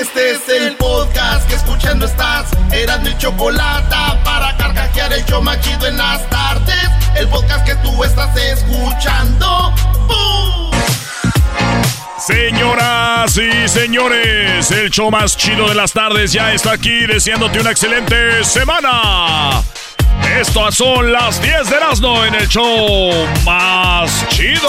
Este es el podcast que escuchando estás. Eran mi chocolate para carcajear el show machido en las tardes. El podcast que tú estás escuchando. ¡Bum! Señoras y señores, el show más chido de las tardes ya está aquí deseándote una excelente semana. Estas son las 10 de Erasmo en el show más chido.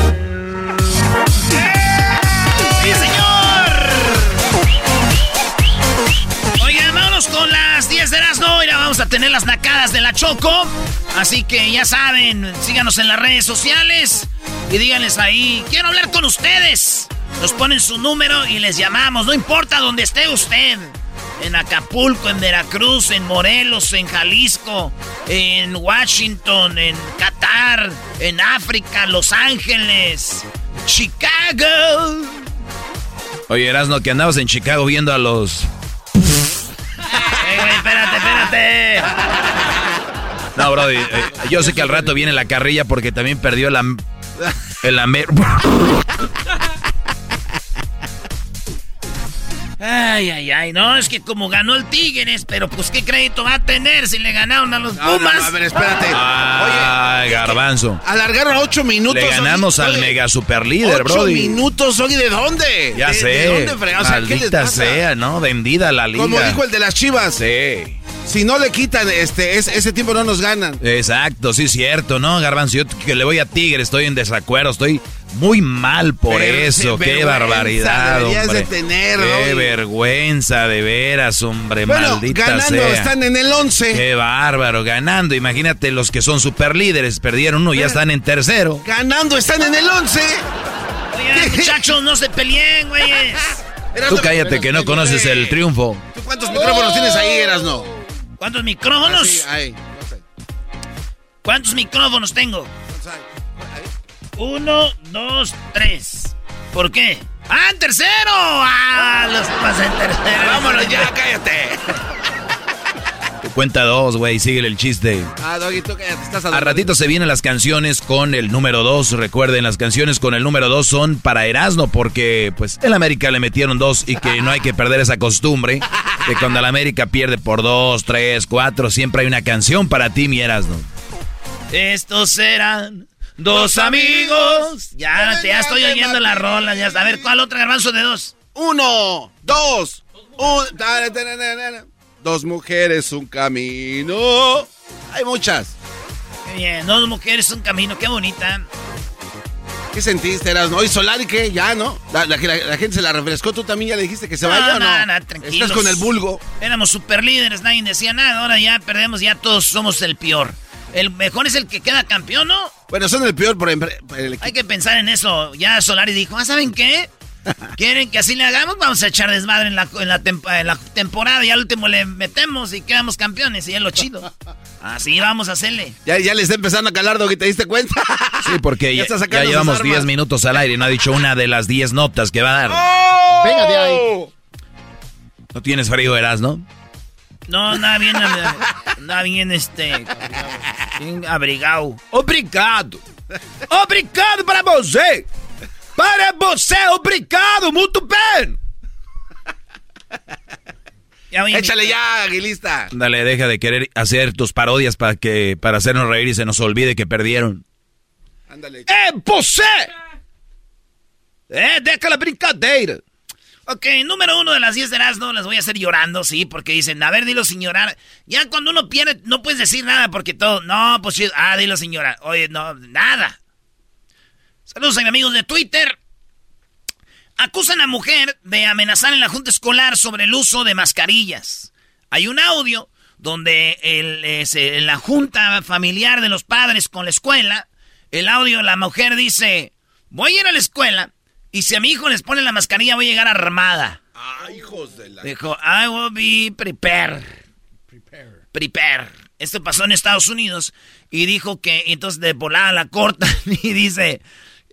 Con las 10 de no. Ya vamos a tener las nacadas de la Choco. Así que ya saben, síganos en las redes sociales y díganles ahí, quiero hablar con ustedes. Nos ponen su número y les llamamos, no importa dónde esté usted. En Acapulco, en Veracruz, en Morelos, en Jalisco, en Washington, en Qatar, en África, Los Ángeles, Chicago. Oye, Erasno, que andabas en Chicago viendo a los... Espérate, espérate. No, Brody, eh, yo sé que al rato viene la carrilla porque también perdió la... El Amer... Ay, ay, ay, no, es que como ganó el Tigres, pero pues qué crédito va a tener si le ganaron a los No, Pumas. no, a ver, espérate. Ay, garbanzo. Alargaron a ocho minutos. Le ganamos al oye, mega super líder, Ocho Brody. minutos, Oye, ¿de dónde? Ya ¿De, sé. ¿De dónde fregados? O sea, ¿qué les Maldita pasa? sea, ¿no? Vendida la liga. Como dijo el de las chivas. Sí. Si no le quitan este, es- ese tiempo no nos ganan. Exacto, sí, cierto, ¿no, Garbanzo? Yo que le voy a Tigre, estoy en desacuerdo, estoy muy mal por Pero, eso. qué barbaridad, deberías hombre. de tener, Qué vergüenza, de veras, hombre, Bueno, maldita ganando, sea. están en el 11. Qué bárbaro, ganando. Imagínate los que son super líderes, perdieron uno, ya están en tercero. Ganando, están en el 11. Oigan, muchachos, no se peleen, güeyes. Tú cállate que no conoces el triunfo. ¿Tú cuántos micrófonos tienes ahí, Erasno? ¿Cuántos micrófonos? Así, ahí. ¿Cuántos micrófonos tengo? Uno, dos, tres. ¿Por qué? ¡Ah, en tercero! ¡Ah, los pasé en tercero! Vámonos ya, cállate. Cuenta dos, güey, sigue el chiste. Ah, Doggy, tú cállate, estás A ratito se vienen las canciones con el número 2. Recuerden, las canciones con el número 2 son para Erasmo porque pues el América le metieron dos y que no hay que perder esa costumbre de cuando el América pierde por dos, tres, cuatro, siempre hay una canción para ti, mi Erasmo. Estos serán dos amigos. Ya, te, ya estoy oyendo la rola. Ya, a ver, ¿cuál otra garbanzo de dos? Uno, dos, un... Dos mujeres, un camino. Hay muchas. Qué bien, dos mujeres, un camino, qué bonita. ¿Qué sentiste, Eras? ¿No? ¿Y Solari qué? Ya, ¿no? La, la- la- la gente se la refrescó. ¿Tú también ya le dijiste que se vaya o no? no, tranquilos. Estás con el vulgo. Éramos super líderes, nadie decía nada. Ahora ya perdemos, ya todos somos el peor. El mejor es el que queda campeón, ¿no? Bueno, son el peor por, empre- por el equipo. Hay que pensar en eso. Ya Solari dijo, ah, ¿saben qué? ¿Quieren que así le hagamos? Vamos a echar desmadre en la, en la, temp- en la temporada y al último le metemos y quedamos campeones y es lo chido. Así vamos a hacerle. Ya, ya le está empezando a calar, Doggy, ¿te diste cuenta? Sí, porque ya, llevamos armas. 10 minutos al aire y no ha dicho una de las 10 notas que va a dar. Venga de ahí. ¿No tienes frío, Erasno? No, nada bien, nada bien, este, bien abrigado. Obrigado. Obrigado para você. Para você, obrigado, muito bem. Ya Échale ya, Aguilista. Dale, deja de querer hacer tus parodias para que para hacernos reír y se nos olvide que perdieron. Ándale. É você! É, deja la brincadeira. Ok, número uno de las 10 de Erasmo las voy a hacer llorando, sí, porque dicen, a ver, dilo sin llorar. Ya cuando uno pierde, no puedes decir nada porque todo, no, pues sí, ah, dilo sin llorar. Oye, no, nada. Saludos a mis amigos de Twitter. Acusan a mujer de amenazar en la junta escolar sobre el uso de mascarillas. Hay un audio donde el, es, eh, en la junta familiar de los padres con la escuela, el audio, la mujer dice, voy a ir a la escuela y si a mi hijo les pone la mascarilla voy a llegar armada. Ah, hijos de la... Dijo, I will be prepared. Prepare. Esto pasó en Estados Unidos y dijo que entonces de volada la cortan y dice,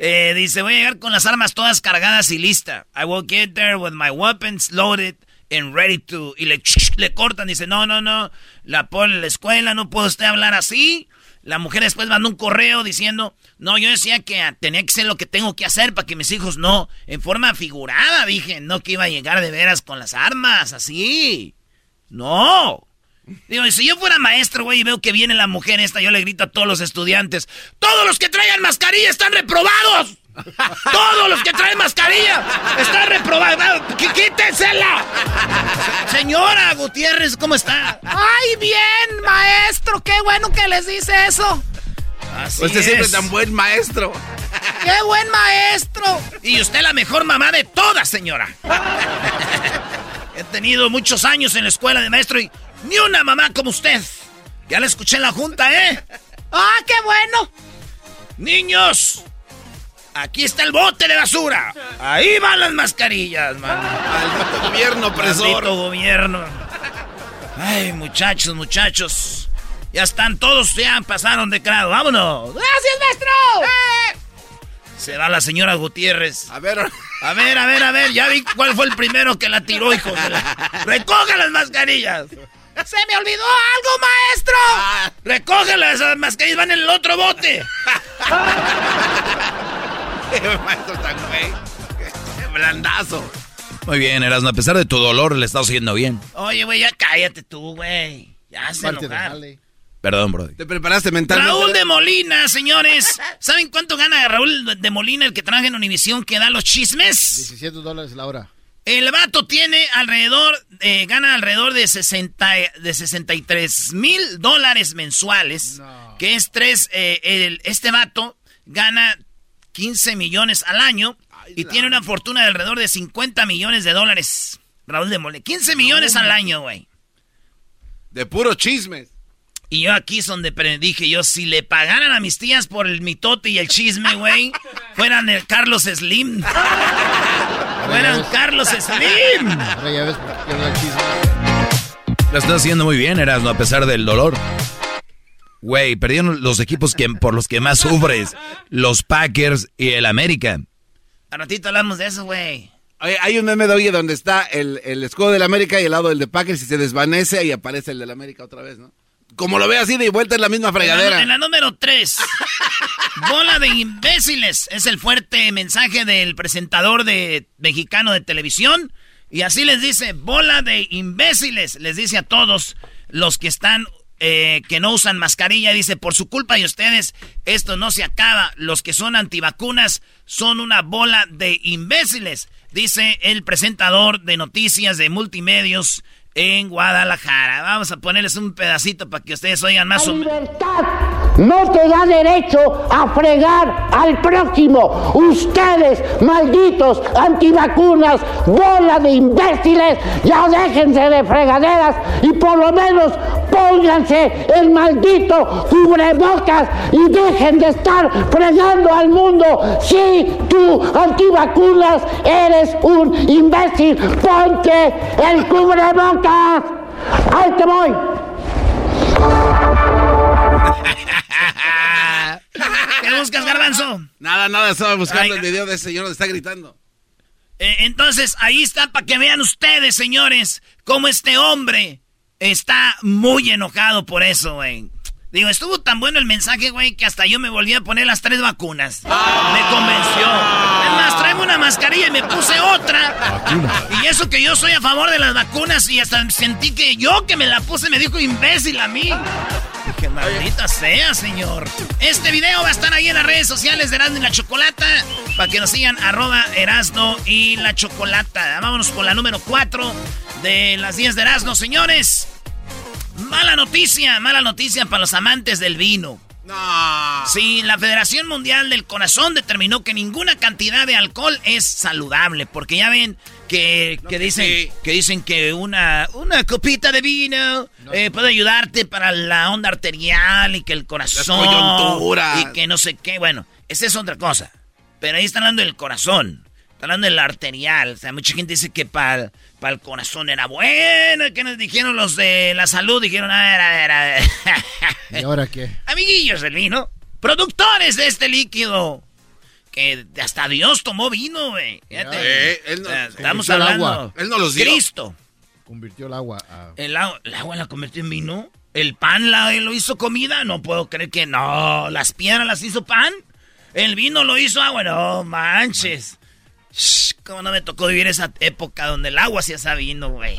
eh, dice, voy a llegar con las armas todas cargadas y lista. I will get there with my weapons loaded and ready to... Y le, cortan, dice, no, no, no, la pone en la escuela, no puede usted hablar así. La mujer después mandó un correo diciendo, no, yo decía que tenía que ser lo que tengo que hacer para que mis hijos no, en forma figurada, dije, no que iba a llegar de veras con las armas, así. No. Digo, y si yo fuera maestro, güey, y veo que viene la mujer esta, yo le grito a todos los estudiantes, todos los que traigan mascarilla están reprobados. Todos los que traen mascarilla están reprobados. ¡Qu- ¡Quítensela! Señora Gutiérrez, ¿cómo está? Ay, bien, maestro. Qué bueno que les dice eso. Así Usted siempre es. tan buen maestro. Qué buen maestro. Y usted la mejor mamá de todas, señora. He tenido muchos años en la escuela de maestro y ni una mamá como usted. Ya la escuché en la junta, ¿eh? Ah, qué bueno. Niños, aquí está el bote de basura. Ahí van las mascarillas, man. Maldito gobierno opresor. Maldito gobierno. Ay, muchachos, muchachos. Ya están todos, ya pasaron de grado. Vámonos. Gracias, maestro. Se va la señora Gutiérrez. A ver, A ver, a ver, a ver. Ya vi cuál fue el primero que la tiró, hijo de la... ¡Recoja las mascarillas! Se me olvidó algo, maestro. ¡Recoja las mascarillas! ¡Van en el otro bote! qué maestro tan güey. Qué blandazo. Muy bien, Erasno, a pesar de tu dolor le estás haciendo bien. Oye, güey, ya cállate tú, güey. Ya se. Perdón, Brody. ¿Te preparaste mentalmente? Raúl de Molina, señores. ¿Saben cuánto gana Raúl de Molina, el que trabaja en Univisión, que da los chismes? 17 dólares la hora. El vato tiene alrededor, eh, gana alrededor de, 60, de 63 mil dólares mensuales, que es tres, eh, el- este vato gana 15 millones al año y tiene una fortuna de alrededor de 50 millones de dólares. Raúl de Molina, 15 millones al año, güey. De puro chismes. Y yo aquí es donde dije yo, si le pagaran a mis tías por el mitote y el chisme, güey, fueran el Carlos Slim. fueran Carlos Slim. Ahora ya ves por qué quiero dar chisme. La estás haciendo muy bien, Erasno, a pesar del dolor. Güey, perdieron los equipos que, por los que más sufres. Los Packers y el América. A ratito hablamos de eso, güey. Oye, hay un meme de oye donde está el, el escudo del América y el lado del de Packers y se desvanece y aparece el del América otra vez, ¿no? Como lo ve así de vuelta es la misma En la, fregadera. en la número 3. Bola de imbéciles. Es el fuerte mensaje del presentador de mexicano de televisión. Y así les dice, bola de imbéciles. Les dice a todos los que están, eh, que no usan mascarilla. Dice, por su culpa de ustedes, esto no se acaba. Los que son antivacunas son una bola de imbéciles. Dice el presentador de noticias de multimedios en Guadalajara. Vamos a ponerles un pedacito para que ustedes oigan más o menos. no te da derecho a fregar al próximo. Ustedes, malditos antivacunas, bola de imbéciles, ya déjense de fregaderas y por lo menos pónganse el maldito cubrebocas y dejen de estar fregando al mundo. Si tú, antivacunas, eres un imbécil, ponte el cubrebocas. ¡Ahí te voy! ¿Qué buscas, Garbanzo? Nada, nada, estaba buscando el video de ese señor donde está gritando. Eh, entonces, ahí está para que vean ustedes, señores, cómo este hombre está muy enojado por eso, güey. Digo, estuvo tan bueno el mensaje, güey, que hasta yo me volví a poner las tres vacunas. Me convenció. Es más, traeme una mascarilla y me puse otra. Y eso que yo soy a favor de las vacunas y hasta sentí que yo que me la puse me dijo imbécil a mí. Dije, maldita sea, señor. Este video va a estar ahí en las redes sociales de Erasmo y la Chocolata. Para que nos sigan, arroba Erasmo y la Chocolata. Vámonos con la número 4 de las 10 de Erasmo, señores. Mala noticia, mala noticia para los amantes del vino. No. Sí, la Federación Mundial del Corazón determinó que ninguna cantidad de alcohol es saludable, porque ya ven que, que dicen que dicen que una, una copita de vino eh, puede ayudarte para la onda arterial y que el corazón y que no sé qué. Bueno, esa es otra cosa. Pero ahí están hablando del corazón. Están hablando del arterial. O sea, mucha gente dice que para el corazón era bueno. Que nos dijeron los de la salud. Dijeron, a ver, a ver, a ver. ¿Y ahora qué? Amiguillos del vino. Productores de este líquido. Que hasta Dios tomó vino, güey. Eh, él no- O sea, estamos el hablando. agua. Él no los dio. Cristo. Convirtió el agua a... El agua, el agua la convirtió en vino. El pan la, lo hizo comida. No puedo creer que no. Las piedras las hizo pan. El vino lo hizo agua. No manches. Shh, ¿Cómo no me tocó vivir esa época donde el agua se hacía vino, güey?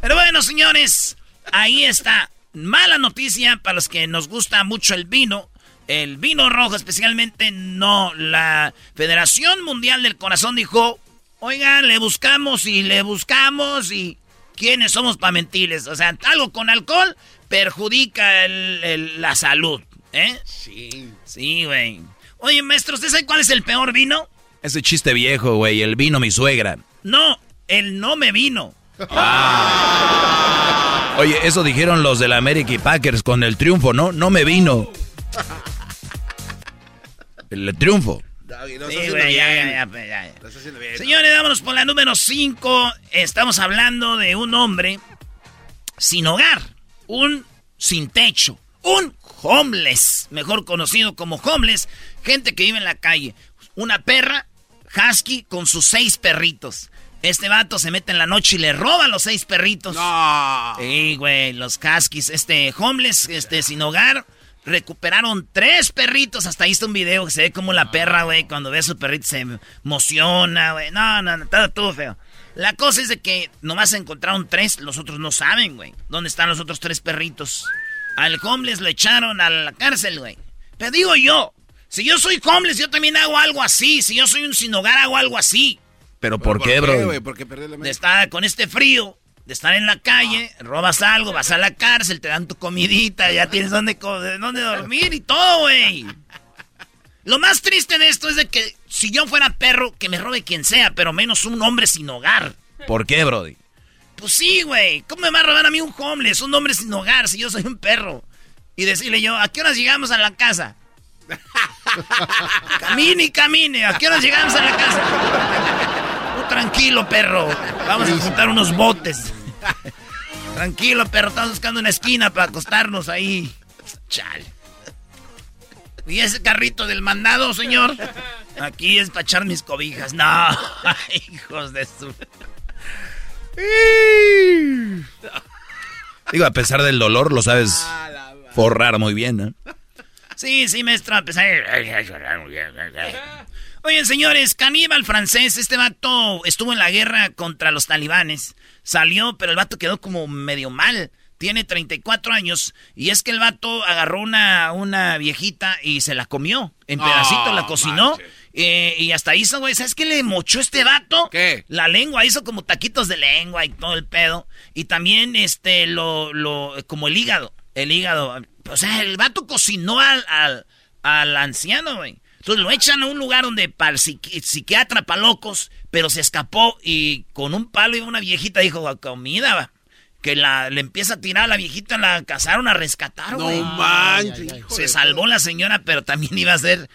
Pero bueno, señores, ahí está. Mala noticia para los que nos gusta mucho el vino. El vino rojo especialmente no. La Federación Mundial del Corazón dijo, oigan, le buscamos y le buscamos y... ¿Quiénes somos para mentirles? O sea, algo con alcohol perjudica el- el- la salud, ¿eh? Sí. Sí, güey. Oye, maestro, ¿usted sabe cuál es el peor vino? Ese chiste viejo, güey, el vino mi suegra. No, el no me vino. Oye, eso dijeron los de la América y Packers con el triunfo, ¿no? No me vino. El triunfo. Doggy, lo Sí, está haciendo güey, ya, bien. ya, ya, ya, ya. Lo está haciendo bien. Señores, vámonos por la número 5. Estamos hablando de un hombre sin hogar, un sin techo, un homeless, mejor conocido como homeless, gente que vive en la calle. Una perra, husky, con sus seis perritos. Este vato se mete en la noche y le roba los seis perritos. No. Sí, güey, los huskies, este, homeless, este, sin hogar, recuperaron tres perritos. Hasta ahí está un video que se ve como la perra, güey, cuando ve a su perrito se emociona, güey. No, no, no, todo, todo feo. La cosa es de que nomás encontraron tres, los otros no saben, güey. ¿Dónde están los otros tres perritos? Al homeless lo echaron a la cárcel, güey. Pero digo yo, si yo soy homeless, yo también hago algo así. Si yo soy un sin hogar, hago algo así. ¿Pero por, qué, bro? Porque la De estar con este frío, de estar en la calle, robas algo, vas a la cárcel, te dan tu comidita, ya tienes dónde, dónde dormir y todo, güey. Lo más triste de esto es de que si yo fuera perro, que me robe quien sea, pero menos un hombre sin hogar. ¿Por qué, brody? Pues sí, güey. ¿Cómo me va a robar a mí un homeless, un hombre sin hogar, si yo soy un perro? Y decirle yo, ¿a qué horas llegamos a la casa? camine y camine, ¿a qué horas llegamos a la casa? Tú tranquilo, perro. Vamos a juntar unos botes. tranquilo, perro, estamos buscando una esquina para acostarnos ahí. Chale. ¿Y ese carrito del mandado, señor? Aquí es para echar mis cobijas. No, hijos de su... Digo, a pesar del dolor, lo sabes forrar muy bien, ¿no? Sí, sí, maestro, pesar... Oigan, señores, caníbal francés, este vato estuvo en la guerra contra los talibanes. Salió, pero el vato quedó como medio mal. Tiene 34 años y es que el vato agarró una, una viejita y se la comió. En pedacitos la cocinó. eh, y hasta hizo, güey, ¿sabes qué le mochó este vato? ¿Qué? La lengua, hizo como taquitos de lengua y todo el pedo. Y también, este, lo, lo, como el hígado. El hígado. O sea, el vato cocinó al, al, al anciano, güey. Entonces lo echan a un lugar donde para el psiqui- psiquiatra, para locos, pero se escapó y con un palo y una viejita dijo, comida, va". que la, le empieza a tirar a la viejita, la cazaron a rescatar, No güey. manches, hijo Se salvó la señora, pero también iba a ser.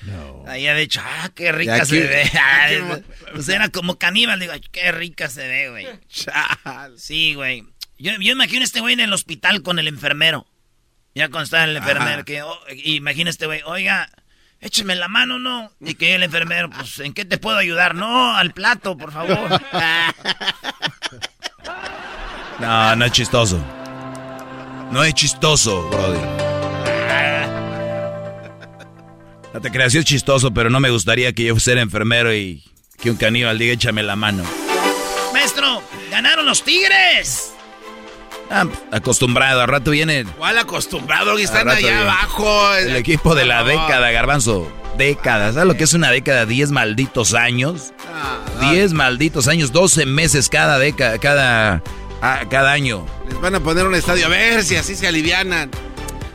Ahí ha dicho, ah, qué rica aquí- se ve. De aquí- pues era como caníbal, digo, "Ay, qué rica se ve, güey. Sí, güey. Yo, yo imagino a este güey en el hospital con el enfermero. Ya cuando está el enfermero, que, oh, imagina este güey, oiga, écheme la mano, ¿no? Y que el enfermero, pues, ¿en qué te puedo ayudar? No, al plato, por favor. No, no es chistoso. No es chistoso, Brody. No te creas, sí es chistoso, pero no me gustaría que yo fuera enfermero y que un caníbal diga échame la mano. Maestro, ganaron los tigres. Ah, acostumbrado, al rato viene ¿Cuál acostumbrado? Que están allá viene. abajo. el equipo de la década, garbanzo. Décadas, ¿sabes lo que es una década? 10 malditos años. Ah, 10 malditos años, 12 meses cada década, cada, ah, cada año. Les van a poner un estadio a ver si así se alivianan.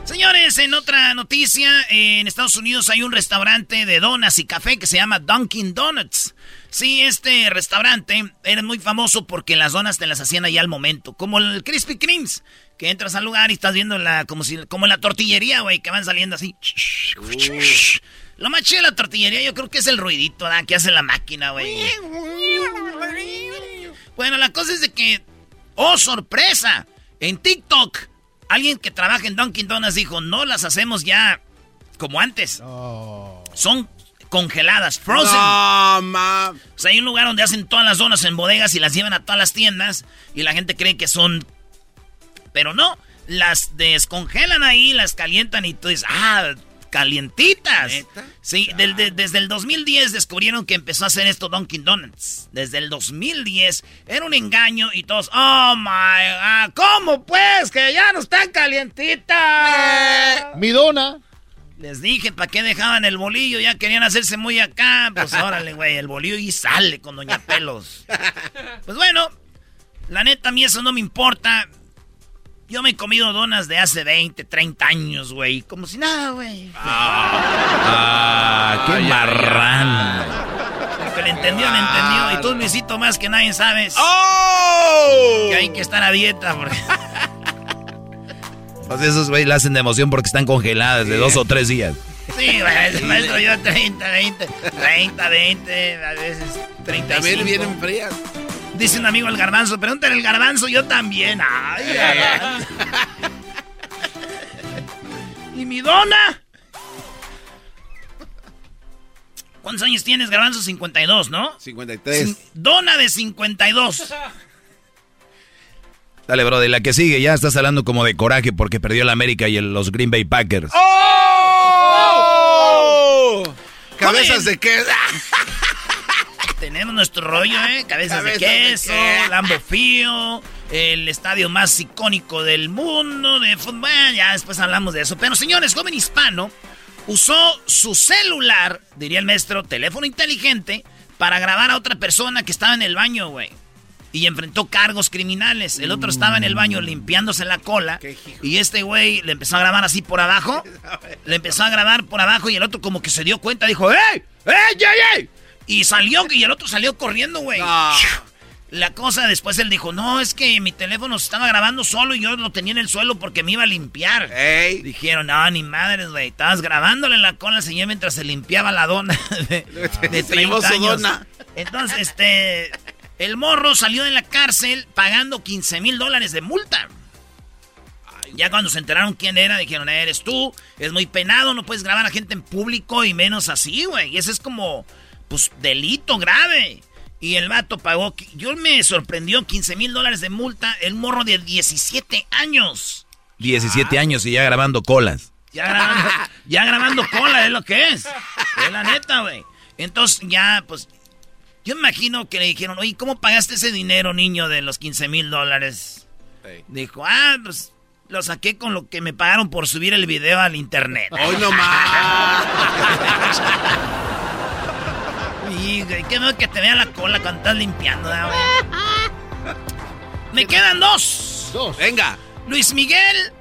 Señores, en otra noticia, en Estados Unidos hay un restaurante de donas y café que se llama Dunkin' Donuts. Sí, este restaurante era muy famoso porque las donas te las hacían ahí al momento, como el Krispy Kremes, que entras al lugar y estás viendo la como si como la tortillería, güey, que van saliendo así. Lo más chido de la tortillería yo creo que es el ruidito ¿verdad? que hace la máquina, güey. Bueno, la cosa es de que, oh sorpresa, en TikTok alguien que trabaja en Dunkin' Donuts dijo, no las hacemos ya como antes. Son congeladas, frozen. No, ma. O sea, hay un lugar donde hacen todas las donas en bodegas y las llevan a todas las tiendas y la gente cree que son... Pero no, las descongelan ahí, las calientan y tú dices, ah, calientitas. Sí, del- de- desde el 2010 descubrieron que empezó a hacer esto Dunkin' Donuts. Desde el 2010 era un engaño y todos, oh my god, ¿cómo pues? Que ya no están calientitas. Mi dona. Les dije, ¿para qué dejaban el bolillo? Ya querían hacerse muy acá. Pues órale, güey, el bolillo y sale con Doña Pelos. Pues bueno, la neta, a mí eso no me importa. Yo me he comido donas de hace 20, 30 años, güey. Como si nada, güey. Ah, qué marrano. El que le entendió, le entendió. Y tú, Luisito, más que nadie sabes ¡Oh! que hay que estar a dieta. Porque... Pues esos güey la hacen de emoción porque están congeladas de dos o tres días. Sí, güey, maestro, yo 30, 20, 30, 20, a veces 35. También vienen frías. Dice un amigo el garbanzo, pregúntale el garbanzo, yo también. Ay, garbanzo. ¿Y mi dona? ¿Cuántos años tienes, garbanzo? 52, ¿no? 53. Cin- Dona de 52. Dale, bro, de la que sigue, ya estás hablando como de coraje porque perdió la América y el- los Green Bay Packers. ¡Oh! Cabezas de qué. Tenemos nuestro rollo, ¿eh? Cabezas, Cabezas de queso. Lambo Fío, el estadio más icónico del mundo de fútbol. Ya después hablamos de eso. Pero señores, joven hispano usó su celular, diría el maestro, teléfono inteligente, para grabar a otra persona que estaba en el baño, güey. Y enfrentó cargos criminales. El otro estaba en el baño limpiándose la cola. Y este güey le empezó a grabar así por abajo. Le empezó a grabar por abajo y el otro como que se dio cuenta, dijo, ¡Ey! ¡Ey, ey, ey! Y salió, y el otro salió corriendo, güey. La cosa, después él dijo, no, es que mi teléfono se estaba grabando solo y yo lo tenía en el suelo porque me iba a limpiar. Dijeron, no, ni madres, güey. Estabas grabándole la cola al señor mientras se limpiaba la dona de, de Se llevó 30 su años. dona. Entonces, este, el morro salió de la cárcel pagando 15 mil dólares de multa. Ya cuando se enteraron quién era, dijeron, eres tú, es muy penado, no puedes grabar a gente en público y menos así, güey. Y ese es como, pues, delito grave. Y el vato pagó, yo me sorprendió, 15 mil dólares de multa, el morro de 17 años. 17 años y ya grabando colas. Ya grabando, ya grabando cola, es lo que es. Es la neta, güey. Entonces ya, pues, yo imagino que le dijeron, oye, ¿cómo pagaste ese dinero, niño, de los 15 mil dólares? Dijo, ah, pues, lo saqué con lo que me pagaron por subir el video al internet. Hoy no más. Y, qué miedo que te vea la cola cuando estás limpiando, ¿verdad, güey? Me quedan dos. Venga. Luis Miguel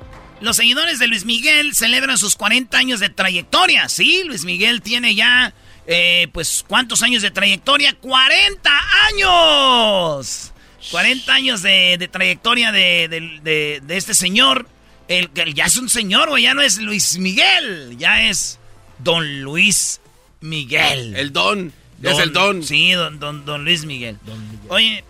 Los seguidores de Luis Miguel celebran sus 40 años de trayectoria. Sí, Luis Miguel tiene ya, eh, pues, ¿cuántos años de trayectoria? ¡40 años! 40 años de, trayectoria de, de, este señor. El, el, ya es un señor, güey, ya no es Luis Miguel, ya es Don Luis Miguel. El don, es el don. Sí, don, don, don Luis Miguel. Oye,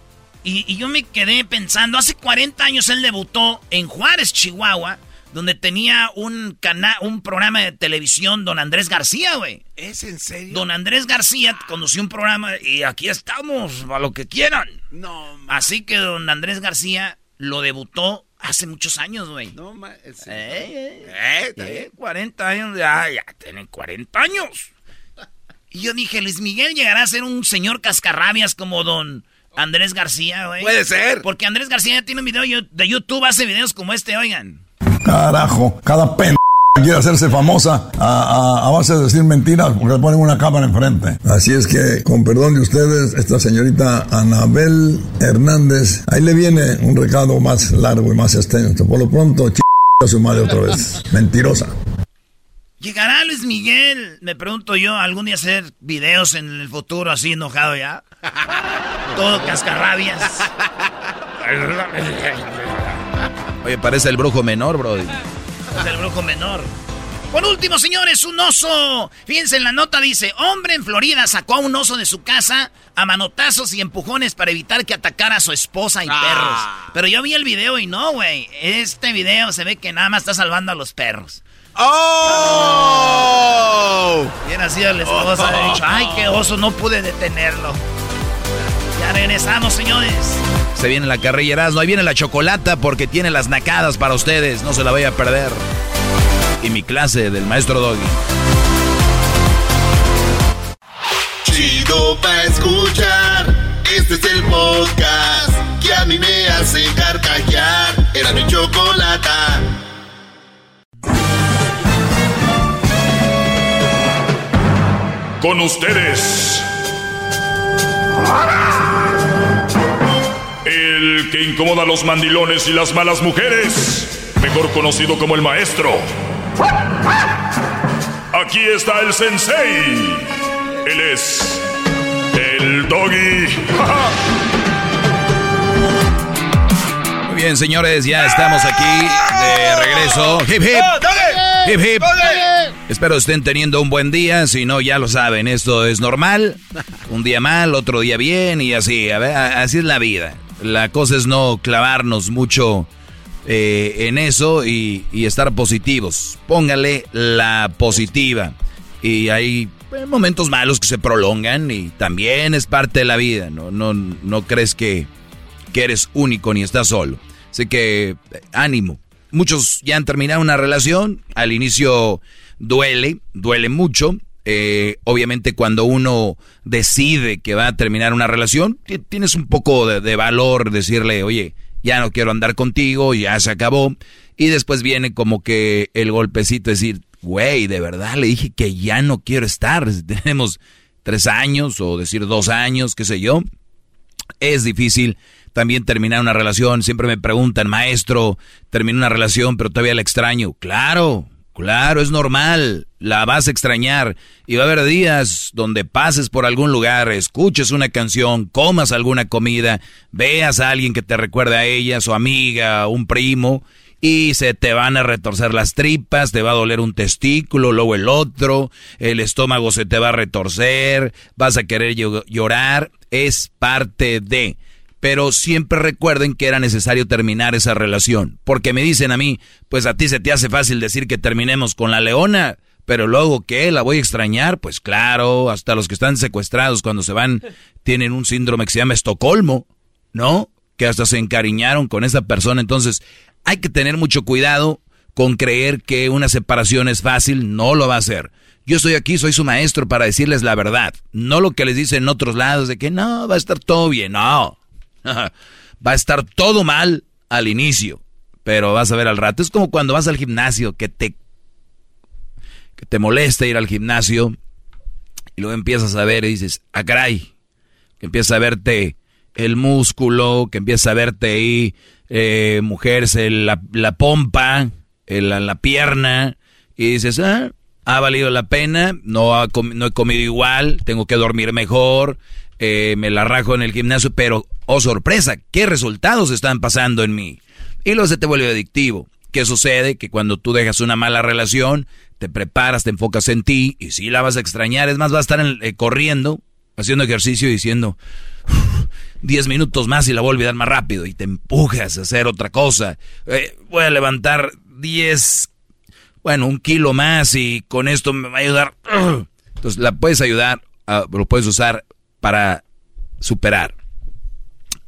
y, y, yo me quedé pensando, hace 40 años él debutó en Juárez, Chihuahua, donde tenía un canal, un programa de televisión, don Andrés García, güey. ¿Es en serio? Don Andrés García condució un programa y aquí estamos, a lo que quieran. No, Así que don Andrés García lo debutó hace muchos años, güey. No, ma, eh, eh, eh, 40 años, ya, ya tienen 40 años. Y yo dije, Luis Miguel llegará a ser un señor cascarrabias como don Andrés García, güey. Puede ser. Porque Andrés García ya tiene un video de YouTube, hace videos como este, oigan. Carajo, cada pen quiere hacerse famosa a, base de decir mentiras porque le ponen una cámara enfrente. Así es que, con perdón de ustedes, esta señorita Anabel Hernández, ahí le viene un recado más largo y más extenso. Por lo pronto, ch a su madre otra vez. Mentirosa. ¿Llegará Luis Miguel? Me pregunto yo, algún día hacer videos en el futuro así enojado ya. Todo cascarrabias. Oye, parece el brujo menor, bro. Es el brujo menor. Por último, señores, un oso. Fíjense en la nota, dice, hombre en Florida sacó a un oso de su casa a manotazos y empujones para evitar que atacara a su esposa y ah. perros. Pero yo vi el video y no, güey. Este video se ve que nada más está salvando a los perros. ¡Oh! Bien así la esposa. Ay, qué oso, no pude detenerlo. Regresamos, señores. Se viene la carrilla no ahí viene la chocolata porque tiene las nacadas para ustedes, no se la vaya a perder. Y mi clase del maestro Doggy. Chido pa' escuchar, este es el podcast que a mí me hace carcajear. Era mi chocolata. Con ustedes el que incomoda a los mandilones y las malas mujeres, mejor conocido como el maestro. Aquí está el sensei. Él es el doggy. Muy bien, señores, ya estamos aquí de regreso. Hip hip. Hip hip. Espero estén teniendo un buen día, si no ya lo saben, esto es normal. Un día mal, otro día bien y así, a ver, así es la vida. La cosa es no clavarnos mucho eh, en eso y, estar positivos. Póngale la positiva. Y hay eh, momentos malos que se prolongan y también es parte de la vida. No, no, no crees que, que eres único ni estás solo. Así que ánimo. Muchos ya han terminado una relación. Al inicio duele, duele mucho. Eh, obviamente cuando uno decide que va a terminar una relación, tienes un poco de, valor decirle, oye, ya no quiero andar contigo, ya se acabó. Y después viene como que el golpecito, decir, güey, de verdad le dije que ya no quiero estar. Tenemos tres años o decir dos años, qué sé yo. Es difícil también terminar una relación. Siempre me preguntan, maestro, terminé una relación, pero todavía la extraño. Claro, claro, es normal. La vas a extrañar. Y va a haber días donde pases por algún lugar, escuches una canción, comas alguna comida, veas a alguien que te recuerde a ella, su amiga, un primo, y se te van a retorcer las tripas, te va a doler un testículo, luego el otro, el estómago se te va a retorcer, vas a querer llorar. Es parte de pero siempre recuerden que era necesario terminar esa relación. Porque me dicen a mí, pues a ti se te hace fácil decir que terminemos con la leona, pero luego que la voy a extrañar, pues claro, hasta los que están secuestrados cuando se van tienen un síndrome que se llama Estocolmo, ¿no? Que hasta se encariñaron con esa persona. Entonces, hay que tener mucho cuidado con creer que una separación es fácil, no lo va a hacer. Yo estoy aquí, soy su maestro para decirles la verdad, no lo que les dicen en otros lados de que no, va a estar todo bien, no. Va a estar todo mal al inicio, pero vas a ver al rato. Es como cuando vas al gimnasio, que te, que te molesta ir al gimnasio y luego empiezas a ver y dices, ah, que empieza a verte el músculo, que empieza a verte ahí, eh, mujeres, la, la pompa, la, la pierna y dices, ah, ha valido la pena, no, ha no he comido igual, tengo que dormir mejor, eh, me la rajo en el gimnasio, pero, oh sorpresa, ¿qué resultados están pasando en mí? Y luego se te vuelve adictivo. ¿Qué sucede? Que cuando tú dejas una mala relación, te preparas, te enfocas en ti, y si la vas a extrañar, es más, vas a estar eh, corriendo, haciendo ejercicio y diciendo, 10 minutos más y la voy a olvidar más rápido, y te empujas a hacer otra cosa. Eh, voy a levantar 10 bueno, un kilo más y con esto me va a ayudar. Entonces la puedes ayudar, lo puedes usar para superar.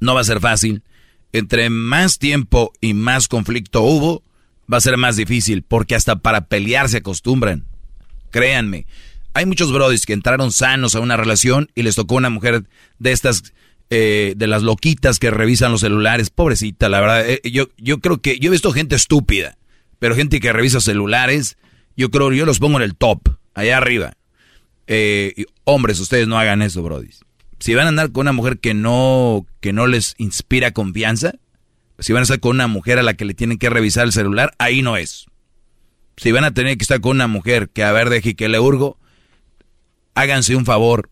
No va a ser fácil. Entre más tiempo y más conflicto hubo, va a ser más difícil, porque hasta para pelear se acostumbran. Créanme, hay muchos brodis que entraron sanos a una relación y les tocó una mujer de estas, eh, de las loquitas que revisan los celulares. Pobrecita, la verdad. Eh, yo, yo creo que yo he visto gente estúpida pero gente que revisa celulares, yo creo, yo los pongo en el top, allá arriba. Eh, hombres, ustedes no hagan eso, Brody. Si van a andar con una mujer que no, que no les inspira confianza, si van a estar con una mujer a la que le tienen que revisar el celular, ahí no es. Si van a tener que estar con una mujer que a ver, deje que le urgo, háganse un favor,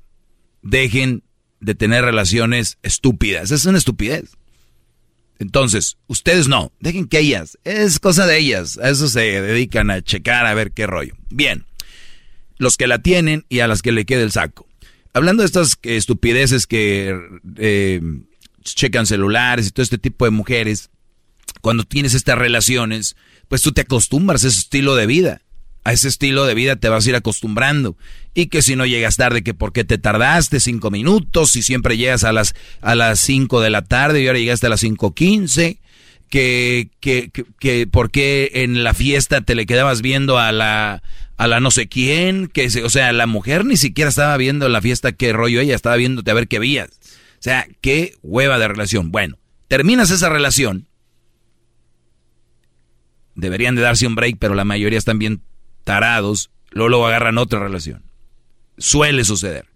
dejen de tener relaciones estúpidas. Es una estupidez. Entonces, ustedes no, dejen que ellas, es cosa de ellas, a eso se dedican a checar a ver qué rollo. Bien, los que la tienen y a las que le quede el saco. Hablando de estas estupideces que eh, checan celulares y todo este tipo de mujeres, cuando tienes estas relaciones, pues tú te acostumbras a ese estilo de vida a ese estilo de vida te vas a ir acostumbrando. Y que si no llegas tarde, que por qué te tardaste cinco minutos, si siempre llegas a las, a las cinco de la tarde y ahora llegaste a las cinco quince, que, que, que, que por qué en la fiesta te le quedabas viendo a la, a la no sé quién, que o sea, la mujer ni siquiera estaba viendo en la fiesta qué rollo ella, estaba viéndote a ver qué vías. O sea, qué hueva de relación. Bueno, terminas esa relación. Deberían de darse un break, pero la mayoría están bien tarados, luego, agarran otra relación. Suele suceder.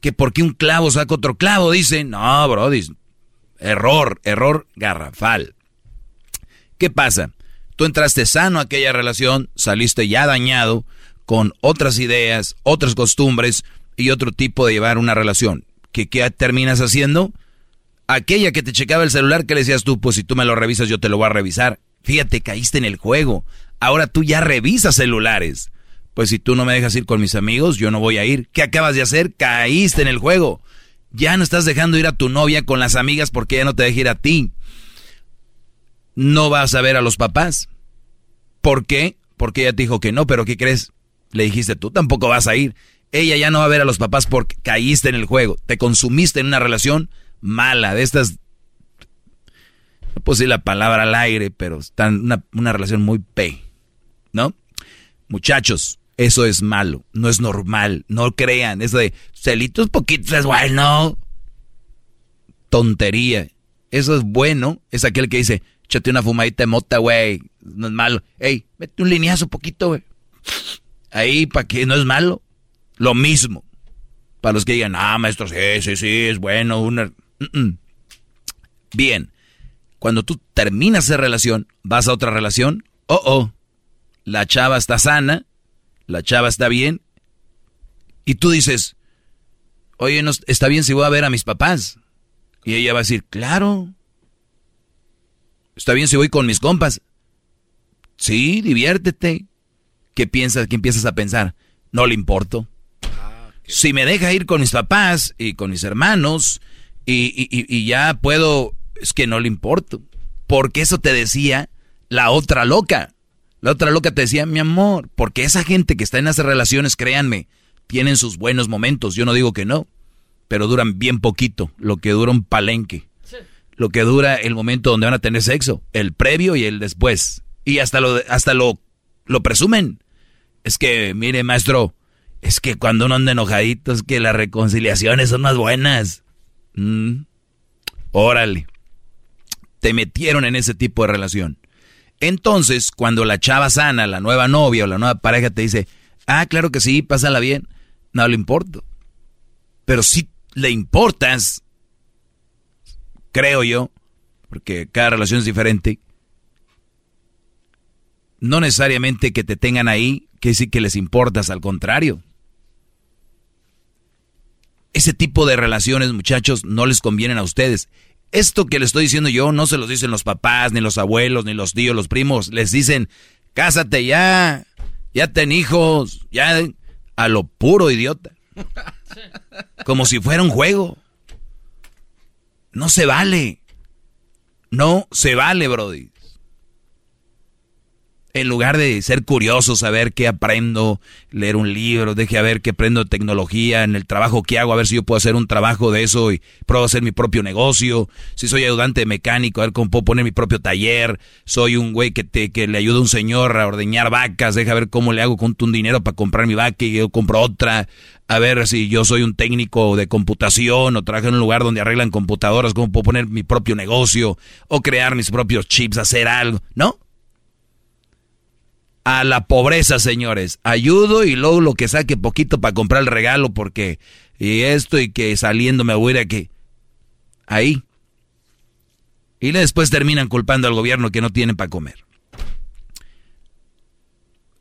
Que porque un clavo saca otro clavo, dicen, no, bro, error, error garrafal. ¿Qué pasa? Tú entraste sano a aquella relación, saliste ya dañado, con otras ideas, otras costumbres y otro tipo de llevar una relación. ¿Qué, qué terminas haciendo? Aquella que te checaba el celular, que le decías tú? Pues si tú me lo revisas, yo te lo voy a revisar. Fíjate, caíste en el juego. Ahora tú ya revisas celulares. Pues si tú no me dejas ir con mis amigos, yo no voy a ir. ¿Qué acabas de hacer? Caíste en el juego. Ya no estás dejando ir a tu novia con las amigas porque ella no te deja ir a ti. No vas a ver a los papás. ¿Por qué? Porque ella te dijo que no, pero ¿qué crees? Le dijiste, tú tampoco vas a ir. Ella ya no va a ver a los papás porque caíste en el juego. Te consumiste en una relación mala, de estas no puedo la palabra al aire, pero una, una relación muy pe. ¿no? Muchachos, eso es malo, no es normal, no crean, eso de celitos poquitos es bueno. Tontería. Eso es bueno, es aquel que dice, échate una fumadita de mota, güey, no es malo. Ey, mete un lineazo poquito, güey. Ahí, para que no es malo. Lo mismo. Para los que digan, ah, maestro, sí, sí, sí, es bueno. Una... Bien. Cuando tú terminas esa relación, vas a otra relación, oh, oh, la chava está sana, la chava está bien, y tú dices, oye, no, está bien si voy a ver a mis papás. Y ella va a decir, claro. Está bien si voy con mis compas. Sí, diviértete. ¿Qué piensas? ¿Qué empiezas a pensar? No le importo. Si me deja ir con mis papás y con mis hermanos y, y ya puedo, es que no le importo. Porque eso te decía la otra loca. La otra loca te decía, mi amor, porque esa gente que está en esas relaciones, créanme, tienen sus buenos momentos, yo no digo que no, pero duran bien poquito, lo que dura un palenque, lo que dura el momento donde van a tener sexo, el previo y el después, y hasta lo, hasta lo, lo presumen. Es que, mire, maestro, es que cuando uno anda enojadito, es que las reconciliaciones son más buenas. Mm. Órale. Te metieron en ese tipo de relación. Entonces, cuando la chava sana, la nueva novia o la nueva pareja te dice, ah, claro que sí, pásala bien, no le importa. Pero si le importas, creo yo, porque cada relación es diferente, no necesariamente que te tengan ahí, que sí que les importas, al contrario. Ese tipo de relaciones, muchachos, no les convienen a ustedes. Esto que les estoy diciendo yo no se los dicen los papás, ni los abuelos, ni los tíos, los primos. Les dicen, cásate ya, ya ten hijos, ya a lo puro idiota. Como si fuera un juego. No se vale. No se vale, Brody en lugar de ser curioso, saber qué aprendo, leer un libro, deje a ver qué aprendo de tecnología, en el trabajo que hago, a ver si yo puedo hacer un trabajo de eso y puedo hacer mi propio negocio, si soy ayudante mecánico, a ver cómo puedo poner mi propio taller, soy un güey que, te, que le ayuda a un señor a ordeñar vacas, deja ver cómo le hago con un dinero para comprar mi vaca y yo compro otra, a ver si yo soy un técnico de computación o trabajo en un lugar donde arreglan computadoras, cómo puedo poner mi propio negocio o crear mis propios chips, hacer algo, ¿no? A la pobreza, señores. Ayudo y luego lo que saque poquito para comprar el regalo porque y esto y que saliendo me voy a ir aquí. Ahí. Y después terminan culpando al gobierno que no tienen para comer.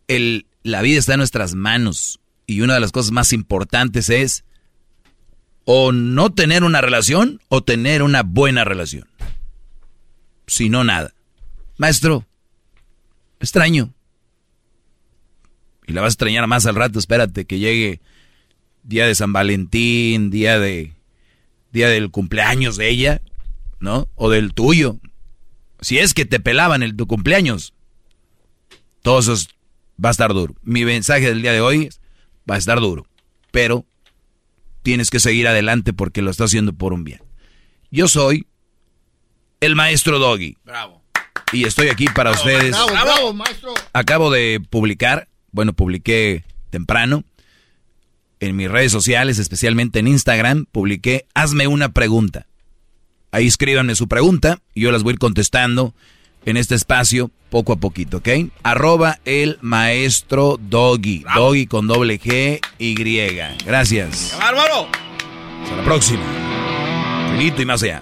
El, la vida está en nuestras manos y una de las cosas más importantes es o no tener una relación o tener una buena relación. Si no, nada. Maestro, extraño y la vas a extrañar más al rato, espérate que llegue día de San Valentín, día de día del cumpleaños de ella, ¿no? O del tuyo. Si es que te pelaban el tu cumpleaños. Todo eso va a estar duro. Mi mensaje del día de hoy va a estar duro, pero tienes que seguir adelante porque lo estás haciendo por un bien. Yo soy el maestro Doggy. Bravo. Y estoy aquí para ustedes. Bravo, bravo, maestro. Acabo de publicar bueno, publiqué temprano en mis redes sociales, especialmente en Instagram, publiqué Hazme una pregunta. Ahí escríbanme su pregunta y yo las voy a ir contestando en este espacio poco a poquito, ¿ok? Arroba el maestro Doggy. Doggy con doble G Y. Gracias. ¡Bárbaro! Hasta la próxima. Y más allá.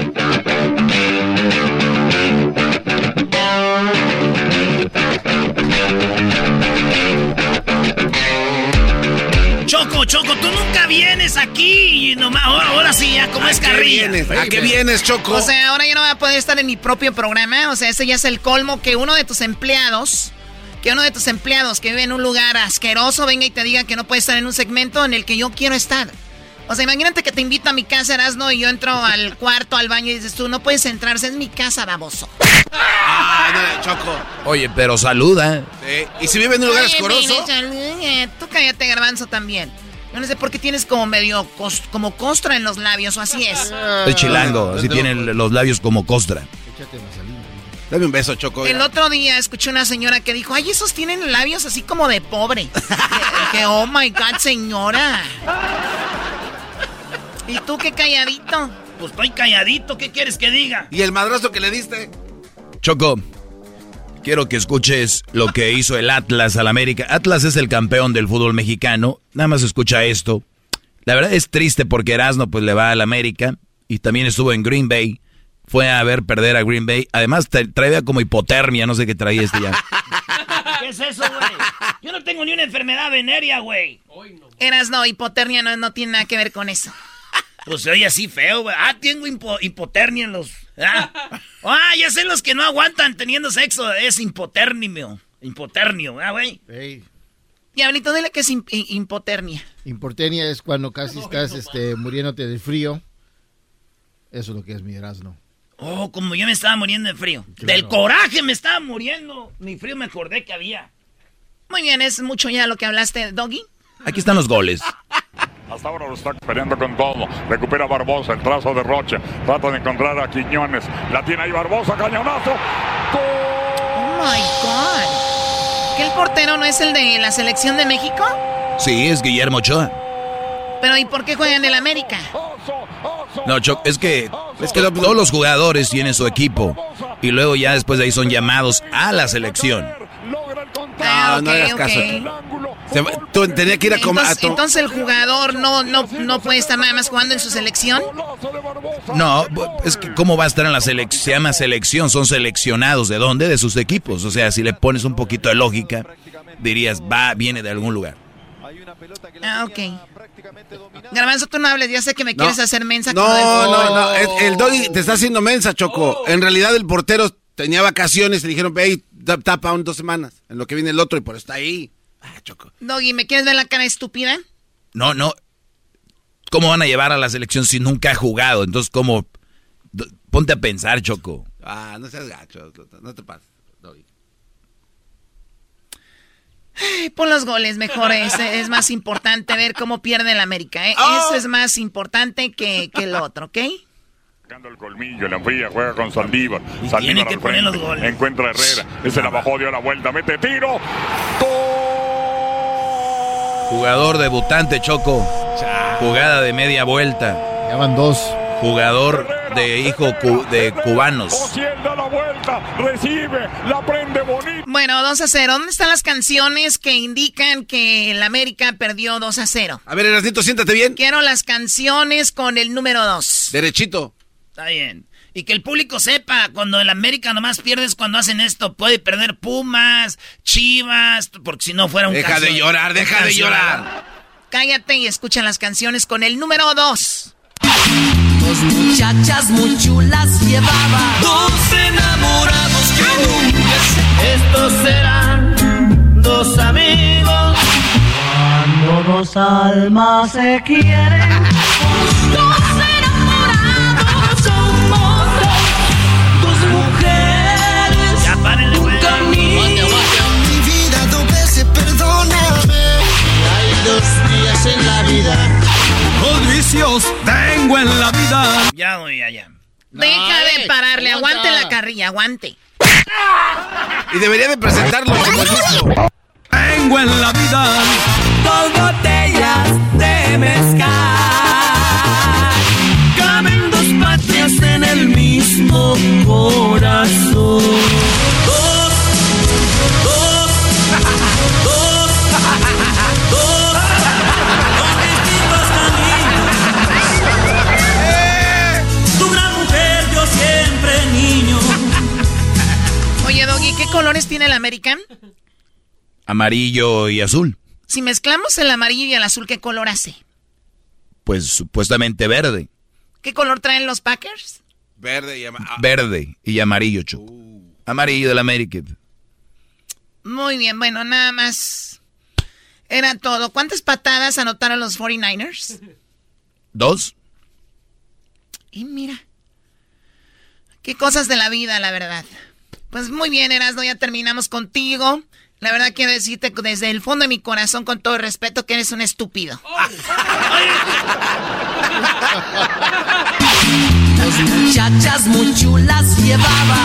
Choco, Choco, tú nunca vienes aquí y nomás, ahora, ahora sí, ya como es carrilla. ¿A qué vienes, Choco? O sea, ahora ya no voy a poder estar en mi propio programa. O sea, ese ya es el colmo que uno de tus empleados, que uno de tus empleados que vive en un lugar asqueroso venga y te diga que no puede estar en un segmento en el que yo quiero estar. O sea, imagínate que te invito a mi casa, Erasno, y yo entro al cuarto, al baño y dices tú, no puedes entrarse, es mi casa, baboso. Ah, no, Choco. Oye, pero saluda. Sí. ¿Y si vive en un lugar escoroso? Tú cállate, garbanzo, también. Yo no sé por qué tienes como medio cos- como costra en los labios, o así es. El chilango, así tiene los labios como costra. Dame un beso, Choco. El otro día escuché una señora que dijo, ay, esos tienen labios así como de pobre. que, que, oh my God, señora. ¿Y tú qué calladito? Pues estoy calladito, ¿qué quieres que diga? ¿Y el madrazo que le diste? Choco, quiero que escuches lo que hizo el Atlas al América. Atlas es el campeón del fútbol mexicano. Nada más escucha esto. La verdad es triste porque Erasmo pues le va al América y también estuvo en Green Bay. Fue a ver perder a Green Bay. Además tra- traía como hipotermia, no sé qué traía este ya. ¿Qué es eso, güey? Yo no tengo ni una enfermedad venérea, güey. No, hipotermia no, no tiene nada que ver con eso. Pues se oye así feo, güey. Ah, tengo hipo- hipotermia en los... Ah. ah, ya sé los que no aguantan teniendo sexo. Es hipoternio. Hipoternio, ¿ah, güey? Ey, Diablito, dile que es im- hi- hipotermia. Importenia es cuando casi estás este, muriéndote de frío. Eso es lo que es mi Erasmo. Oh, como yo me estaba muriendo de frío. Claro. Del coraje me estaba muriendo. Ni frío me acordé que había. Muy bien, es mucho ya lo que hablaste, Doggy. Aquí están los goles. Hasta ahora lo está peleando con todo. Recupera Barbosa, el trazo de Rocha. Trata de encontrar a Quiñones. La tiene ahí Barbosa, cañonazo. Oh my God. ¿Que el portero no es el de la selección de México? Sí, es Guillermo Ochoa. Pero ¿y por qué juegan en el América? No, Choc, es que, es que todos los jugadores tienen su equipo y luego ya después de ahí son llamados a la selección. Ah, no, no hagas caso. Se va- tú tenía que ir a comer. Entonces, entonces el jugador no, no, no puede estar nada más jugando en su selección. No, es que cómo va a estar en la selección, se llama selección, son seleccionados de dónde, de sus equipos. O sea, si le pones un poquito de lógica, dirías, va, viene de algún lugar. Ah, ok. Garbanzo, tú no hables, ya sé que me No. quieres hacer mensa. No, no, no. es- el Doggy te está haciendo mensa, Choco. En realidad el portero tenía vacaciones y le dijeron, ve y ta- tapa un dos semanas. En lo que viene el otro y por eso está ahí. Doggy, ¿me quieres ver la cara estúpida? No, no. ¿Cómo van a llevar a la selección si nunca ha jugado? Entonces, ¿cómo? Ponte a pensar, Choco. Ah, no seas gacho. No te pases. Doggy. Ay, pon los goles mejor, es, es más importante ver cómo pierde el América, ¿eh? Oh. Eso es más importante que, que el otro, ¿ok? Sacando el colmillo, la enfría, juega con Saldívar. tiene Saldívar que al poner frente. los goles. Encuentra a Herrera. Ese la bajó, dio la vuelta, mete tiro. Jugador debutante, Choco. Jugada de media vuelta. Ya van dos. Jugador de hijo cu- de cubanos. Ociel da la vuelta, recibe, la prende bonito. Bueno, 2 a 0. ¿Dónde están las canciones que indican que el América perdió 2 a 0? A ver, Erasnito, siéntate bien. Quiero las canciones con el número 2. Derechito. Está bien. Y que el público sepa, cuando el América nomás pierdes cuando hacen esto, puede perder Pumas, Chivas, porque si no fuera un Deja caso- de llorar, deja de llorar. Cállate y escucha las canciones con el número 2. Dos muchachas muy chulas llevaba. Dos enamorados que nunca se... Estos serán dos amigos. Cuando dos almas se quieren. Dos vicios tengo en la vida. Ya, güey, ya, ya. Deja de eh, pararle, aguante la carrilla, aguante. Y debería de presentarlo como el disco. Tengo en la vida dos botellas de mezcal. Caben dos patrias en el mismo corazón. Colores tiene el América? Amarillo y azul. Si mezclamos el amarillo y el azul, ¿qué color hace? Pues supuestamente verde. ¿Qué color traen los Packers? Verde y ama- ah, Verde y amarillo, Choco. Amarillo del América. Muy bien, bueno, nada más. Era todo. ¿Cuántas patadas anotaron los 49ers? Dos. Y mira. Qué cosas de la vida, la verdad. Pues muy bien, Erasmo, ya terminamos contigo. La verdad quiero decirte que desde el fondo de mi corazón, con todo el respeto, que eres un estúpido. Dos muchachas muy chulas llevaba.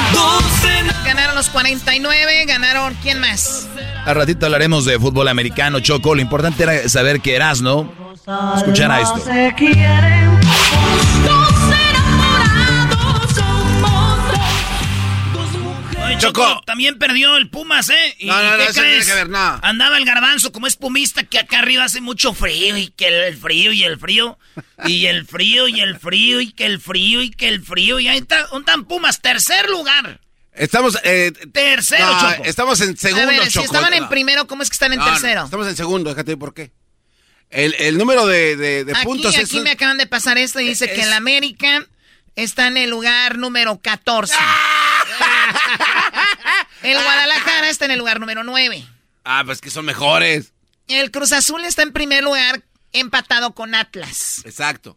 Ganaron los 49, ganaron... ¿Quién más? Al ratito hablaremos de fútbol americano, Choco. Lo importante era saber que Erasno escuchara esto. Se quieren. Choco, también perdió el Pumas, ¿eh? ¿Y No, no, no, qué crees? que ver, no. Andaba el garbanzo como espumista que acá arriba hace mucho frío y que el frío y el frío y el frío y el frío y que el frío y que el frío y ahí está, ¿dónde están Pumas? Tercer lugar. Estamos. Eh, Tercero, no, Choco. Estamos en segundo, a ver, si estaban en primero, ¿cómo es que están en No, no, tercero? estamos en segundo, déjate por qué. El, el número de, de- de aquí puntos es. aquí me acaban de pasar esto y dice que el América está en el lugar número 14. el Guadalajara está en el lugar número 9. Ah, pues que son mejores. El Cruz Azul está en primer lugar empatado con Atlas. Exacto.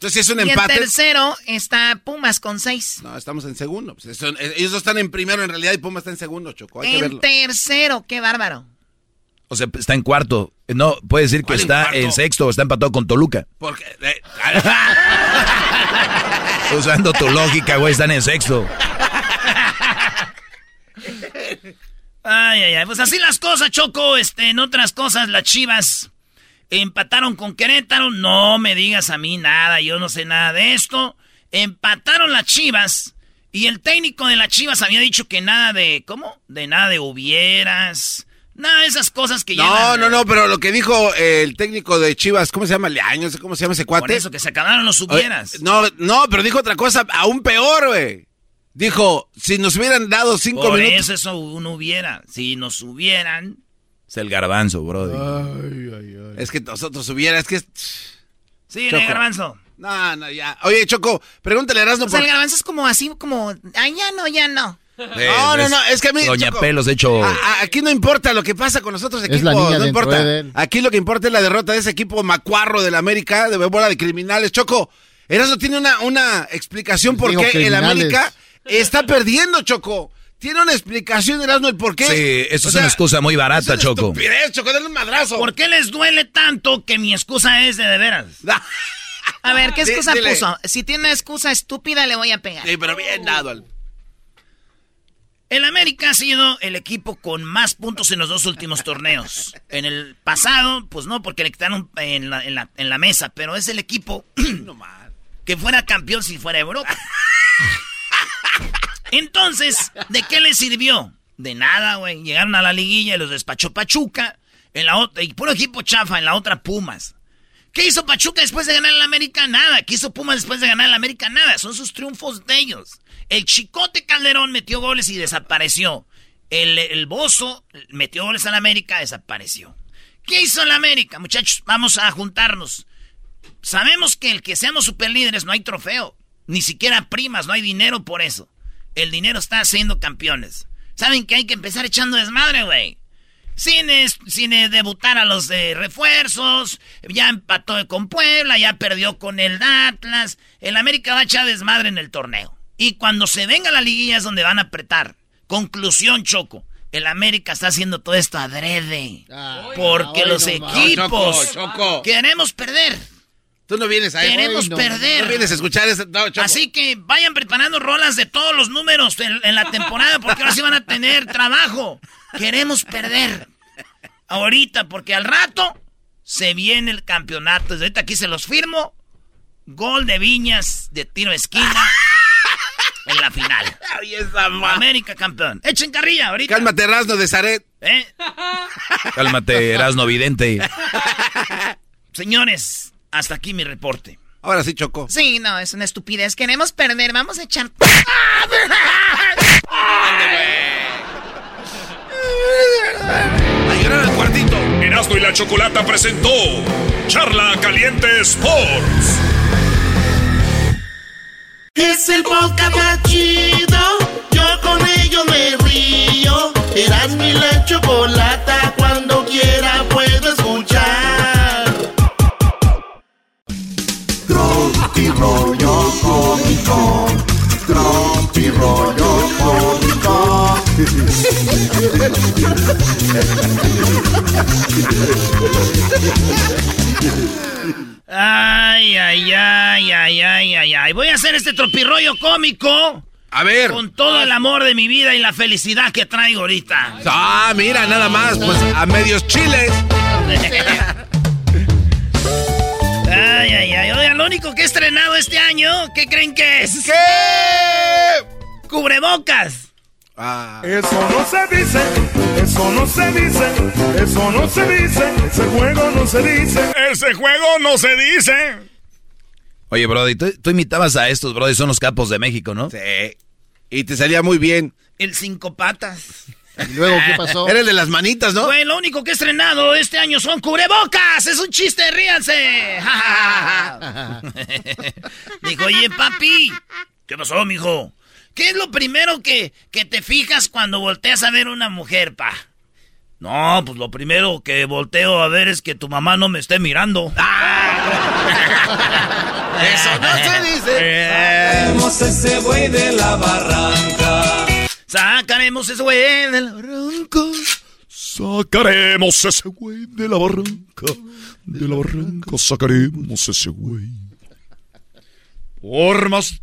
entonces, si es un y empate. en tercero está Pumas con seis. No, estamos en segundo. Pues eso- ellos están en primero en realidad y Puma está en segundo, Choco. Hay que En verlo. tercero, qué bárbaro. O sea, está en cuarto. No, puede decir que ¿Cuál en está en sexto o está empatado con Toluca. Porque. eh, Usando tu lógica, güey, están en sexto. Ay, ay, ay. Pues así las cosas, Choco. Este, en otras cosas, las chivas empataron con Querétaro. No me digas a mí nada, yo no sé nada de esto. Empataron las chivas. Y el técnico de las chivas había dicho que nada de. ¿Cómo? De nada de hubieras. Nada de esas cosas que no, llevan. no, no, pero lo que dijo eh, el técnico de Chivas, ¿cómo se llama? Leaño, no sé cómo se llama ese cuate. Por eso que se acabaron los hubieras. Oye, No, no, pero dijo otra cosa aún peor, güey. Dijo, si nos hubieran dado cinco Por minutos. eso eso uno hubiera. Si nos hubieran. Es el garbanzo, bro. Es que nosotros hubiera, es que. Sí, Choco. garbanzo. No, no, ya. Oye, Choco, pregúntale a Erasmo O sea, por- el garbanzo es como así, como, ay, ya no, ya no. No, no, no, es que a mí. Doña Choco, Pelos hecho. a- a- aquí no importa lo que pasa con los otros Es equipos. la niña no importa. de él. Aquí lo que importa es la derrota de ese equipo macuarro del América, de bola de criminales. Choco, Erasmo tiene una, una explicación por Digo qué el. América está perdiendo, Choco. Tiene una explicación, Erasmo, el por qué. Sí, eso O es sea, una excusa muy barata, es una Choco. estupidez, Choco, dale un madrazo. ¿Por qué les duele tanto que mi excusa es de de veras? A ver, ¿qué excusa dile. puso? Si tiene una excusa estúpida, le voy a pegar. Sí, pero bien dado. al- El América ha sido el equipo con más puntos en los dos últimos torneos. En el pasado, pues no, porque le quitaron en la, en la- en la mesa, pero es el equipo que fuera campeón si fuera Europa. Entonces, ¿de qué le sirvió? De nada, güey. Llegaron a la liguilla y los despachó Pachuca. En la otra, y puro equipo chafa, en la otra Pumas. ¿Qué hizo Pachuca después de ganar el América? Nada. ¿Qué hizo Pumas después de ganar el América? Nada. Son sus triunfos de ellos. El Chicote Calderón metió goles y desapareció. El, el Bozo metió goles al América, desapareció. ¿Qué hizo el América? Muchachos, vamos a juntarnos. Sabemos que el que seamos superlíderes no hay trofeo. Ni siquiera primas, no hay dinero por eso. El dinero está haciendo campeones. ¿Saben que hay que empezar echando desmadre, güey? Sin, es- sin eh, debutar a los de refuerzos, ya empató con Puebla, ya perdió con el Atlas. El América va a echar desmadre en el torneo. Y cuando se venga la liguilla es donde van a apretar. Conclusión, Choco. El América está haciendo todo esto adrede. porque ay, los no equipos Choco, Choco. queremos perder. Tú no vienes a Queremos no. perder. No vienes a escuchar. No, Choco. Así que vayan preparando rolas de todos los números en, en la temporada porque ahora sí van a tener trabajo. Queremos perder. Ahorita, porque al rato se viene el campeonato. Desde ahorita aquí se los firmo. Gol de Viñas de tiro de esquina en la final. Ay, esa ma- América campeón. Echen carrilla ahorita. Cálmate, Erasmo de Zaret. ¿Eh? Cálmate, Erasno Vidente. Señores, hasta aquí mi reporte. Ahora sí, Choco. Sí, no, es una estupidez. Queremos perder, vamos a echar. Ay, era el cuartito. Erasmo y la Chocolata presentó Charla Caliente Sports. Es el podcast más chido. Yo con ello me río. Eras mi la chocolata. rollo cómico. Tropi rollo cómico. Ay, ay, ay, ay, ay, ay, ay. Voy a hacer este tropirollo cómico. A ver. Con todo el amor de mi vida y la felicidad que traigo ahorita. Ah, mira, nada más, pues a medios chiles. Ay, ay, ay. Oigan, lo único que he estrenado este año, ¿qué creen que es? ¿Qué? Cubrebocas. Ah. Eso no se dice, eso no se dice, eso no se dice, ese juego no se dice. Ese juego no se dice. Oye, Brody, tú, tú imitabas a estos, Brody, son los capos de México, ¿no? Sí. Y te salía muy bien. El cinco patas. ¿Y luego qué pasó? Era el de las manitas, ¿no? Güey, lo único que he estrenado este año son cubrebocas. Es un chiste, ríanse. Dijo, oye, papi. ¿Qué pasó, mijo? ¿Qué es lo primero que, que te fijas cuando volteas a ver una mujer, pa? No, pues lo primero que volteo a ver es que tu mamá no me esté mirando. Eso no se dice. Sacaremos ese güey de la barranca. Sacaremos ese güey de la barranca. Sacaremos ese güey de la barranca. De la barranca sacaremos ese güey. Por más.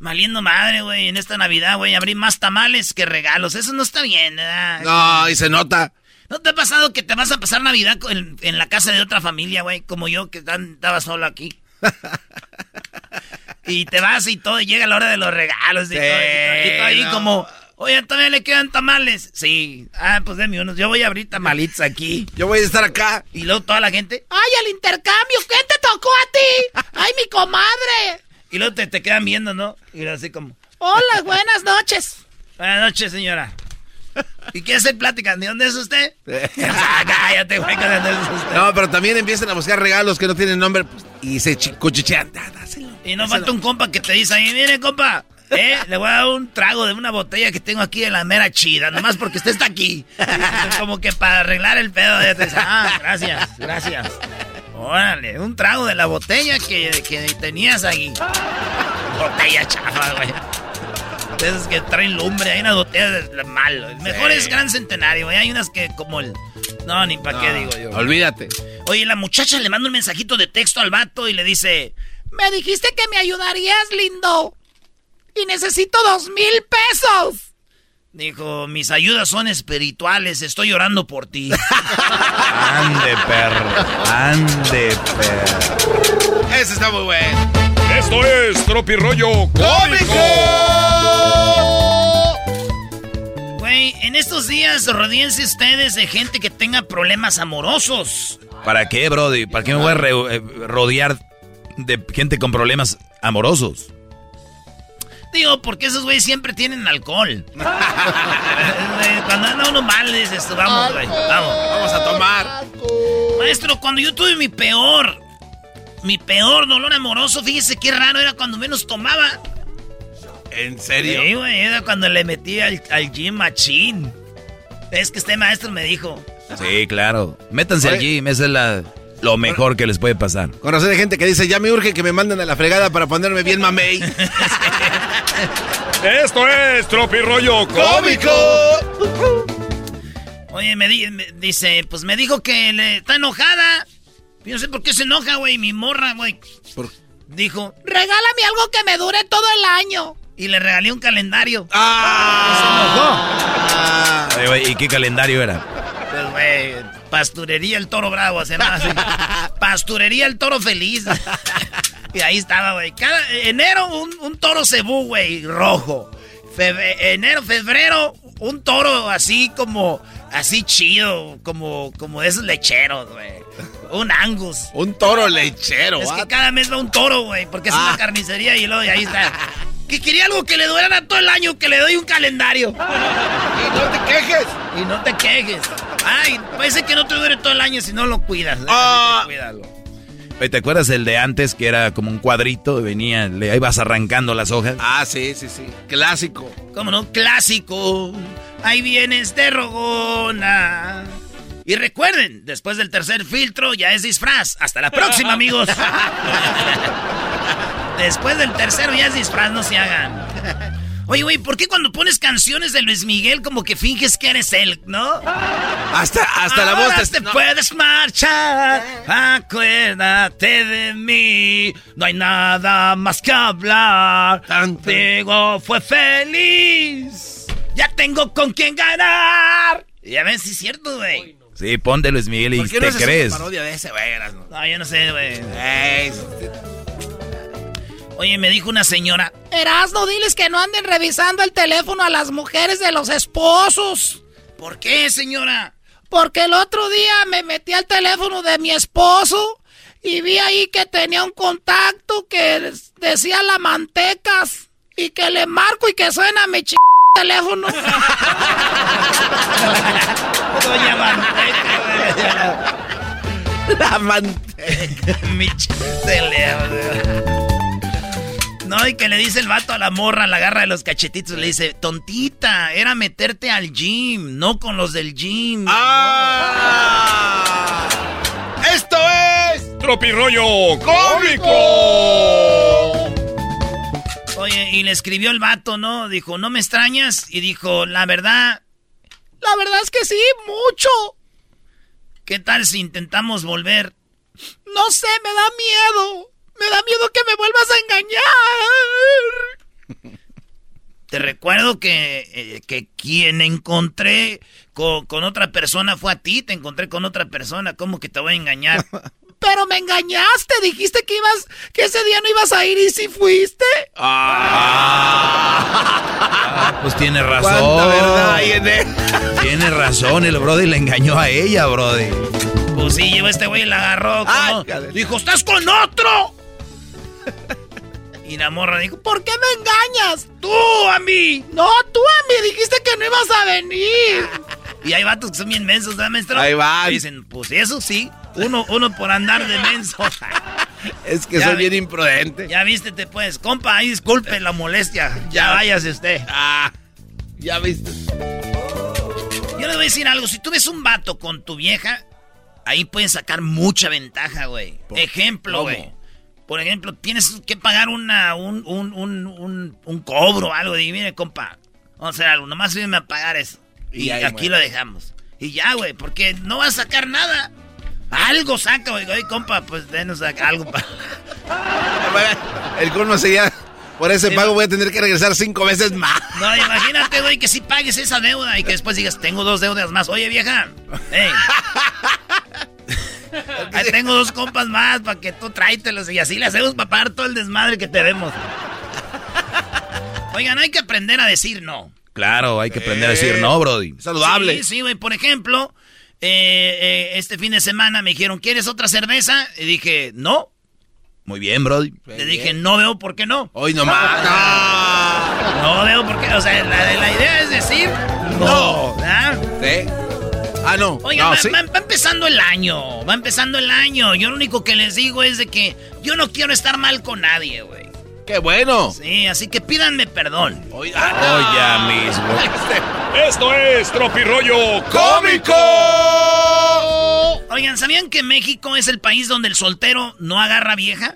Maliendo madre, güey. En esta Navidad, güey, abrí más tamales que regalos. Eso no está bien, ¿verdad? No, y se nota. ¿No te ha pasado que te vas a pasar Navidad en, en la casa de otra familia, güey? Como yo, que tan- estaba solo aquí. y te vas y todo, y llega la hora de los regalos. Y, Sí, todo, y todo, y todo ahí no. como, oye, ¿todavía le quedan tamales? Sí. Ah, pues deme unos. Yo voy a abrir tamalitos aquí. Yo voy a estar acá. Y luego toda la gente, ¡Ay, el intercambio! ¿Qué te tocó a ti? ¡Ay, mi comadre! y luego te, te quedan viendo, ¿no? Y así como, Hola, buenas noches. buenas noches, señora. ¿Y qué hacer plática? ¿De dónde es usted? Ah, Cállate, güey, ¿de dónde es usted? No, pero también empiezan a buscar regalos que no tienen nombre pues, y se chi- cuchichean. Dáselo. Y no falta un compa que te dice ahí, mire, compa, eh, le voy a dar un trago de una botella que tengo aquí de la mera chida, nomás porque usted está aquí. Como que para arreglar el pedo. Ya te dice, ah, gracias, gracias. Órale, un trago de la botella que, que tenías ahí. Botella chafa, güey. De esas que traen lumbre, hay unas botellas de malo. El mejor Sí. es Gran Centenario, güey. Hay unas que como el... No, ni para qué digo yo. Olvídate. Oye, la muchacha le manda un mensajito de texto al vato y le dice... Me dijiste que me ayudarías, lindo. Y necesito dos mil pesos. Dijo, mis ayudas son espirituales, estoy orando por ti. Ande, perro. Ande, perro. Ese está muy bueno. Esto es Tropirollo Güey, en estos días rodíense ustedes de gente que tenga problemas amorosos. ¿Para qué, Brody? ¿Para qué me voy a re- eh, rodear de gente con problemas amorosos? Digo, porque esos güeyes siempre tienen alcohol. Cuando anda uno mal, dices, tú, vamos, güey, vamos. Vamos a tomar. Maestro, cuando yo tuve mi peor, mi peor dolor amoroso, fíjese qué raro era cuando menos tomaba. ¿En serio? Sí, güey, era cuando le metí al, al gym machine. Es que este maestro me dijo, Sí, claro. Métanse Oye. al gym, esa es la, lo mejor que les puede pasar. Con razón hay gente que dice, ya me urge que me manden a la fregada para ponerme bien mamey. Esto es Tropirollo ¡Cómico! Oye, me, di- me- dice, pues me dijo que le está enojada. Yo no sé por qué se enoja, güey, mi morra, güey. Por- Dijo, Regálame algo que me dure todo el año. y le regalé un calendario. ¡Ah! Oye, güey, ¿Y qué calendario era? Pues, güey, pasturería el toro bravo, se llama así. Pasturería el toro feliz. y ahí estaba, güey. Cada enero un, un toro cebú, güey, rojo. Febe- enero, febrero, un toro así como, así chido, como, como esos lecheros, güey. Un angus. Un toro lechero. Es que what? cada mes va un toro, güey, porque es Ah. una carnicería y luego y ahí está. Que quería algo que le durara todo el año, que le doy un calendario. Y no te quejes. Y no te quejes. Ay, parece que no te dure todo el año si no lo cuidas. Ah. Cuídalo. Oye, ¿Te acuerdas el de antes que era como un cuadrito? y Venía, le ibas arrancando las hojas. Ah, sí, sí, sí. Clásico. ¿Cómo no? Clásico. Ahí vienes de rogona. Y recuerden, después del tercer filtro ya es disfraz. Hasta la próxima, amigos. después del tercero ya es disfraz, no se hagan. Oye, güey, ¿por qué cuando pones canciones de Luis Miguel como que finges que eres él, no? Hasta, hasta la voz te, puedes marchar. Acuérdate de mí. No hay nada más que hablar. Digo, fue feliz. Ya tengo con quién ganar. Ya ves, si es cierto, güey. Sí, ponte Luis Miguel y te crees. parodia de ese, güey? No, yo no sé, güey. Oye, me dijo una señora. Erasno, diles que no anden revisando el teléfono a las mujeres de los esposos. ¿Por qué, señora? Porque el otro día me metí al teléfono de mi esposo y vi ahí que tenía un contacto que decía la mantecas y que le marco y que suena mi ch teléfono. Doña Manteca. La manteca. mi teléfono. No, y que le dice el vato a la morra, la garra de los cachetitos, le dice, tontita, era meterte al gym, no con los del gym. ¡Ah! ¡Esto es... Tropirollo Cómico! Y le escribió el vato, ¿no? Dijo, ¿no me extrañas? Y dijo, la verdad... La verdad es que sí, mucho. ¿Qué tal si intentamos volver? No sé, me da miedo. Me da miedo que me vuelvas a engañar. Te recuerdo que, eh, que quien encontré con, otra persona fue a ti. Te encontré con otra persona. ¿Cómo que te voy a engañar? Pero me engañaste. Dijiste que ibas, que ese día no ibas a ir y si fuiste. Ah, pues tiene razón. ¿Cuánta verdad Tiene razón. El Brody le engañó a ella, Brody. Pues sí, lleva este güey y la agarró. Dijo, ¿estás con otro? Y la morra dijo, ¿por qué me engañas? Tú a mí. No, tú a mí. Dijiste que no ibas a venir. Y hay vatos que son bien mensos, ¿verdad, maestro? Ahí va. Y dicen, pues eso sí. Uno, uno por andar de menso. es que soy bien imprudente. Ya vístete, pues. Compa, ahí disculpe la molestia. Ya váyase usted. Ah, ya viste. Yo le voy a decir algo. Si tú ves un vato con tu vieja, ahí puedes sacar mucha ventaja, güey. Ejemplo, güey. Por ejemplo, tienes que pagar una, un, un, un, un, cobro o algo. Y mire, compa, vamos a hacer algo. Nomás viene a pagar eso. Y, aquí lo dejamos. Y ya, güey, porque no va a sacar nada. Algo saca, güey. Oye, compa, pues denos algo para... El colmo sería... Por ese pago voy a tener que regresar cinco veces más. No, imagínate, güey, que si pagues esa deuda y que después digas, tengo dos deudas más. Oye, vieja, hey, Ahí tengo dos compas más para que tú tráetelos y así le hacemos para pagar todo el desmadre que tenemos. Oigan, hay que aprender a decir no. Claro, hay que aprender a decir no, Brody. Saludable. Sí, sí, güey. Por ejemplo, eh, eh, este fin de semana me dijeron, ¿quieres otra cerveza? Y dije, no. Muy bien, Brody. Le dije, no veo por qué no. Hoy nomás. No. no veo por qué. O sea, la, la idea es decir no. Sí. Ah, no. Oigan, va, empezando el año. Va empezando el año. Yo lo único que les digo es de que yo no quiero estar mal con nadie, güey. ¡Qué bueno! Sí, así que pídanme perdón. Oiga, ya mismo. Esto es Tropirollo Cómico. Oigan, ¿sabían que México es el país donde el soltero no agarra vieja?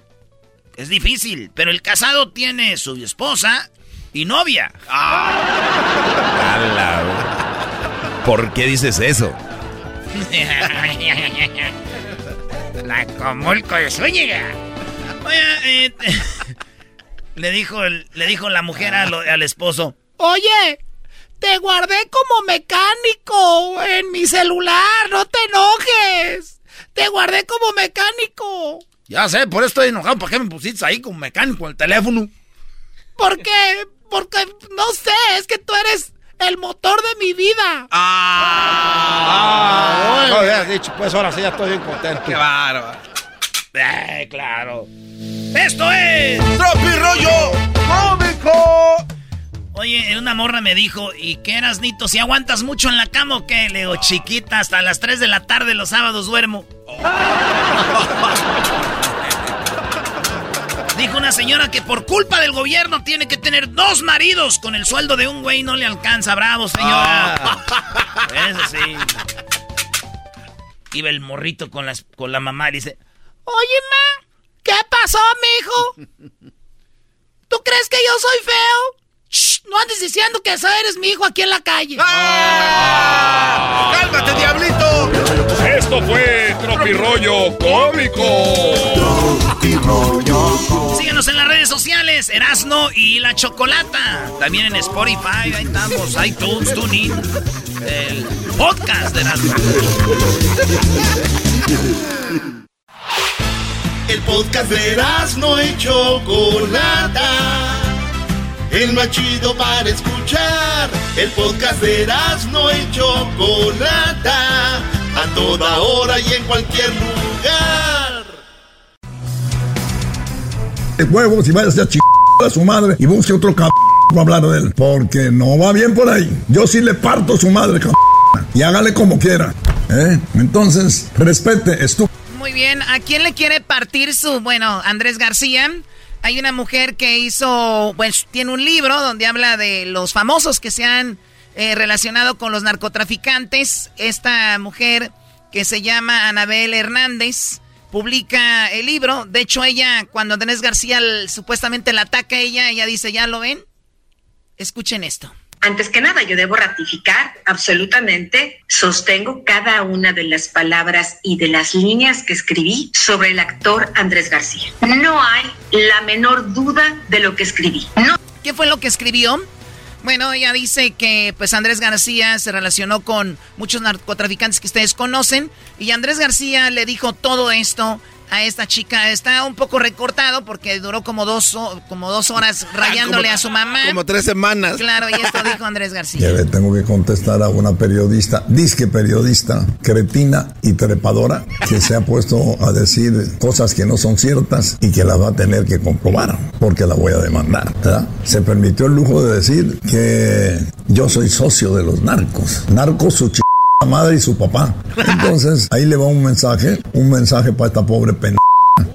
Es difícil, pero el casado tiene su esposa y novia. Ah. ¿Por qué dices eso? la comulco de Zúñiga. Oye, eh, le, dijo le dijo la mujer al, esposo. Oye, te guardé como mecánico en mi celular, no te enojes. Te guardé como mecánico. Ya sé, por eso estoy enojado. ¿Por qué me pusiste ahí como mecánico en el teléfono? ¿Por qué? Porque, no sé, es que tú eres el motor de mi vida. Ah, ah no habías dicho, pues ahora sí ya estoy bien contento. Qué bárbaro. Eh, claro. Esto es Tropi Rollo Cómico. Oye, una morra me dijo, ¿y qué eras, Nito? ¿Si aguantas mucho en la cama o qué? Le digo, chiquita, hasta las 3 de la tarde los sábados duermo. Dijo una señora que por culpa del gobierno tiene que tener dos maridos. Con el sueldo de un güey no le alcanza. Bravo, señora. Ah. Eso sí. Iba el morrito con, las, con la mamá y dice... Oye, ma, ¿qué pasó, mijo? ¿Tú crees que yo soy feo? no andes diciendo que esa eres mi hijo aquí en la calle. ¡Ah! ¡Cálmate, diablito! Esto fue Tropirollo Cómico. Síguenos en las redes sociales, Erasno y La Chocolata. También en Spotify, ahí estamos, iTunes, TuneIn, el podcast de Erasno. El podcast de Erasno y Chocolata. El más chido para escuchar. El podcast de Erasno y Chocolata. A toda hora y en cualquier lugar. huevos y váyase a chingar a su madre y busque otro cabrón para hablar de él. Porque no va bien por ahí. Yo sí le parto su madre, cabrón. Y hágale como quiera. ¿eh? Entonces, respete, estúpido. Muy bien, ¿a quién le quiere partir su, bueno, Andrés García? Hay una mujer que hizo, pues tiene un libro donde habla de los famosos que se han eh, relacionado con los narcotraficantes. Esta mujer que se llama Anabel Hernández publica el libro. De hecho, ella, cuando Andrés García supuestamente la ataca a ella, ella dice, ¿ya lo ven? Escuchen esto. Antes que nada, yo debo ratificar absolutamente, sostengo cada una de las palabras y de las líneas que escribí sobre el actor Andrés García. No hay la menor duda de lo que escribí. No. ¿Qué fue lo que escribió? Bueno, ella dice que pues Andrés García se relacionó con muchos narcotraficantes que ustedes conocen y Andrés García le dijo todo esto a esta chica. Está un poco recortado porque duró como dos, como dos horas rayándole Como- a su mamá. Como tres semanas. Claro, y esto dijo Andrés García. Ya le tengo que contestar a una periodista, disque periodista, cretina y trepadora, que se ha puesto a decir cosas que no son ciertas y que las va a tener que comprobar, porque la voy a demandar. ¿verdad? Se permitió el lujo de decir que yo soy socio de los narcos. Narcos su ch madre y su papá. Entonces, ahí le va un mensaje, un mensaje para esta pobre pendeja,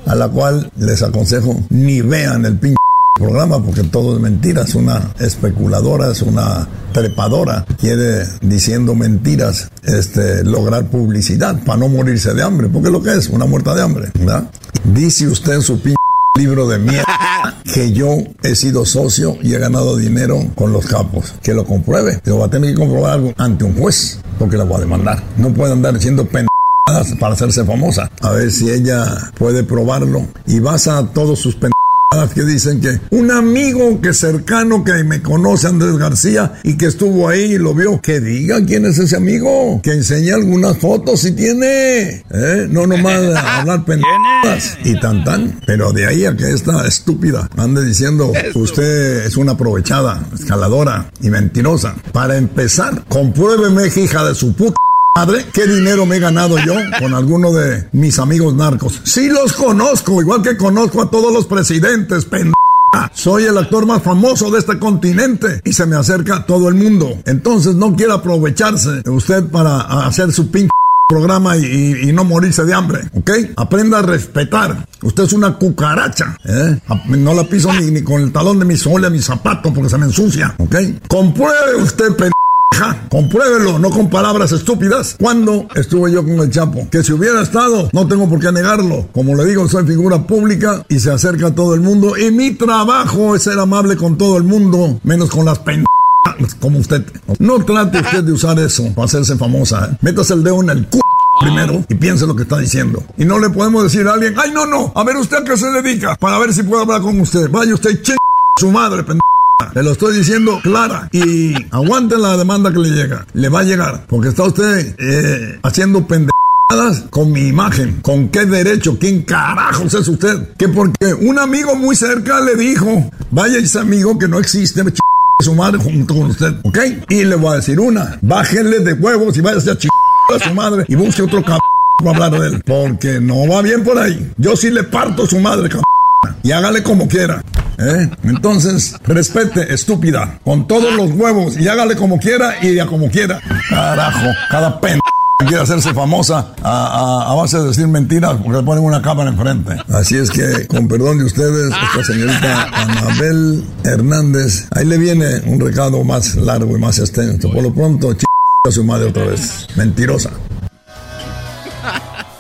a la cual les aconsejo ni vean el pinche programa porque todo es mentira, es una especuladora, es una trepadora, quiere diciendo mentiras, este, lograr publicidad para no morirse de hambre, porque lo que es, una muerta de hambre, ¿verdad? Dice usted su pinche libro de mierda que yo he sido socio y he ganado dinero con los capos, que lo compruebe, lo va a tener que comprobar ante un juez, porque la voy a demandar, no puede andar diciendo pendejadas para hacerse famosa, a ver si ella puede probarlo. Y basa todos sus que dicen que un amigo que cercano que me conoce Andrés García y que estuvo ahí y lo vio, que diga quién es ese amigo, que enseñe algunas fotos si tiene, ¿eh? no nomás hablar pendejadas y tan tan, pero de ahí a que esta estúpida ande diciendo usted es una aprovechada, escaladora y mentirosa. Para empezar, compruébeme hija de su puta Madre, ¿qué dinero me he ganado yo con alguno de mis amigos narcos? Sí los conozco, igual que conozco a todos los presidentes, pendeja. Soy el actor más famoso de este continente y se me acerca todo el mundo. Entonces no quiere aprovecharse usted para hacer su pinche programa y, no morirse de hambre, ¿ok? Aprenda a respetar. Usted es una cucaracha, ¿eh? No la piso ni, con el talón de mi sole a mi zapato porque se me ensucia, ¿ok? Compruebe usted, pendeja. Compruébelo, no con palabras estúpidas. ¿Cuándo estuve yo con el Chapo? Que si hubiera estado, no tengo por qué negarlo. Como le digo, soy figura pública y se acerca a todo el mundo. Y mi trabajo es ser amable con todo el mundo, menos con las pendejas como usted. No trate usted de usar eso para hacerse famosa. ¿eh? Métase el dedo en el cu primero y piense lo que está diciendo. Y no le podemos decir a alguien, ay, no, no, a ver usted a qué se dedica para ver si puedo hablar con usted. Vaya usted, ching su madre, pendeja. Le lo estoy diciendo clara y aguanten la demanda que le llega. Le va a llegar porque está usted eh, haciendo pendejadas con mi imagen. ¿Con qué derecho? ¿Quién carajos es usted? Que porque un amigo muy cerca le dijo, vaya ese amigo que no existe, ch su madre junto con usted, ¿ok? Y le voy a decir una, bájenle de huevos y váyase a ch a su madre y busque otro cabrón para hablar de él. Porque no va bien por ahí. Yo sí le parto su madre, cabrón. Y hágale como quiera. ¿eh? Entonces, respete, estúpida, con todos los huevos y hágale como quiera y a como quiera. Carajo, cada pen quiere hacerse famosa a, a- a base de decir mentiras porque le ponen una cámara enfrente. Así es que, con perdón de ustedes, esta señorita Anabel Hernández, ahí le viene un recado más largo y más extenso. Por lo pronto, ch a su madre otra vez. Mentirosa.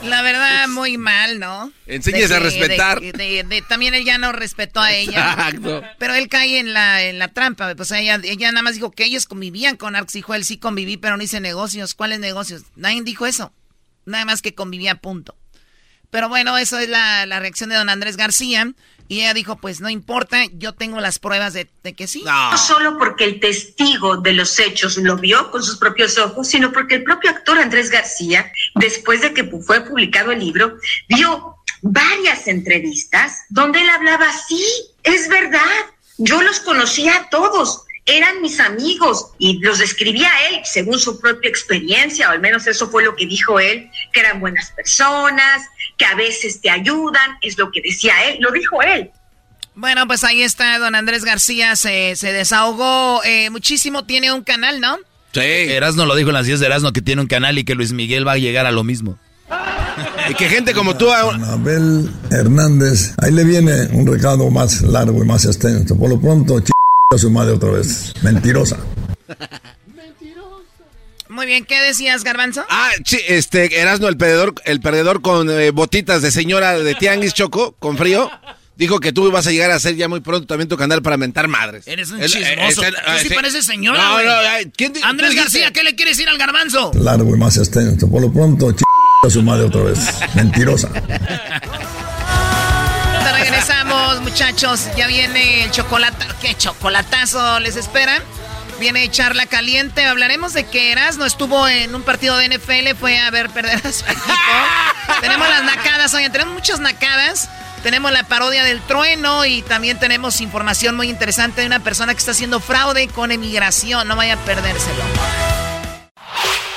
La verdad, muy mal, ¿no? Enséñese a respetar. también él ya no respetó a ella. Exacto. Pero él cae en la, en la trampa. Pues ella, ella nada más dijo que ellos convivían con Arx. Dijo él sí conviví, pero no hice negocios. ¿Cuáles negocios? Nadie dijo eso. Nada más que convivía, punto. Pero bueno, eso es la, la reacción de don Andrés García. Y ella dijo, pues no importa, yo tengo las pruebas de, que sí. No. solo porque el testigo de los hechos lo vio con sus propios ojos, sino porque el propio actor Andrés García, después de que fue publicado el libro, dio varias entrevistas donde él hablaba, sí, es verdad, yo los conocía a todos, eran mis amigos y los describía él según su propia experiencia, o al menos eso fue lo que dijo él, que eran buenas personas, que a veces te ayudan, es lo que decía él, lo dijo él. Bueno, pues ahí está, don Andrés García se, se desahogó eh, muchísimo, tiene un canal, ¿no? Sí. Erasno lo dijo en las 10 de Erasno que tiene un canal y que Luis Miguel va a llegar a lo mismo. y que gente como tú... Anabel Hernández, ahí le viene un recado más largo y más extenso. Por lo pronto, ch... a su madre otra vez. Mentirosa. Muy bien, ¿qué decías, Garbanzo? Ah, sí, este, Erasno, el perdedor, el perdedor con eh, botitas de señora de Tianguis Choco, con frío. Dijo que tú vas a llegar a ser ya muy pronto también tu canal para mentar madres. Eres un chismoso. ¿Tú sí pareces señora, No, no, ¿quién Andrés García, ¿qué le quieres decir al garbanzo? Largo y más extenso. Por lo pronto, ch... a su madre otra vez. Mentirosa. regresamos, muchachos. Ya viene el chocolate. ¿Qué chocolatazo les esperan? Viene charla caliente. Hablaremos de que Erasmo estuvo en un partido de NFL, fue a ver perder a su equipo. tenemos las nacadas, oye, tenemos muchas nacadas. Tenemos la parodia del trueno y también tenemos información muy interesante de una persona que está haciendo fraude con emigración. No vaya a perdérselo.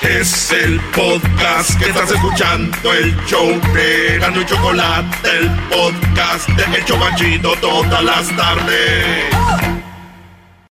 Es el podcast que estás escuchando, el show de Gano y Chocolate, el podcast de Hecho Banchito todas las tardes.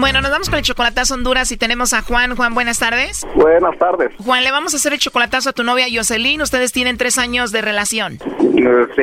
Bueno, nos vamos con el chocolatazo Honduras y tenemos a Juan. Juan, buenas tardes. Buenas tardes. Juan, le vamos a hacer el chocolatazo a tu novia Jocelyn. Ustedes tienen tres años de relación. Sí,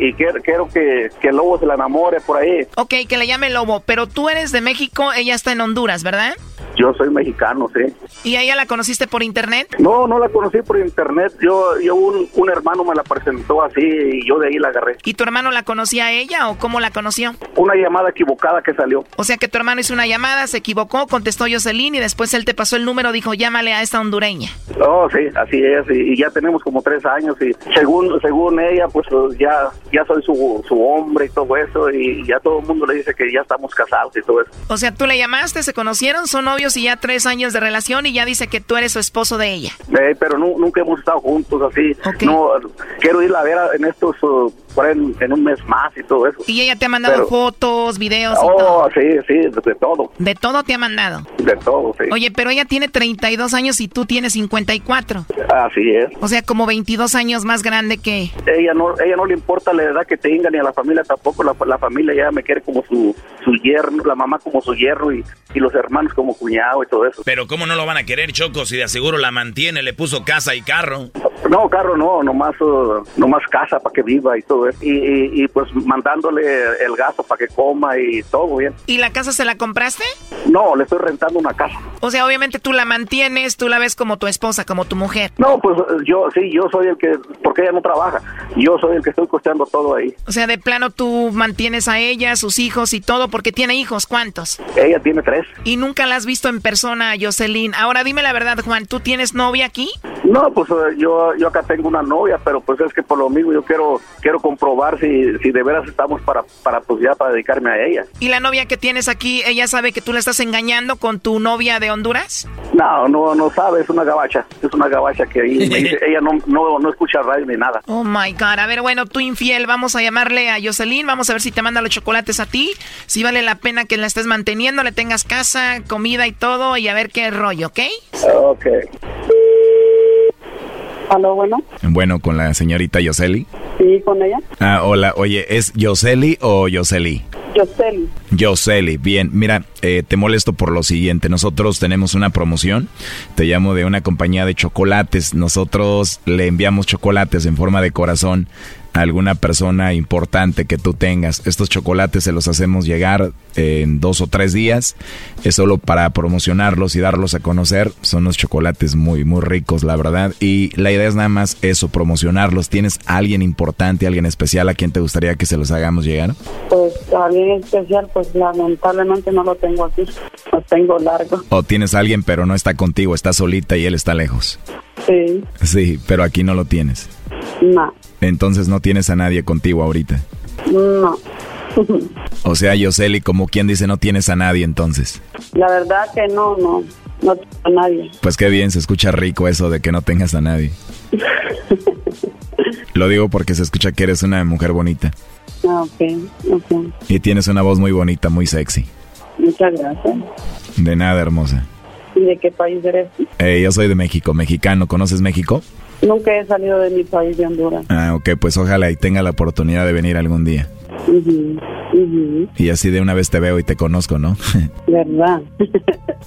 y, quiero, que, que, el lobo se la enamore por ahí. Ok, que le llame lobo. Pero tú eres de México, ella está en Honduras, ¿verdad? Yo soy mexicano, sí. ¿Y a ella la conociste por internet? No, no la conocí por internet. Yo, yo un, un, hermano me la presentó así y yo de ahí la agarré. ¿Y tu hermano la conocía a ella o cómo la conoció? Una llamada equivocada que salió. O sea que tu hermano hizo una llamada, se equivocó, contestó Jocelyn y después él te pasó el número, dijo llámale a esta hondureña. Oh, sí, así es. Y, ya tenemos como tres años y según según ella, pues ya, ya soy su, su hombre y todo eso y ya todo el mundo le dice que ya estamos casados y todo eso. O sea, tú le llamaste, se conocieron, son novios y ya tres años de relación y ya dice que tú eres su esposo de ella. Eh, pero nunca hemos estado juntos así. No, quiero ir a ver en estos, uh, en, un mes más y todo eso. ¿Y ella te ha mandado fotos, videos? Y oh, sí, sí, de, todo. ¿De todo te ha mandado? De todo, sí. Oye, pero ella tiene 32 años y tú tienes 54. Así es. O sea, como 22 años más grande que... Ella no, ella no le importa la edad que tenga ni a la familia tampoco. La, la familia ya me quiere como su, su yerno, la mamá como su yerno y, y los hermanos como cuñado y todo eso. Pero ¿cómo no lo van a querer, Choco, si de aseguro la mantiene, le puso casa y carro? No, carro no, nomás, uh, nomás casa para que viva y todo eso. Y, y, pues mandándole el gasto para que coma y todo bien. ¿Y la casa se la compraste? No, le estoy rentando una casa. O sea, obviamente tú la mantienes, tú la ves como tu esposa, como tu mujer. No, pues yo sí, yo soy el que, porque ella no trabaja, yo soy el que estoy costeando todo ahí. O sea, de plano tú mantienes a ella, sus hijos y todo, porque tiene hijos, ¿cuántos? Ella tiene tres. ¿Y nunca la has visto en persona, Jocelyn. Ahora dime la verdad, Juan, ¿tú tienes novia aquí? No, pues eh, yo, yo acá tengo una novia, pero pues es que por lo mismo yo quiero quiero comprobar si, si de veras estamos para, para pues ya para dedicarme a ella. ¿Y la novia que tienes aquí, ella sabe que tú la estás engañando con tu novia de Honduras? No, no, no sabe, es una gabacha, es una gabacha que ahí ella no, no, no escucha radio ni nada. Oh my God, a ver, bueno, tú infiel, vamos a llamarle a Jocelyn, vamos a ver si te manda los chocolates a ti, si vale la pena que la estés manteniendo, le tengas casa, comida y todo, y a ver qué rollo, ¿ok? Ok. Aló, bueno. Bueno, con la señorita Yoseli. Sí, con ella. Ah, hola, oye, ¿es Yoseli o Yoseli? Yoseli. Yoseli, bien, mira, eh, te molesto por lo siguiente, nosotros tenemos una promoción, te llamo de una compañía de chocolates, nosotros le enviamos chocolates en forma de corazón alguna persona importante que tú tengas. Estos chocolates se los hacemos llegar en dos o tres días. Es solo para promocionarlos y darlos a conocer. Son unos chocolates muy, muy ricos, la verdad. Y la idea es nada más eso, promocionarlos. ¿Tienes alguien importante, alguien especial a quien te gustaría que se los hagamos llegar? Pues alguien especial, pues lamentablemente no lo tengo aquí. Lo tengo largo. O tienes alguien pero no está contigo, está solita y él está lejos. Sí. Sí, pero aquí no lo tienes. No. Entonces no tienes a nadie contigo ahorita. No. O sea, Yoseli, como quien dice, no tienes a nadie entonces. La verdad que no, no, no tengo a nadie. Pues qué bien, se escucha rico eso de que no tengas a nadie. Lo digo porque se escucha que eres una mujer bonita. Ah, ok, ok. Y tienes una voz muy bonita, muy sexy. Muchas gracias. De nada, hermosa. ¿Y de qué país eres? Eh, yo soy de México, mexicano. ¿Conoces México? Nunca he salido de mi país de Honduras. Ah, ok, pues ojalá y tenga la oportunidad de venir algún día. Y así de una vez te veo y te conozco, ¿no? ¿Verdad?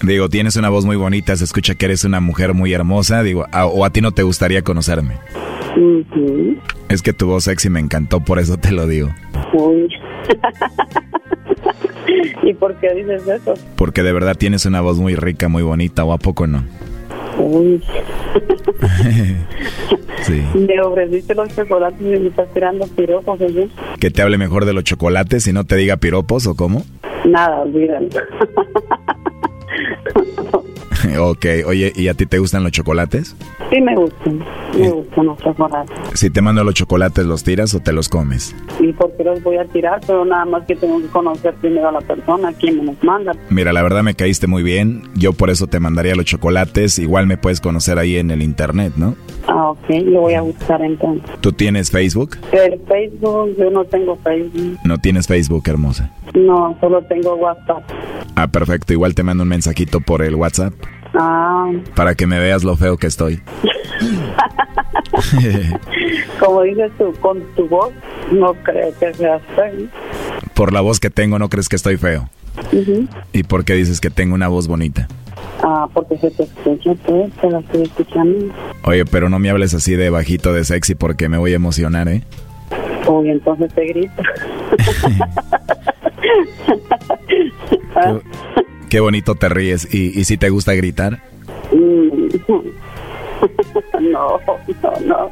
Digo, tienes una voz muy bonita, se escucha que eres una mujer muy hermosa, digo, a- o a ti no te gustaría conocerme. Es que tu voz sexy me encantó, por eso te lo digo. Uy. ¿Y por qué dices eso? Porque de verdad tienes una voz muy rica, muy bonita, o a poco no. Uy. Sí. Me ofreciste los chocolates y me estás tirando piropos, ¿sí? Que te hable mejor de los chocolates y no te diga piropos o cómo. Nada, olvídalo. ok, oye, ¿y a ti te gustan los chocolates? Sí me gustan, me gustan los chocolates. Si te mando los chocolates, ¿los tiras o te los comes? ¿Y por qué los voy a tirar? Pero nada más que tengo que conocer primero a la persona, quien me los manda. Mira, la verdad me caíste muy bien, yo por eso te mandaría los chocolates, igual me puedes conocer ahí en el internet, ¿no? Ah, ok, lo voy a buscar entonces. ¿Tú tienes Facebook? El Facebook, yo no tengo Facebook. No tienes Facebook, hermosa. No, solo tengo WhatsApp. Ah, perfecto, igual te mando un mensajito por el WhatsApp Ah, para que me veas lo feo que estoy. como dices tú, con tu voz, no creo que seas feo. por la voz que tengo, ¿no crees que estoy feo? ¿Y por qué dices que tengo una voz bonita? Ah, porque se te escucha, pues, te la estoy escuchando. Oye, pero no me hables así de bajito de sexy porque me voy a emocionar, ¿eh? Uy, entonces te grito. Qué bonito te ríes. ¿Y, y si te gusta gritar? no, no, no.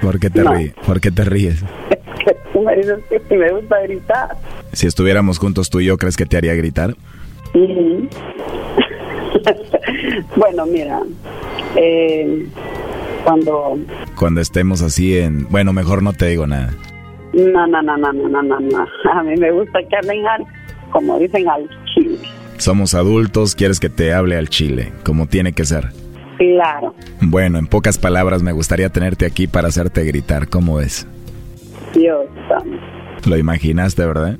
¿Por qué te, No. ríes? ¿Por qué te ríes? Que tú me dices que me gusta gritar. Si estuviéramos juntos tú y yo, ¿crees que te haría gritar? Ujú. bueno, mira, eh, cuando... Cuando estemos así en... Bueno, mejor no te digo nada. No, no, no, no, no, no, no, no. A mí me gusta que hablen al, como dicen, al. Somos adultos, quieres que te hable al chile, como tiene que ser. Claro, Bueno, en pocas palabras me gustaría tenerte aquí para hacerte gritar. ¿Cómo ves? Dios. Lo imaginaste, ¿verdad?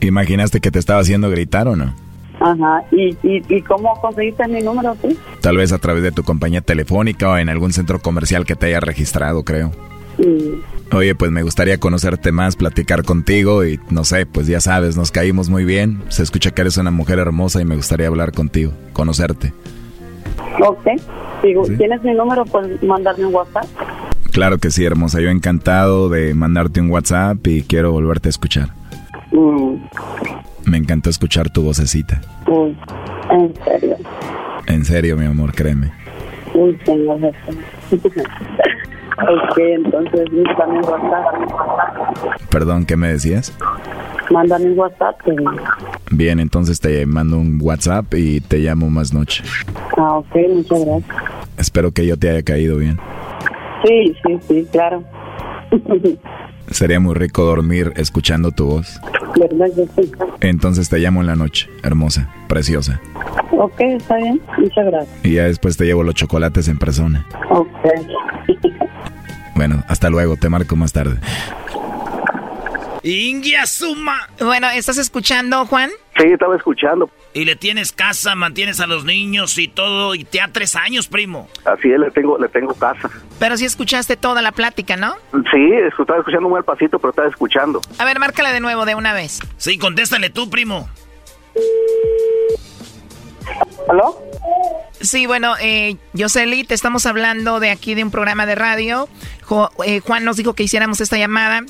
¿Imaginaste que te estaba haciendo gritar o no? Ajá, ¿Y, y, ¿y cómo conseguiste mi número tú? Tal vez a través de tu compañía telefónica o en algún centro comercial que te haya registrado, creo. Mm, Oye, pues me gustaría conocerte más, platicar contigo y no sé, pues ya sabes, nos caímos muy bien. Se escucha que eres una mujer hermosa y me gustaría hablar contigo, conocerte. Ok, Digo, ¿tienes mi número? Pues mandarme un WhatsApp. Claro que sí, hermosa. Yo encantado de mandarte un WhatsApp y quiero volverte a escuchar. Mm, Me encantó escuchar tu vocecita. uy, en serio. En serio, mi amor, créeme. Uy, tengo. ok, entonces mándame un WhatsApp. Perdón, ¿qué me decías? Mándame un WhatsApp. Bien, entonces te mando un WhatsApp y te llamo más noche. Ah, ok, muchas gracias. Espero que yo te haya caído bien. Sí, sí, sí, claro. Sería muy rico dormir escuchando tu voz. ¿Verdad que sí? Entonces te llamo en la noche, hermosa, preciosa. Ok, está bien. Muchas gracias. Y ya después te llevo los chocolates en persona. Ok. Bueno, hasta luego, te marco más tarde. Ingia Suma. Bueno, ¿estás escuchando, Juan? Sí, estaba escuchando. Y le tienes casa, mantienes a los niños y todo, y te ha tres años, primo. Así es, le tengo, le tengo casa. Pero sí escuchaste toda la plática, ¿no? Sí, estaba escuchando muy al pasito, pero estaba escuchando. A ver, márcale de nuevo, de una vez. Sí, contéstale tú, primo. ¿Aló? Sí, bueno, eh, Yoseli, te estamos hablando de aquí de un programa de radio. Eh, Juan nos dijo que hiciéramos esta llamada.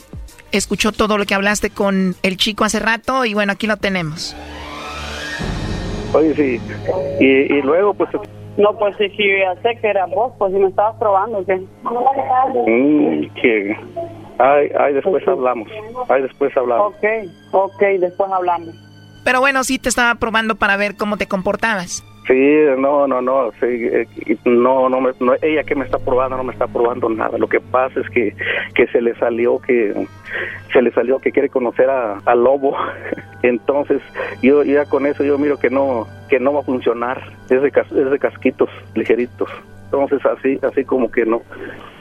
Escuchó todo lo que hablaste con el chico hace rato y bueno, aquí lo tenemos. Oye, sí. Y, luego, pues... No, pues si, ya sé que era vos, pues si me estabas probando, ¿qué? Mm, que... Ay, ay, después hablamos. Ay, después hablamos. Ok, ok, después hablamos. Pero bueno, sí te estaba probando para ver cómo te comportabas. Sí, no, no, no, sí, eh, no, no, no, ella que me está probando no me está probando nada. Lo que pasa es que, que se le salió que se le salió que quiere conocer a, al lobo. Entonces, yo ya con eso yo miro que no que no va a funcionar. Es de, es de casquitos ligeritos. Entonces, así así como que no.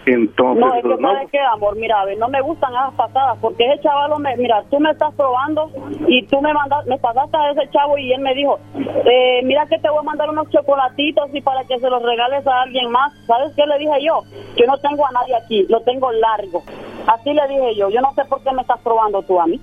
Entonces, no, es que, no. ¿sabes qué, amor? Mira, no me gustan esas pasadas, porque ese chaval, me, mira, tú me estás probando y tú me mandas, me pasaste a ese chavo y él me dijo, eh, mira que te voy a mandar unos chocolatitos y para que se los regales a alguien más. ¿Sabes qué le dije yo? Yo no tengo a nadie aquí, lo tengo largo. Así le dije yo, yo no sé por qué me estás probando tú a mí.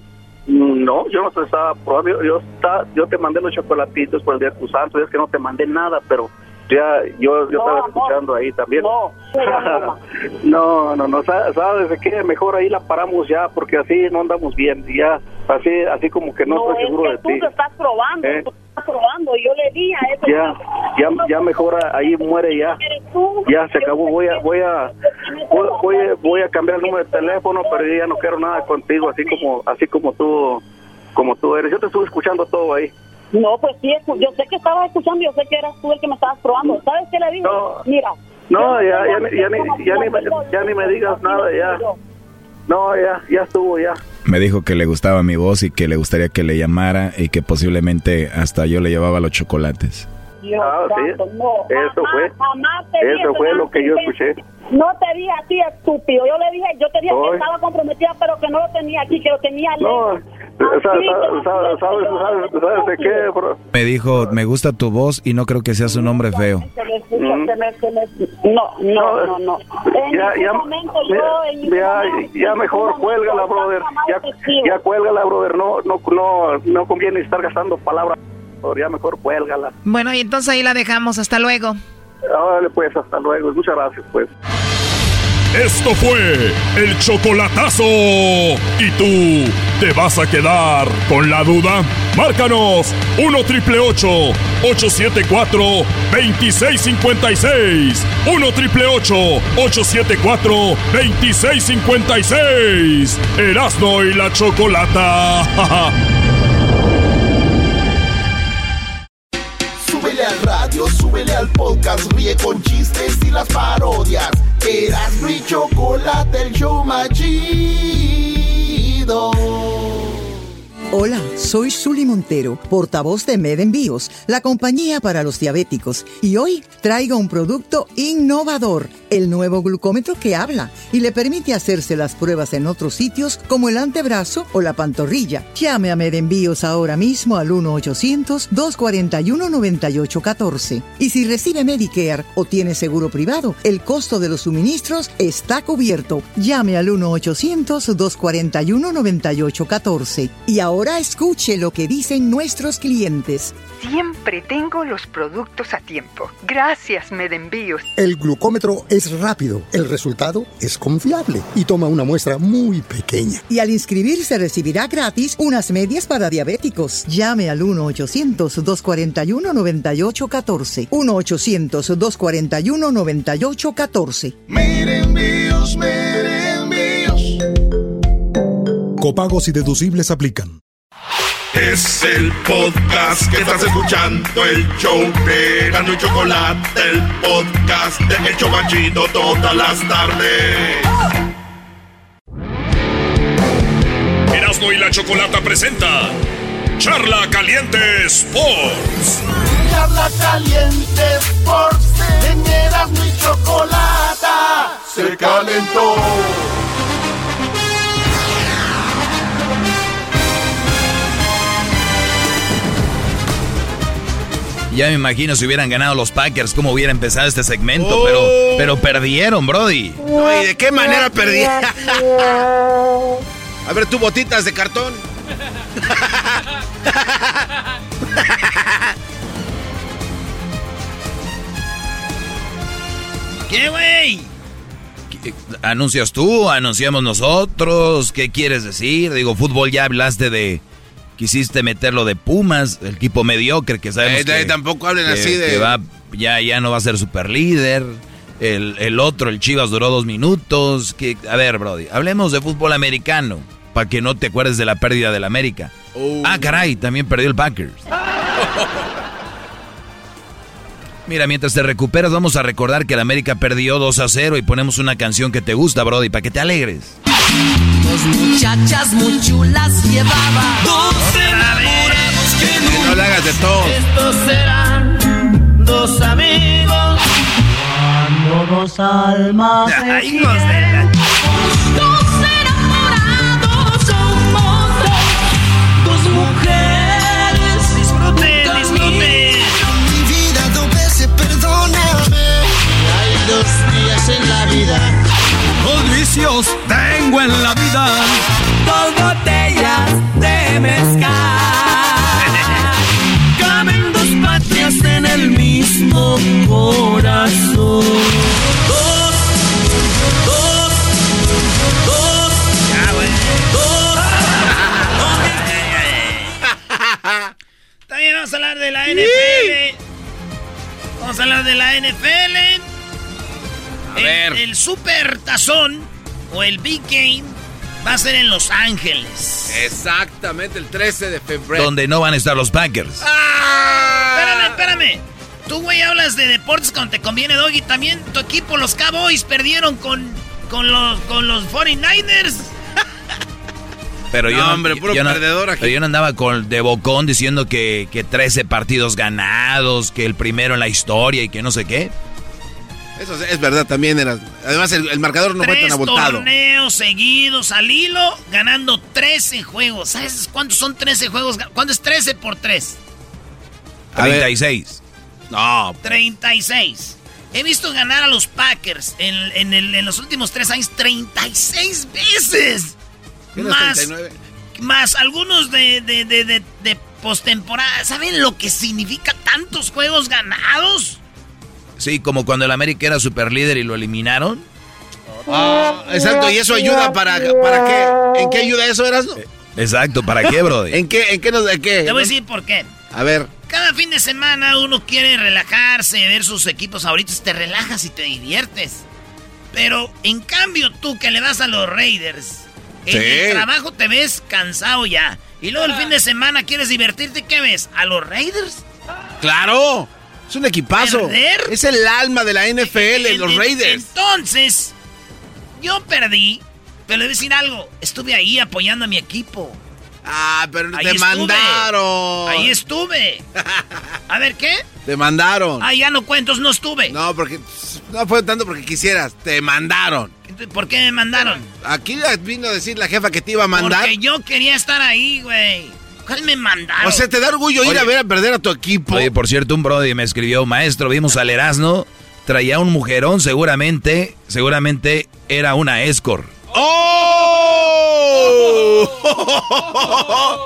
No, yo no te estaba probando, yo, está, yo te mandé los chocolatitos por el día de tu santo, es que no te mandé nada, pero ya yo, yo estaba escuchando ahí también. No, no, no, ¿sabes de qué? Mejor ahí la paramos ya, porque así no andamos bien, ya, así así como que no, estoy seguro de ti. tú te estás probando, ¿Eh? tú estás probando, yo le di a ese Ya, ya, ya mejor ahí muere ya. Ya se acabó, voy a, voy a, voy, voy a cambiar el número de teléfono, pero yo ya no quiero nada contigo, así como, así como tú, como tú eres. Yo te estuve escuchando todo ahí. No, pues sí, yo sé que estabas escuchando, yo sé que eras tú el que me estabas probando. ¿Sabes qué le dije? Mira. No, ya, ya, ya, ni, ya, ni, ya ni me digas nada, ya. No, ya, ya estuvo, ya. Me dijo que le gustaba mi voz y que le gustaría que le llamara y que posiblemente hasta yo le llevaba los chocolates. ah, sí. eso fue. eso fue lo que yo escuché. No te dije a ti, estúpido. Yo le dije, yo te dije que estaba comprometida, pero que no lo tenía aquí, que lo tenía No, ¿sabes, sabes, de qué, bro? Me dijo, me gusta tu voz y no creo que seas un hombre feo. No, no, no, no. Ya, ya, momento yo, ya, ya mejor cuélgala, brother. Ya, ya cuélgala, brother. No, no, no, no conviene estar gastando palabras. Ya mejor cuélgala. Bueno, y entonces ahí la dejamos. Hasta luego. Órale, pues, hasta luego. Muchas gracias, pues. Esto fue el chocolatazo. ¿Y tú te vas a quedar con la duda? Márcanos 1 triple 874 2656. 1 triple 874 2656. Erasno y la chocolata. súbele al radio, súbele al podcast, ríe con chistes y las parodias Eras mi chocolate, el show. Hola, soy Suli Montero, portavoz de Med Envíos, la compañía para los diabéticos, y hoy traigo un producto innovador, el nuevo glucómetro que habla y le permite hacerse las pruebas en otros sitios como el antebrazo o la pantorrilla. Llame a Med Envíos ahora mismo al 1-800-241-9814. Y si recibe Medicare o tiene seguro privado, el costo de los suministros está cubierto. Llame al 1-800-241-9814. Y ahora Ahora escuche lo que dicen nuestros clientes. Siempre tengo los productos a tiempo. Gracias, Medenvíos. El glucómetro es rápido, el resultado es confiable y toma una muestra muy pequeña. Y al inscribirse recibirá gratis unas medias para diabéticos. Llame al 1-800-241-9814. 1-800-241-9814. Medenvíos, Medenvíos. Copagos y deducibles aplican. Es el podcast que estás escuchando, el show de Gano y Chocolate, el podcast de El Chocachito todas las tardes. Erasmo y la Chocolata presenta Charla Caliente Sports. Charla Caliente Sports, en Erasmo y Chocolata se calentó. Ya me imagino si hubieran ganado los Packers, cómo hubiera empezado este segmento, Oh. pero, pero perdieron, Brody. No, ¿y de qué manera perdí? A ver, tu botitas de cartón. ¿Qué, güey? ¿Anuncias tú? ¿Anunciamos nosotros? ¿Qué quieres decir? Digo, fútbol ya hablaste de... Quisiste meterlo de Pumas, el equipo mediocre que sabemos Eh, que, tampoco hablen que- así de- que va, ya, ya no va a ser super líder. El, el otro, el Chivas, duró dos minutos. Que, a ver, Brody, hablemos de fútbol americano, para que no te acuerdes de la pérdida del América. Oh. Ah, caray, también perdió el Packers. Mira, mientras te recuperas, vamos a recordar que el América perdió 2 a 0 y ponemos una canción que te gusta, Brody, para que te alegres. Dos muchachas muy chulas llevaba. Dos enamorados que nunca. No le hagas de todo. Estos serán dos amigos. Cuando dos almas. se Ay, hijos de la- Dos enamorados somos dos. Dos mujeres. Disfruten, disfruten. Mi vida dos veces, perdóname. Hay dos días en la vida. Dos vicios tengo en la vida. Dos botellas de mezcal. Caben dos patrias en el mismo corazón. Dos, dos, dos. Ya. Dos. También vamos a hablar de la NFL. Vamos a hablar de la NFL. el, ver. el Super Tazón o el Big Game va a ser en Los Ángeles. Exactamente, el 13 de febrero. Donde no van a estar los Packers. Espérame, espérame. Tú, güey, hablas de deportes cuando te conviene, Doggy. También tu equipo, los Cowboys, perdieron con, con, los, con los 49ers. Pero yo No, no, hombre, puro yo no- perdedor aquí. pero yo no andaba con de bocón diciendo que, que 13 partidos ganados, que el primero en la historia y que no sé qué. Eso es, es verdad también. Era, además, el, el marcador no fue Tres tan abultado. torneos seguidos al hilo, ganando 13 juegos. ¿Sabes cuántos son 13 juegos? ¿Cuánto es 13 por 3? A ver. 36. No, 36. He visto ganar a los Packers en, en el- en los últimos tres años 36 veces. ¿qué no es Más, 39? más algunos de, de, de, de- de postemporada. ¿Saben lo que significa tantos juegos ganados? Sí, como cuando el América era super líder y lo eliminaron. Ah, exacto, y eso ayuda para, para qué. ¿En qué ayuda eso, Erasmo? Exacto, ¿para qué, Brody? ¿En qué, en qué nos, en qué? Te voy a decir por qué. A ver, Cada fin de semana uno quiere relajarse, ver sus equipos favoritos, te relajas y te diviertes. Pero en cambio tú que le vas a los Raiders, en Sí. el trabajo te ves cansado ya. Y luego el fin de semana quieres divertirte, ¿qué ves? ¿A los Raiders? claro. Es un equipazo. ¿Perder? Es el alma de la NFL, En- los en- Raiders. Entonces, yo perdí, pero a decir algo, estuve ahí apoyando a mi equipo. Ah, pero Ahí te estuve. mandaron. Ahí estuve. A ver, ¿qué? Te mandaron. Ah, ya no cuentos, no estuve. No, porque no fue tanto porque quisieras, te mandaron. ¿Por qué me mandaron? Aquí vino a decir la jefa que te iba a mandar. Porque yo quería estar ahí, güey. ¿Cuál me mandaron? O sea, te da orgullo ir a ver a perder a tu equipo. Oye, por cierto, un Brody me escribió, maestro, vimos al Erasmo, traía un mujerón, seguramente, seguramente era una escort. ¡Oh!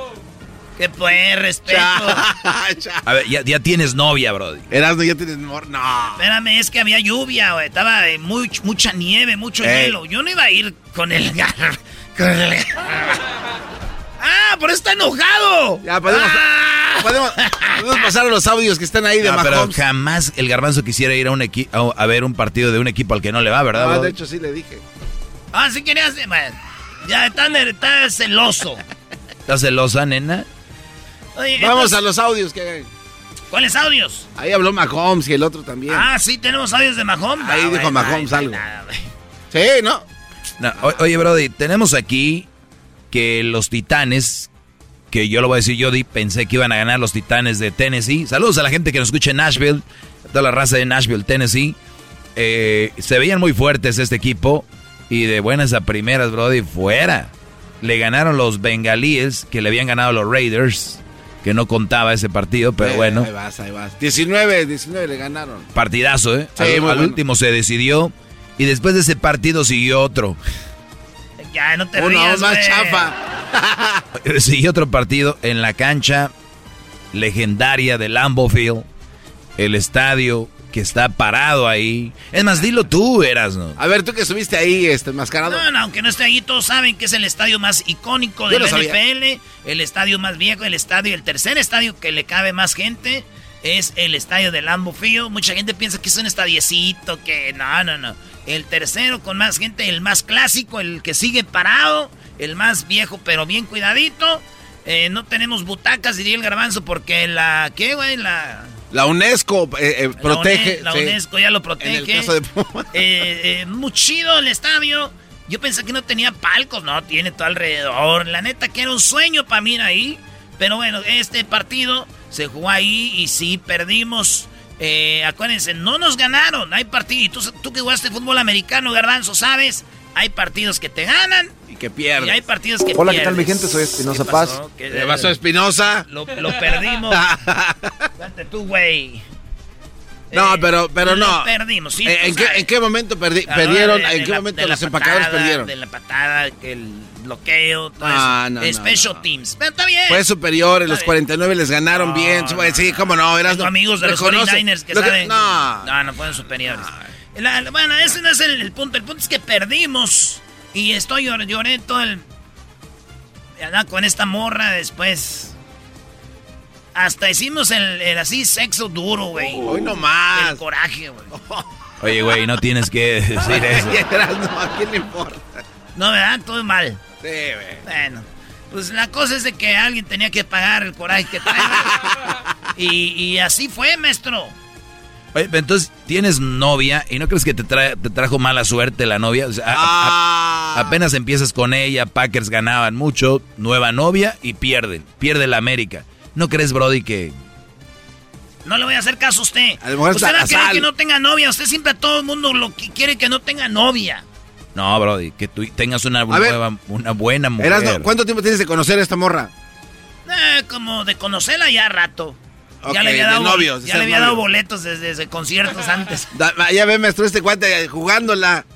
¿Qué pues? Respeto. A ver, ya, ya tienes novia, Brody. Erasmo, ya tienes mor... No. Espérame, es que había lluvia, güey. Estaba eh, muy, mucha nieve, mucho Ey. hielo. Yo no iba a ir con el... con el- ¡Ah! ¡Por eso está enojado! Ya, podemos, ¡Ah! podemos, podemos pasar a los audios que están ahí de No, pero Mahomes. jamás el garbanzo quisiera ir a un equi- a, a ver un partido de un equipo al que no le va, ¿verdad? Ah, de hecho, sí le dije. Ah, sí querías... bueno, ya está, está celoso. ¿Estás celosa, nena? Oye, Vamos entonces, a los audios que hay. ¿Cuáles audios? Ahí habló Mahomes y el otro también. Ah, sí, tenemos audios de Mahomes. Ahí Ah, dijo Mahomes no algo. no nada. Sí, ¿no? No, o- oye, Brody, tenemos aquí que los titanes, que yo lo voy a decir, yo di, pensé que iban a ganar los titanes de Tennessee. Saludos a la gente que nos escucha en Nashville, a toda la raza de Nashville, Tennessee. Eh, se veían muy fuertes este equipo y de buenas a primeras, Brody, fuera. Le ganaron los bengalíes, que le habían ganado los Raiders. que no contaba ese partido, pero Eh, bueno. Ahí vas, ahí vas. 19, 19 le ganaron. Partidazo, ¿eh? Sí, al muy al bueno. último se decidió y después de ese partido siguió otro. Ya, no te Uno rías, más chafa. Siguió otro partido en la cancha legendaria de Lambeau Field, el estadio que está parado ahí. Es más, dilo tú, Erasno. A ver, tú que estuviste ahí, este, enmascarado. No, no, aunque no esté ahí, todos saben que es el estadio más icónico lo sabía. NFL, el estadio más viejo, el estadio, el tercer estadio que le cabe más gente es el estadio de Lambeau Field. Mucha gente piensa que es un estadiecito, que no, no, no. El tercero con más gente, el más clásico, el que sigue parado, el más viejo pero bien cuidadito. Eh, no tenemos butacas, diría el garbanzo, porque la, ¿qué, güey? La... La UNESCO eh, eh, protege. La. UNESCO ya lo En protege. el caso de Pumas. Eh, eh, muy chido el estadio. Yo pensé que no tenía palcos, no, tiene todo alrededor. La neta que era un sueño para mí ahí. Pero bueno, este partido se jugó ahí y sí, perdimos. Eh, acuérdense, no nos ganaron. Hay partidos. Tú, tú que jugaste fútbol americano, Garbanzo, sabes. Hay partidos que te ganan Y que pierde. y hay partidos que Hola, ¿qué tal mi gente? Soy Espinosa ¿Qué Paz. ¿Qué- ¿Qué pasó, Espinosa? Lo, lo perdimos. Date tú, güey. No, Eh, pero, pero lo no. perdimos, sí, Eh, ¿En qué. ¿En qué momento perdi- perdieron? de- de ¿En qué la- momento los empacadores perdieron? De la patada, que el bloqueo, todo Ah, eso. no, no, Special teams. Pero está bien. Fue superior, en los Está 49 les ganaron No, bien. no, sí, cómo no, eras Tengo amigos de los 49ers que saben. No. no, no fueron superiores. La- la- bueno, ese no es el, el punto. El punto es que perdimos. Y estoy llor- lloré todo el. Andaba con esta morra después. Hasta hicimos el, el así sexo duro, güey. Hoy no más. El coraje, güey. Oye, güey, no tienes que decir eso. no, ¿a quién le importa? No, ¿verdad? Todo mal. Sí, güey. Bueno, pues la cosa es de que alguien tenía que pagar el coraje que trae. y, y así fue, maestro. Oye, pero entonces tienes novia y no crees que te, trae- te trajo mala suerte la novia. O sea, a- a- Ah. apenas empiezas con ella, Packers ganaban mucho, nueva novia y pierden. Pierde la América. ¿No crees, Brody, que No le voy a hacer caso a usted. A lo mejor usted está va a querer que no tenga novia. Usted siempre a todo el mundo lo que quiere que no tenga novia. No, Brody, que tú tengas una, ver. nueva, una buena mujer. Erasno, ¿cuánto tiempo tienes de conocer a esta morra? Eh, como de conocerla ya rato. Ya le había dado, novios, ya le había dado boletos desde, desde conciertos antes. Da- ya ve, maestro, este cuate jugándola,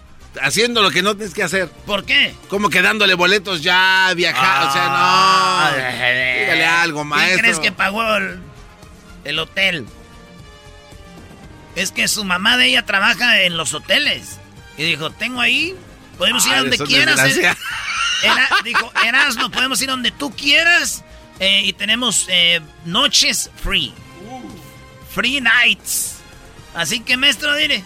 haciendo lo que no tienes que hacer. ¿Por qué? Como que dándole boletos ya, viajar, o sea, no. Dígale algo, ¿Quién maestro. crees que pagó el, el hotel? Es que su mamá de ella trabaja en los hoteles. Y dijo, tengo ahí, podemos ir Ah, a donde quieras. eh". Era- dijo, Erasmo, podemos ir a donde tú quieras. eh, y tenemos eh, noches free. Free nights. Así que, maestro, dile.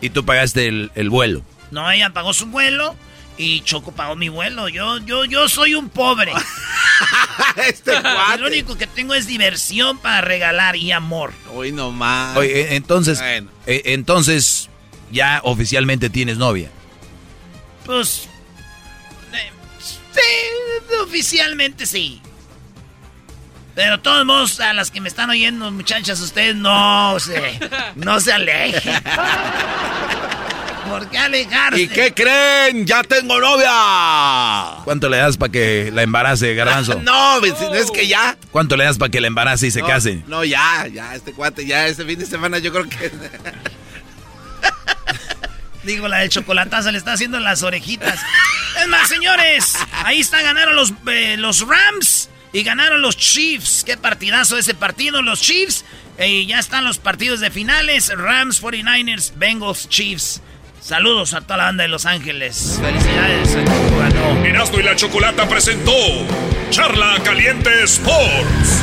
Y tú pagaste el, el vuelo. No, ella pagó su vuelo y Choco pagó mi vuelo. Yo, yo, yo soy un pobre. este cuate. Lo único que tengo es diversión para regalar y amor. Hoy no más. Oye, eh, entonces, Bueno. eh, entonces ya oficialmente tienes novia. Pues. eh, sí, oficialmente sí. Pero todos modos, a las que me están oyendo, muchachas, ustedes no se. No se alejen. ¿Por qué alejarse? ¿Y qué creen? ¡Ya tengo novia! ¿Cuánto le das para que la embarace, Garbanzo? No, pues, no es que ya. ¿Cuánto le das para que la embarace y se no, casen? No, ya, ya, este cuate, ya, este fin de semana yo creo que. Digo, la del chocolatazo le está haciendo las orejitas. Es más, señores, ahí está, ganaron los, eh, los Rams y ganaron los Chiefs. Qué partidazo ese partido, los Chiefs. Y ya están los partidos de finales. Rams, 49ers, Bengals, Chiefs. Saludos a toda la banda de Los Ángeles. Felicidades. ganó. Erasmo y la Chocolata presentó Charla Caliente Sports.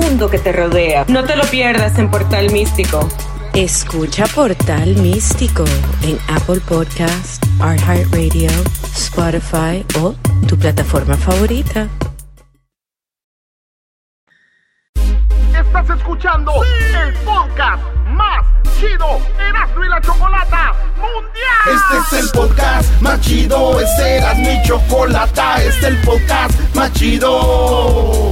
que te rodea. No te lo pierdas en Portal Místico. Escucha Portal Místico en Apple Podcast, iHeartRadio, Spotify o tu plataforma favorita. Estás escuchando el podcast más chido Erasmo y la Chocolata Mundial. Este es el podcast más chido, este era mi chocolata, este es el podcast más chido.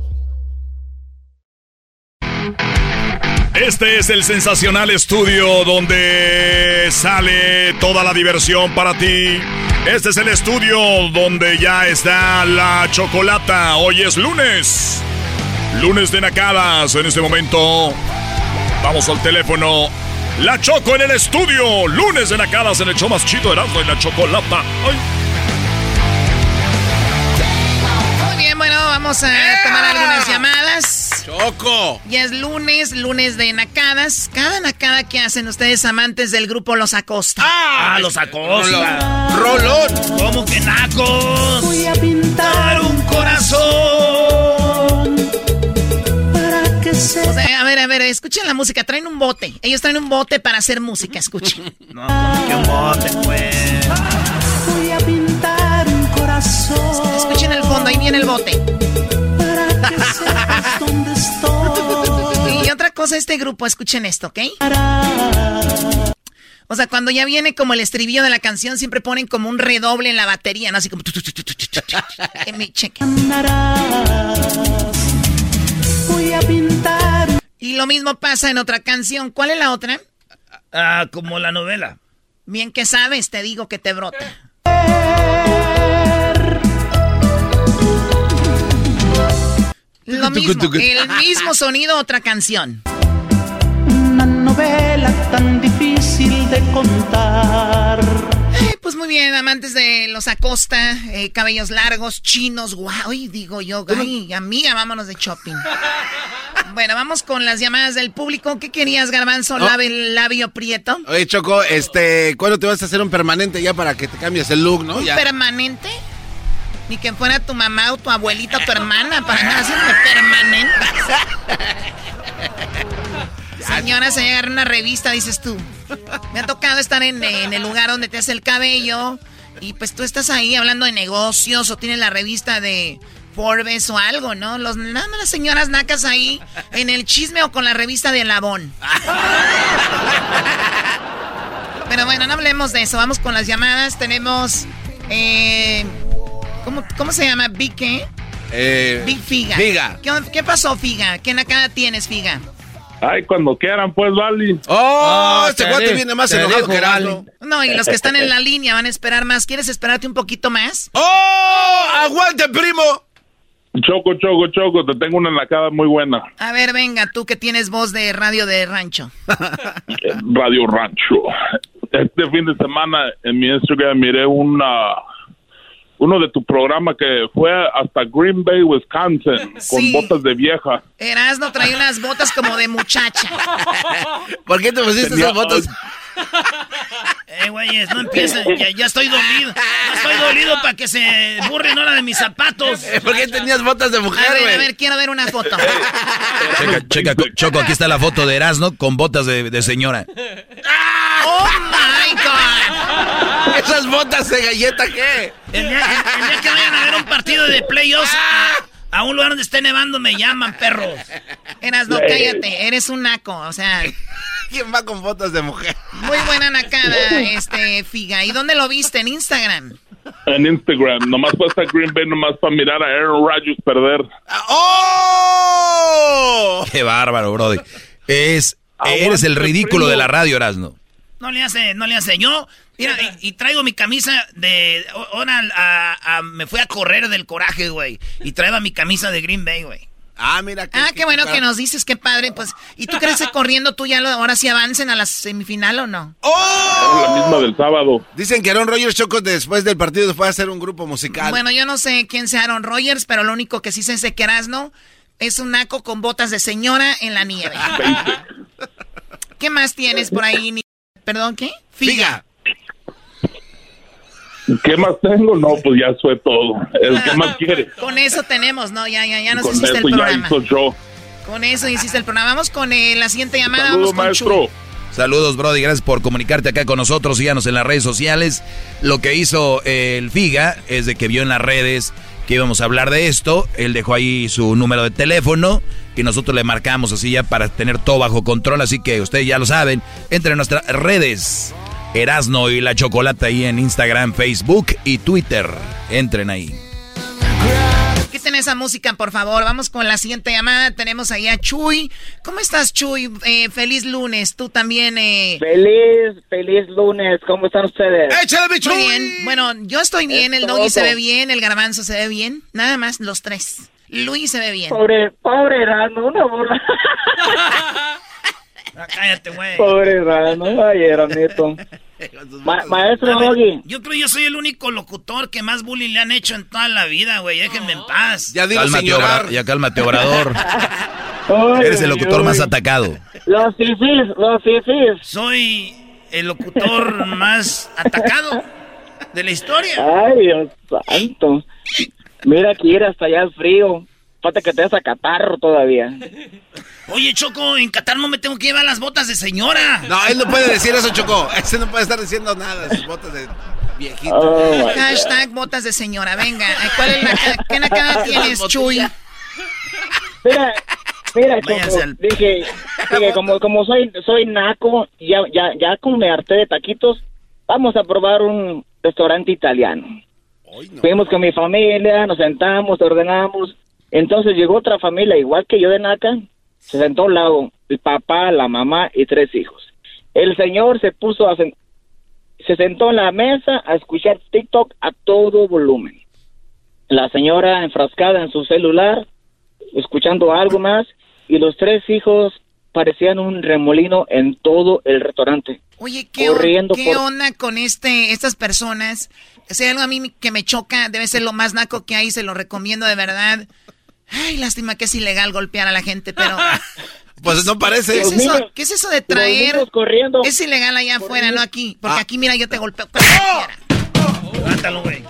Este es el sensacional estudio donde sale toda la diversión para ti. Este es el estudio donde ya está la chocolata. Hoy es lunes. Lunes de Nacadas. En este momento vamos al teléfono. La Choco en el estudio. Lunes de Nacadas en el show más chido Erasmo y la Chocolata. Ay. Muy bien, bueno, vamos a tomar algunas llamadas. ¡Choco! Ya es lunes, lunes de nacadas. Cada nacada que hacen ustedes amantes del grupo Los Acosta. ¡Ah, Los Acosta! ¡Rolón! ¿Cómo que nacos? Voy a pintar un corazón. para que se... O sea, a ver, a ver, escuchen la música. Traen un bote. Ellos traen un bote para hacer música. Escuchen. No, un bote, pues. Voy a pintar un corazón Escuchen el fondo. Ahí viene el bote. Otra cosa, este grupo, escuchen esto, ¿ok? O sea, cuando ya viene como el estribillo de la canción, siempre ponen como un redoble en la batería, ¿no? Así como... En mi cheque. Voy a pintar Y lo mismo pasa en otra canción. ¿Cuál es la otra? Ah, como la novela. Bien que sabes, te digo que te brota. Lo mismo, el mismo sonido, otra canción. una novela tan difícil de contar. Eh, pues muy bien, amantes de los Acosta, eh, cabellos largos, chinos, guau, y digo yo, ay, amiga, vámonos de shopping. Bueno, vamos con las llamadas del público. ¿Qué querías, Garbanzo? Labe- labio prieto. Oye, Choco, este, ¿cuándo te vas a hacer un permanente ya para que te cambies el look, no? Ya. ¿Permanente? Ni que fuera tu mamá o tu abuelita o tu hermana para no hacerme permanente. Señora, se agarra una revista, dices tú. Me ha tocado estar en, en el lugar donde te hace el cabello y pues tú estás ahí hablando de negocios o tienes la revista de Forbes o algo, ¿no? Los, nada más las señoras nacas ahí en el chisme o con la revista de Labón. Pero bueno, no hablemos de eso. Vamos con las llamadas. Tenemos... eh, ¿cómo, ¿Cómo se llama? ¿Big qué? Eh, Big Figa. Figa. ¿Qué, qué pasó, Figa? ¿Qué nacada tienes, Figa? Ay, cuando quieran, pues, Vali. ¡Oh! este te guate viene más enojado que Erasmo. No, y los que están en la línea van a esperar más. ¿Quieres esperarte un poquito más? ¡Oh! ¡Aguante, primo! Choco, choco, choco, te tengo una nacada muy buena. A ver, venga, tú que tienes voz de radio de rancho. Radio Rancho. Este fin de semana en mi Instagram miré una uno de tu programa que fue hasta Green Bay, Wisconsin, con Sí. botas de vieja. Erasno trae unas botas como de muchacha. ¿Por qué te pusiste Tenía- esas botas? Eh, güeyes, no empiecen. Ya, ya estoy dolido. Ya estoy dolido para que se burren ahora de mis zapatos. ¿Por qué tenías botas de mujer, A ver, güey? a ver, quiero ver una foto. Checa, checa, Choco, aquí está la foto de Erasno con botas de, de señora. ¡Oh, my God! ¿Esas botas de galleta qué? El día, el- el día que vayan a ver un partido de playoffs a, a un lugar donde esté nevando me llaman, perros. Eras, no, cállate, eres un naco, o sea, ¿Quién va con botas de mujer? muy buena nacada, este, Figa. ¿Y dónde lo viste? ¿En Instagram? En Instagram, nomás fue hasta Green Bay, nomás para mirar a Aaron Rodgers perder. ¡Oh! Qué bárbaro, brody. Es, eres el ridículo de la radio, Erasno. No le hace, no le hace. Yo, mira, y, y traigo mi camisa de. Ahora a- a- me fui a correr del coraje, güey. Y traigo mi camisa de Green Bay, güey. Ah, mira. Ah, qué bueno que nos dices, qué padre, pues. ¿Y tú crees que corriendo tú ya lo- ahora sí avancen a la semifinal o no? ¡Oh! La misma del sábado. Dicen que Aaron Rodgers Choco después del partido fue a hacer un grupo musical. Bueno, yo no sé quién sea Aaron Rodgers, pero lo único que sí sé es que Erasno es un naco con botas de señora en la nieve. ¿Qué más tienes por ahí? ni- ¿Perdón, qué? Figa. ¿Qué más tengo? No, pues ya fue todo. El que más quiere. Con eso tenemos, ¿no? Ya, ya, ya nos Con hiciste el eso ya programa. hizo yo. Con eso hiciste el programa. Vamos con eh, la siguiente llamada. Saludos, Vamos con maestro. Saludos, Brody. Gracias por comunicarte acá con nosotros. Síganos en las redes sociales. Lo que hizo eh, el Figa es de que vio en las redes que íbamos a hablar de esto. Él dejó ahí su número de teléfono que nosotros le marcamos así ya para tener todo bajo control. Así que ustedes ya lo saben. Entre en nuestras redes. Erasno y la Chocolata ahí en Instagram, Facebook y Twitter. Entren ahí. Quiten esa música, por favor. Vamos con la siguiente llamada. Tenemos ahí a Chuy. ¿Cómo estás, Chuy? Eh, feliz lunes. Tú también. Eh... Feliz, feliz lunes. ¿Cómo están ustedes? Muy bien. Bueno, yo estoy bien. El doggy se ve bien. El garbanzo se ve bien. Nada más los tres. Luis se ve bien. Pobre, pobre Erasmo, una burla. Ah, cállate, güey. Pobre Erasmo, ay, Erasmito. Ma- maestro Doggy. Yo creo que yo soy el único locutor que más bullying le han hecho en toda la vida, güey. Déjenme en paz. Ya Cálmate, Obra- ya cálmate, Obrador. Eres el locutor más atacado. Los fifis, los fifis. Soy el locutor más atacado de la historia. Ay, Dios santo. Mira que ir hasta allá el frío. Falta que te des a catarro todavía. Oye, Choco, en Qatar no me tengo que llevar las botas de señora. No, él no puede decir eso, Choco. Ese no puede estar diciendo nada. Sus botas de viejito. Oh, Hashtag botas de señora. Venga. ¿Cuál es la ¿Qué nacada tienes, Chuy? Mira, mira, Choco, al- dije, dije, como, como soy, soy naco, ya, ya, ya como me harté de taquitos, vamos a probar un restaurante italiano. Fuimos con mi familia, nos sentamos, ordenamos. Entonces llegó otra familia, igual que yo de naca, se sentó a un lado, el papá, la mamá y tres hijos. El señor se puso a sen- se sentó en la mesa a escuchar TikTok a todo volumen. La señora enfrascada en su celular, escuchando algo más, y los tres hijos parecían un remolino en todo el restaurante. Oye, ¿qué, Corriendo qué por- onda con este, estas personas? Hay algo a mí que me choca, debe ser lo más naco que hay, se lo recomiendo de verdad. Ay, lástima que es ilegal golpear a la gente, pero... Pues no parece. ¿Qué es, eso, niños- qué es eso de traer? corriendo. Es ilegal allá afuera, no aquí. Porque Ah. aquí, mira, yo te golpeo. quiera. Levántalo, güey.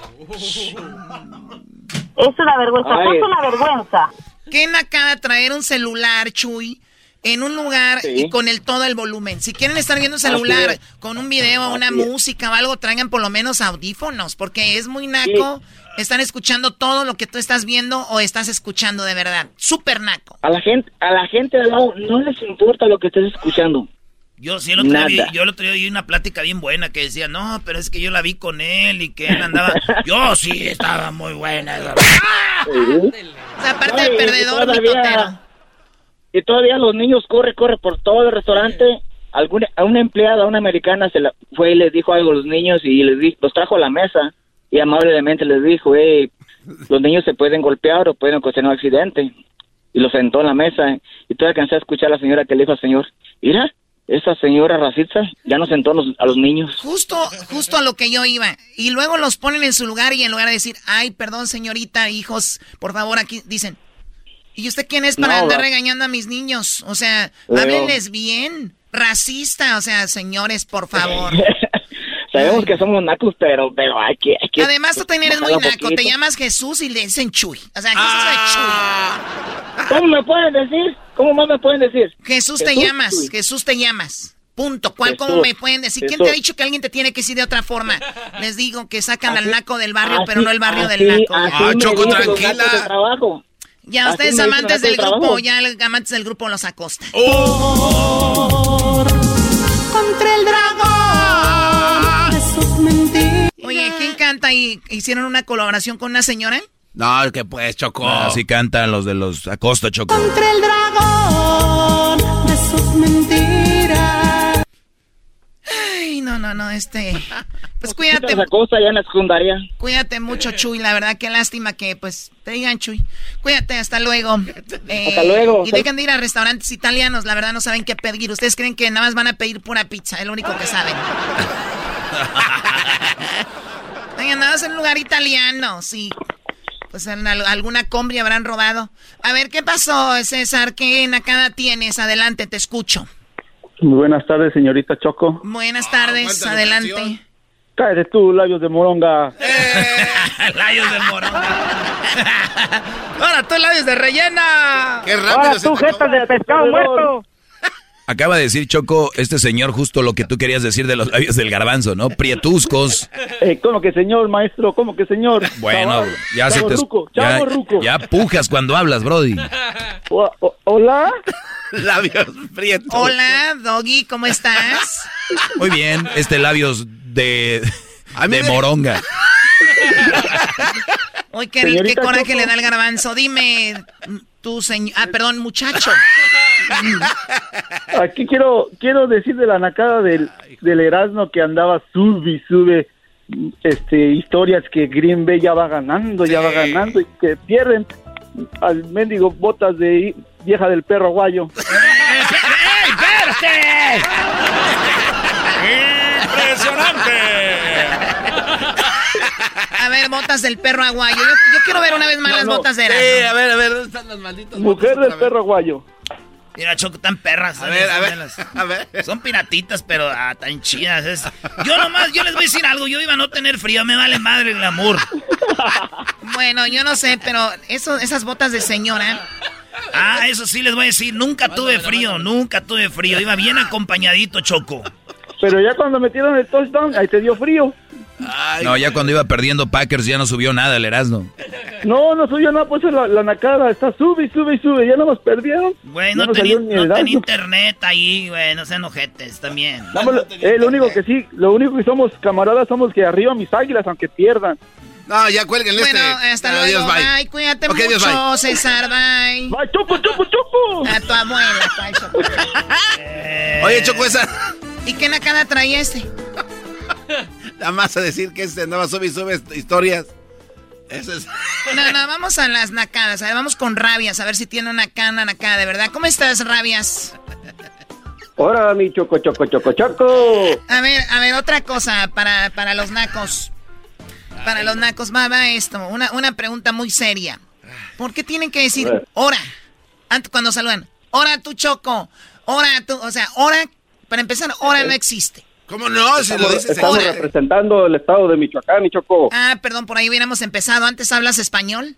Es una vergüenza, Ay. es una vergüenza. Qué nacada traer un celular, Chuy, en un lugar Sí. y con el todo el volumen. Si quieren estar viendo un celular con un video, una Así es. música o algo, traigan por lo menos audífonos, porque es muy naco. Están escuchando todo lo que tú estás viendo o estás escuchando de verdad. Súper naco. A la gente, a la gente de al lado no les importa lo que estés escuchando. Yo sí, el otro día vi, Nada. yo el otro día vi una plática bien buena que decía, no, pero es que yo la vi con él y que él andaba... Yo sí, estaba muy buena. Sí. O sea, aparte Ay, de perdedor, todavía- mitotero. Y todavía los niños corre, corre por todo el restaurante. Alguna, a una empleada, a una americana, se la, fue y les dijo algo a los niños y les di- los trajo a la mesa y amablemente les dijo, hey, los niños se pueden golpear o pueden ocasionar un accidente. Y los sentó en la mesa y todavía alcancé a escuchar a la señora que le dijo al señor, mira, esa señora racista ya no sentó a los, a los niños. Justo, justo a lo que yo iba. Y luego los ponen en su lugar y en lugar de decir, ay, perdón, señorita, hijos, por favor, aquí dicen, ¿y usted quién es para No, andar regañando a mis niños? O sea, Leo. háblenles bien. Racista, o sea, señores, por favor. Sabemos que somos nacos, pero, pero hay que... Hay que Además, tú también eres muy naco. Te llamas Jesús y le dicen Chuy. O sea, Jesús es Chuy. ¿Cómo me pueden decir? ¿Cómo más me pueden decir? Jesús te Jesús, llamas. Chuy. Jesús te llamas. Punto. ¿Cuál, Jesús. cómo me pueden decir? ¿Quién te ha Jesús. dicho que alguien te tiene que decir de otra forma? Les digo que sacan al naco del barrio, Así- pero no el barrio así- del naco. nacos de trabajo. Ya Así ustedes amantes del grupo, trabajo. ya los amantes del grupo los acosta. Contra canta y hicieron una colaboración con una señora? No, que pues, Choco. Así cantan los de los Acosta Choco. Contra el dragón. Eso es mentira. Ay, no, no, no, este. Pues cuídate. Esa cosa ya en la secundaria. Cuídate mucho, Chuy. La verdad, qué lástima que, pues, te digan, Chuy. Cuídate, hasta luego. Eh, Hasta luego. Y dejen de ir a restaurantes italianos. La verdad, no saben qué pedir. Ustedes creen que nada más van a pedir pura pizza. Es lo único que saben. Nada más en un lugar italiano, sí. Pues en al- alguna combi habrán robado. A ver, ¿qué pasó, César? ¿Qué nacada tienes? Adelante, te escucho. Muy buenas tardes, señorita Choco. Buenas tardes, adelante. Cállate tú, labios de moronga. Labios de morón. Ahora tú labios de rellena. Qué Ahora tú, jetas de pescado muerto. Acaba de decir Choco, este señor, justo lo que tú querías decir de los labios del garbanzo, ¿no? Prietuscos. Eh, ¿Cómo que señor, maestro? ¿Cómo que señor? Bueno, Chavo- ya se te. ruco, ya, ruco. ya pujas cuando hablas, Brody. O- o- ¿Hola? Labios prietos. Hola, Doggy, ¿cómo estás? Muy bien, este labios de. A mí de me- moronga. Uy, qué, qué coraje Choco. le da el garbanzo. Dime, tu señor... Ah, perdón, muchacho. Aquí quiero quiero decir de la nacada del, del Erasmo que andaba sube y sube este historias que Green Bay ya va ganando, ya va ganando y que pierden al mendigo botas de vieja del perro aguayo. A ver, botas del perro aguayo. Yo, yo quiero ver una vez más No, las no. botas de Sí, Erasmo. a ver, a ver, ¿dónde están las malditas Mujer botas del perro aguayo. Mira, Choco, tan perras. A ver, a ver, las- a ver. Son piratitas, pero ah, tan chidas. es- Yo nomás, yo les voy a decir algo. Yo iba a no tener frío, me vale madre el amor. Bueno, yo no sé, pero eso, esas botas de señora... Ah, eso sí les voy a decir. Nunca tuve frío, nunca tuve frío. Iba bien acompañadito, Choco. Pero ya cuando metieron el touchdown, ahí te dio frío. No, ya cuando iba perdiendo Packers ya no subió nada el Erasmo. No, no subió nada, pues la, la nacada está sube y sube y sube, ya no nos perdieron. Güey, no, tenía, no tenía Erasmo. internet ahí, güey. No sean ojetes también. Lo- eh, lo único que sí, lo único que somos camaradas somos que arriba mis águilas, aunque pierdan. No, ya cuélguenle Bueno, este. hasta Adiós, luego. bye. Bye, cuídate Ok, adiós, mucho, bye. César. Bye. ¡Bye, chupo, chupo, chupo! A tu abuela, bye, Choco. Oye, Choco, esa. ¿Y qué nacada traía este? Nada más a decir que este andaba sube y sube historias. Eso es. No, no, vamos a las nacadas. A ver, vamos con Rabias, a ver si tiene una cana nacada, de verdad. ¿Cómo estás, Rabias? Ahora mi choco, choco, choco, choco. A ver, a ver, otra cosa para, para los nacos. Para los nacos, va, va esto. Una, una pregunta muy seria. ¿Por qué tienen que decir hora? Antes, cuando saludan. Hora tu choco. Hora tú. O sea, hora, para empezar, hora no existe. ¿Cómo no? Si lo Estamos, dices estamos ahora. representando el estado de Michoacán, mi choco. Ah, perdón, por ahí hubiéramos empezado. ¿Antes hablas español?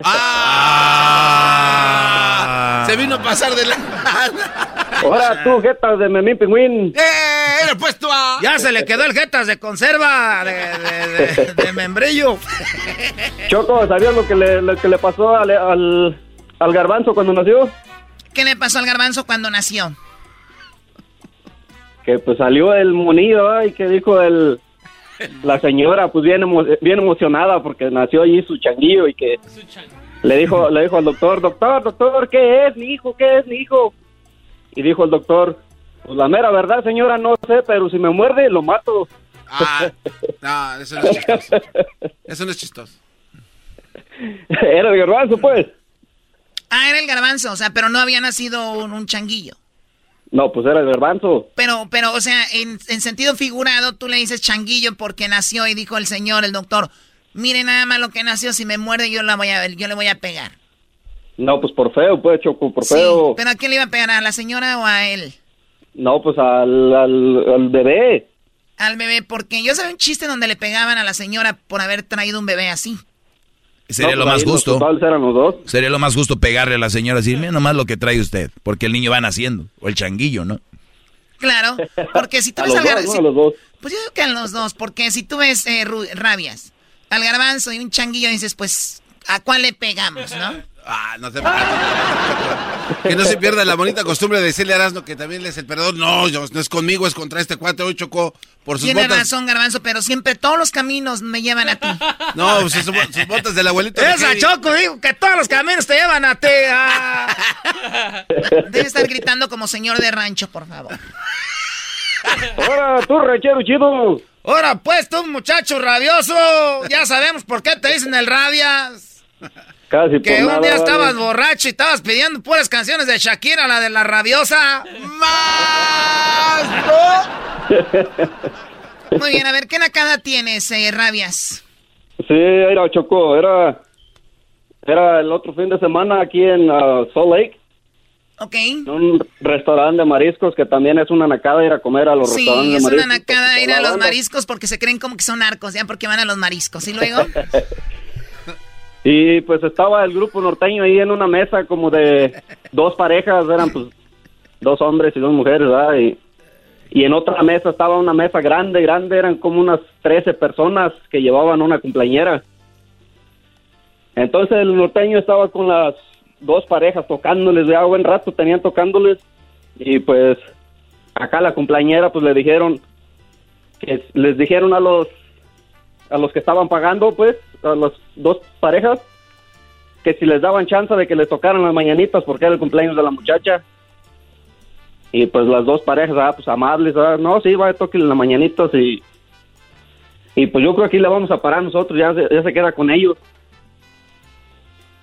Ah, se vino a pasar de la. Ahora tú, jetas de Memín Pingüín. ¡Eh! ¡Era puesto a! Ya se le quedó el jetas de conserva, de, de- de- de membrillo. Choco, ¿sabías lo que le, lo que le pasó al, al, al garbanzo cuando nació? ¿Qué le pasó al garbanzo cuando nació? Que pues salió el monillo, ¿verdad? y que dijo el, la señora, pues bien, emo- bien emocionada porque nació allí su changuillo y que le dijo, le dijo al doctor, doctor, doctor, ¿qué es mi hijo? ¿Qué es mi hijo? Y dijo el doctor, pues la mera verdad, señora, no sé, pero si me muerde, lo mato. Ah, no, eso no es chistoso. Eso no es chistoso. Era el garbanzo, pues. Ah, era el garbanzo, o sea, pero no había nacido un, un changuillo. No, pues era el garbanzo. Pero, pero, o sea, en, en sentido figurado, tú le dices changuillo porque nació y dijo el señor, el doctor, mire nada más lo que nació, si me muerde yo, la voy a, yo le voy a pegar. No, pues por feo, pues, Choco, por Sí, feo. pero ¿a quién le iba a pegar? ¿A la señora o a él? No, pues al, al, al bebé. al bebé, porque yo sabía un chiste donde le pegaban a la señora por haber traído un bebé así. Sería No, lo pues más justo. los dos. Sería lo más justo pegarle a la señora y decir, mira nomás lo que trae usted. Porque el niño va naciendo. O el changuillo, ¿no? Claro, porque si tú A ves los al gar- dos, ¿no? si- A los dos. Pues yo digo que a los dos, porque si tú ves eh, ru- rabias, al garbanzo y un changuillo, dices, pues, ¿a cuál le pegamos, no? Ah, no se Que no se pierda la bonita costumbre de decirle a Erasmo que también le es el perdón. No, yo- no es conmigo, es contra este cuate. Hoy chocó por sus botas. razón, garbanzo, pero siempre todos los caminos me llevan a ti. No, pues sus, sus botas del abuelito. de Esa. Choco dijo que todos los caminos te llevan a ti. ah. Debe estar gritando como señor de rancho, por favor. Ahora, tú, ranchero chido. Ahora pues, tú muchacho rabioso, ya sabemos por qué te dicen el rabias. Casi Que por un nada, día vale. estabas borracho y estabas pidiendo puras canciones de Shakira, la de la rabiosa. Muy bien, a ver, ¿qué nacada tienes, eh, rabias? Sí, era Choco, era, era el otro fin de semana aquí en uh, Salt Lake. Ok. En un restaurante de mariscos que también es una nacada ir a comer a los Sí, restaurantes es de una mariscos. nacada ir a los mariscos porque se creen como que son narcos, ya porque van a los mariscos. ¿Y luego? Y pues estaba el grupo norteño ahí en una mesa como de dos parejas, eran pues dos hombres y dos mujeres, ¿verdad? Y, y en otra mesa estaba una mesa grande, grande, eran como unas 13 personas que llevaban una cumpleañera. Entonces el norteño estaba con las dos parejas tocándoles, ya buen rato tenían tocándoles y pues acá la cumpleañera pues le dijeron que les dijeron a los a los que estaban pagando pues las dos parejas que si les daban chance de que les tocaran las mañanitas porque era el cumpleaños de la muchacha. Y pues las dos parejas ah, pues amables ah, no sí va a tocarle las mañanitas y y pues yo creo que aquí le vamos a parar nosotros ya se, ya se queda con ellos.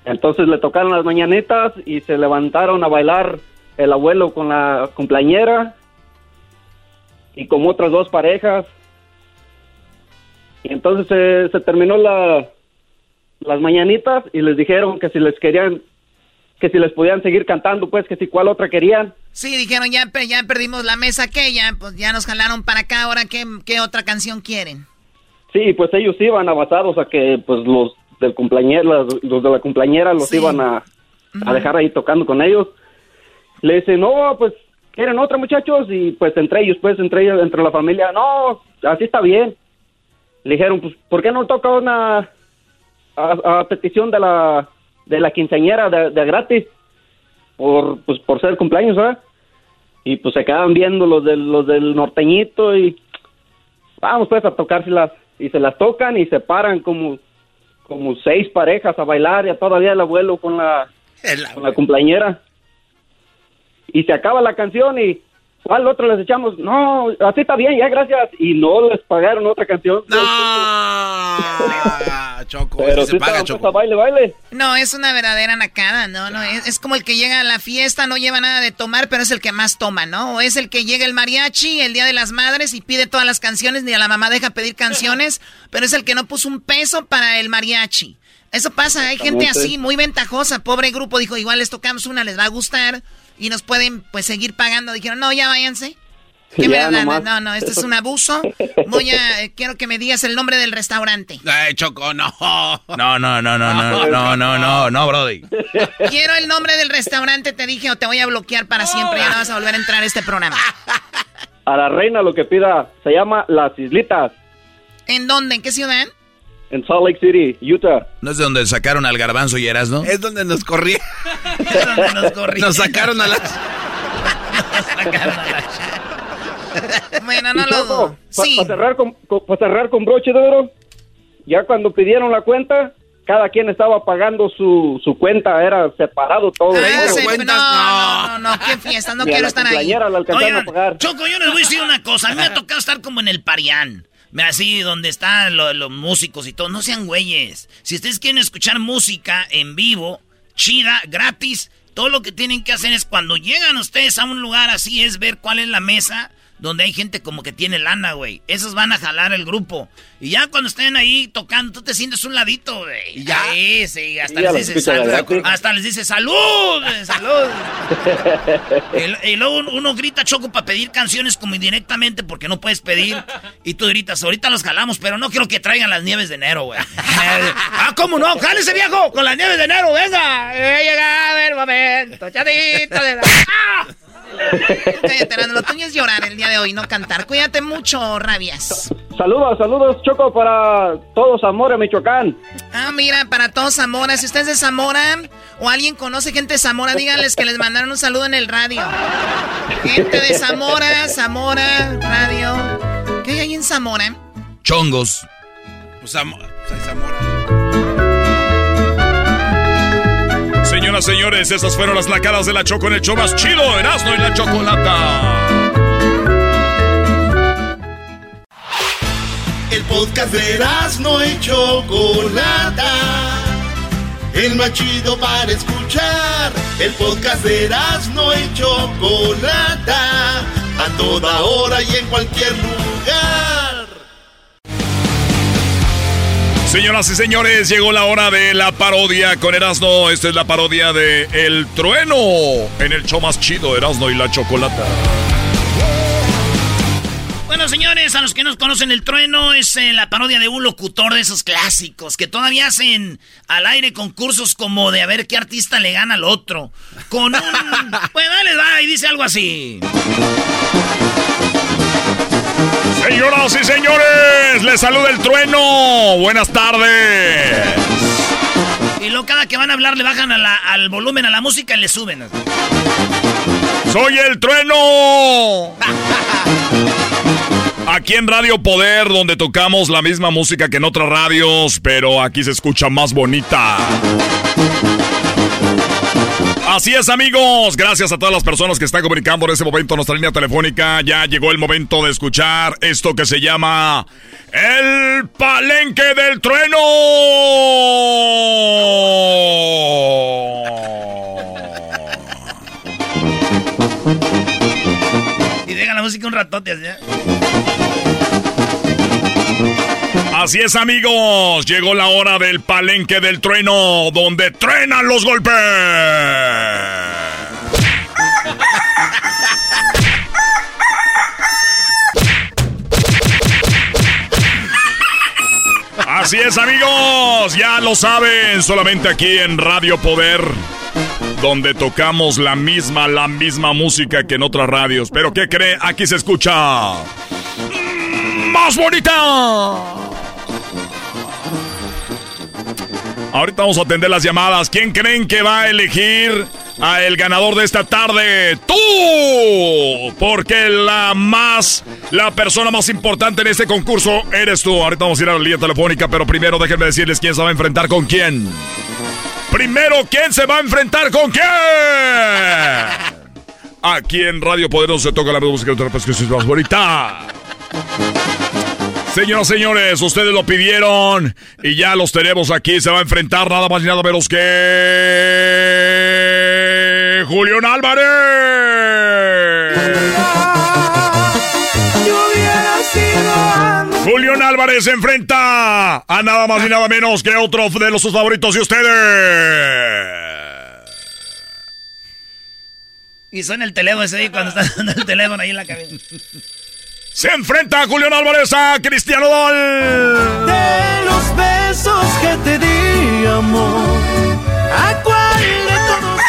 Entonces le tocaron las mañanitas y se levantaron a bailar el abuelo con la cumpleañera y con otras dos parejas. Y entonces se, se terminó la, las mañanitas y les dijeron que si les querían, que si les podían seguir cantando, pues que si cuál otra querían. Sí, dijeron, ya, ya perdimos la mesa aquella, pues ya nos jalaron para acá, ahora ¿qué, qué otra canción quieren? Sí, pues ellos iban abasados a que pues los del cumpleañera, los, los de la cumpleañera los Sí. iban a, a dejar ahí tocando con ellos. Le dicen, no, pues quieren otra muchachos y pues entre ellos, pues entre ellos, entre la familia, no, así está bien. Le dijeron, pues, ¿por qué no toca una a, a petición de la de la quinceañera de, de gratis? Por pues por ser cumpleaños, ¿verdad? Y pues se quedaban viendo los del los del norteñito y vamos pues a tocárselas y se las tocan y se paran como como seis parejas a bailar y a todavía el abuelo con la con la cumpleañera y se acaba la canción y ¿cuál otro les echamos? No, así está bien, ya gracias y no les pagaron otra canción. Ah, Choco, Pero sí se paga, Choco. baile, baile. No, es una verdadera nacada, ¿no? no es, es como el que llega a la fiesta, no lleva nada de tomar, pero es el que más toma, ¿no? O es el que llega el mariachi el Día de las Madres y pide todas las canciones, ni a la mamá deja pedir canciones, pero es el que no puso un peso para el mariachi. Eso pasa, hay gente así, muy ventajosa, pobre grupo, dijo, igual les tocamos una, les va a gustar y nos pueden pues seguir pagando. Dijeron, no, ya váyanse. ¿Qué me Ya dan? nomás. No, no, esto es un abuso. Voy a, eh, quiero que me digas el nombre del restaurante. Ay, Choco, no. No, no, no, no, no, no, no, no, no, Brody. Quiero el nombre del restaurante, te dije, o te voy a bloquear para siempre. Ya no vas a volver a entrar a este programa. A la reina lo que pida se llama Las Islitas ¿En dónde? ¿En qué ciudad? En Salt Lake City, Utah. ¿No es de donde sacaron al garbanzo y Erasno? Es donde nos corrí. Nos corrí. Nos sacaron a las. Bueno, no lo dudo. Sí. Para cerrar, con, pa' cerrar con broche de oro, ya cuando pidieron la cuenta, cada quien estaba pagando su, su cuenta, era separado todo. Ah, se- no, no, no, no, qué fiesta, no a quiero la estar ahí. cumpleañera la alcanzaron Oigan, a pagar. Choco, yo les voy a decir una cosa. A mí me ha tocado estar como en el Parián. Así, donde están lo- los músicos y todo. No sean güeyes. Si ustedes quieren escuchar música en vivo, chida, gratis, todo lo que tienen que hacer es cuando llegan ustedes a un lugar así, es ver cuál es la mesa donde hay gente como que tiene lana, güey. Esos van a jalar el grupo. Y ya cuando estén ahí tocando, tú te sientes un ladito, güey. Y ya. Sí, sí, hasta, les, dices, salud, hasta les dice salud, salud. y, luego uno grita choco para pedir canciones como indirectamente porque no puedes pedir. Y tú gritas, ahorita los jalamos, pero no quiero que traigan las nieves de enero, güey. ah, ¿cómo no? ¡Jálese, viejo! Con las nieves de enero, venga. He llegado el momento, chatito de la... ¡Ah! Cállate, lo tuyo es llorar el día de hoy, no cantar. Cuídate mucho, rabias. Saludos, saludos, Choco, para todos Zamora, Michoacán. Ah, mira, para todos Zamora. Si usted es de Zamora o alguien conoce gente de Zamora, díganles que les mandaron un saludo en el radio. Gente de Zamora, Zamora, radio. ¿Qué hay ahí en Zamora? Chongos. Pues, Zamora. Pues Señoras, señores, esas fueron las lacadas de la Choco en el show más chido, Erasmo y la Chocolata. El podcast de Erasmo y Chocolata. El más chido para escuchar. El podcast de Erasmo y Chocolata. A toda hora y en cualquier lugar. Señoras y señores, llegó la hora de la parodia con Erasmo. Esta es la parodia de El Trueno en el show más chido, Erasmo y la Chocolata. Bueno, señores, a los que no conocen El Trueno, es eh, la parodia de un locutor de esos clásicos que todavía hacen al aire concursos como de a ver qué artista le gana al otro. Con un. pues dale, va, y dice algo así. Señoras y señores, les saluda el trueno. Buenas tardes. Y luego cada que van a hablar le bajan al volumen a la música y le suben. Soy el trueno. Aquí en Radio Poder, donde tocamos la misma música que en otras radios, pero aquí se escucha más bonita. Así es, amigos. Gracias a todas las personas que están comunicando en este momento nuestra línea telefónica. Ya llegó el momento de escuchar esto que se llama El Palenque del Trueno. Y deja la música un ratote así. Así es, amigos. Llegó la hora del palenque del trueno, donde truenan los golpes. Así es, amigos. Ya lo saben, solamente aquí en Radio Poder, donde tocamos la misma, la misma música que en otras radios. Pero ¿qué cree? Aquí se escucha más bonita. Ahorita vamos a atender las llamadas. ¿Quién creen que va a elegir a el ganador de esta tarde? ¡Tú! Porque la más, la persona más importante en este concurso eres tú. Ahorita vamos a ir a la línea telefónica, pero primero déjenme decirles quién se va a enfrentar con quién. Primero, ¿quién se va a enfrentar con quién? Aquí en Radio Poderoso se toca la música de otra que es más bonita. Señoras, señores, ustedes lo pidieron y ya los tenemos aquí. Se va a enfrentar nada más y nada menos que. Julián Álvarez. Julián Álvarez se enfrenta a nada más y nada menos que otro de los sus favoritos de ustedes. Y suena el teléfono ese día cuando está dando el teléfono ahí en la cabeza. Se enfrenta a Julián Álvarez a Cristiano Dol. De los besos que te di, amor, ¿a cuál de todos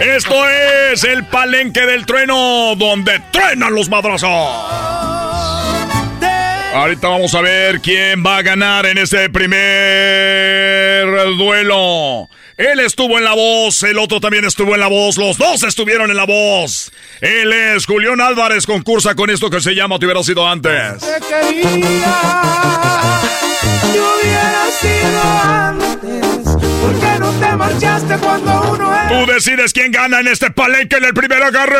Esto es el palenque del trueno, donde truenan los madrazos. Ahorita vamos a ver quién va a ganar en este primer duelo. Él estuvo en la voz, el otro también estuvo en la voz, los dos estuvieron en la voz. Él es Julián Álvarez, concursa con esto que se llama Te hubiera sido antes. Te quería, yo hubiera sido antes. ¿Por qué no te marchaste cuando uno es? Tú decides quién gana en este palenque en el primer agarre.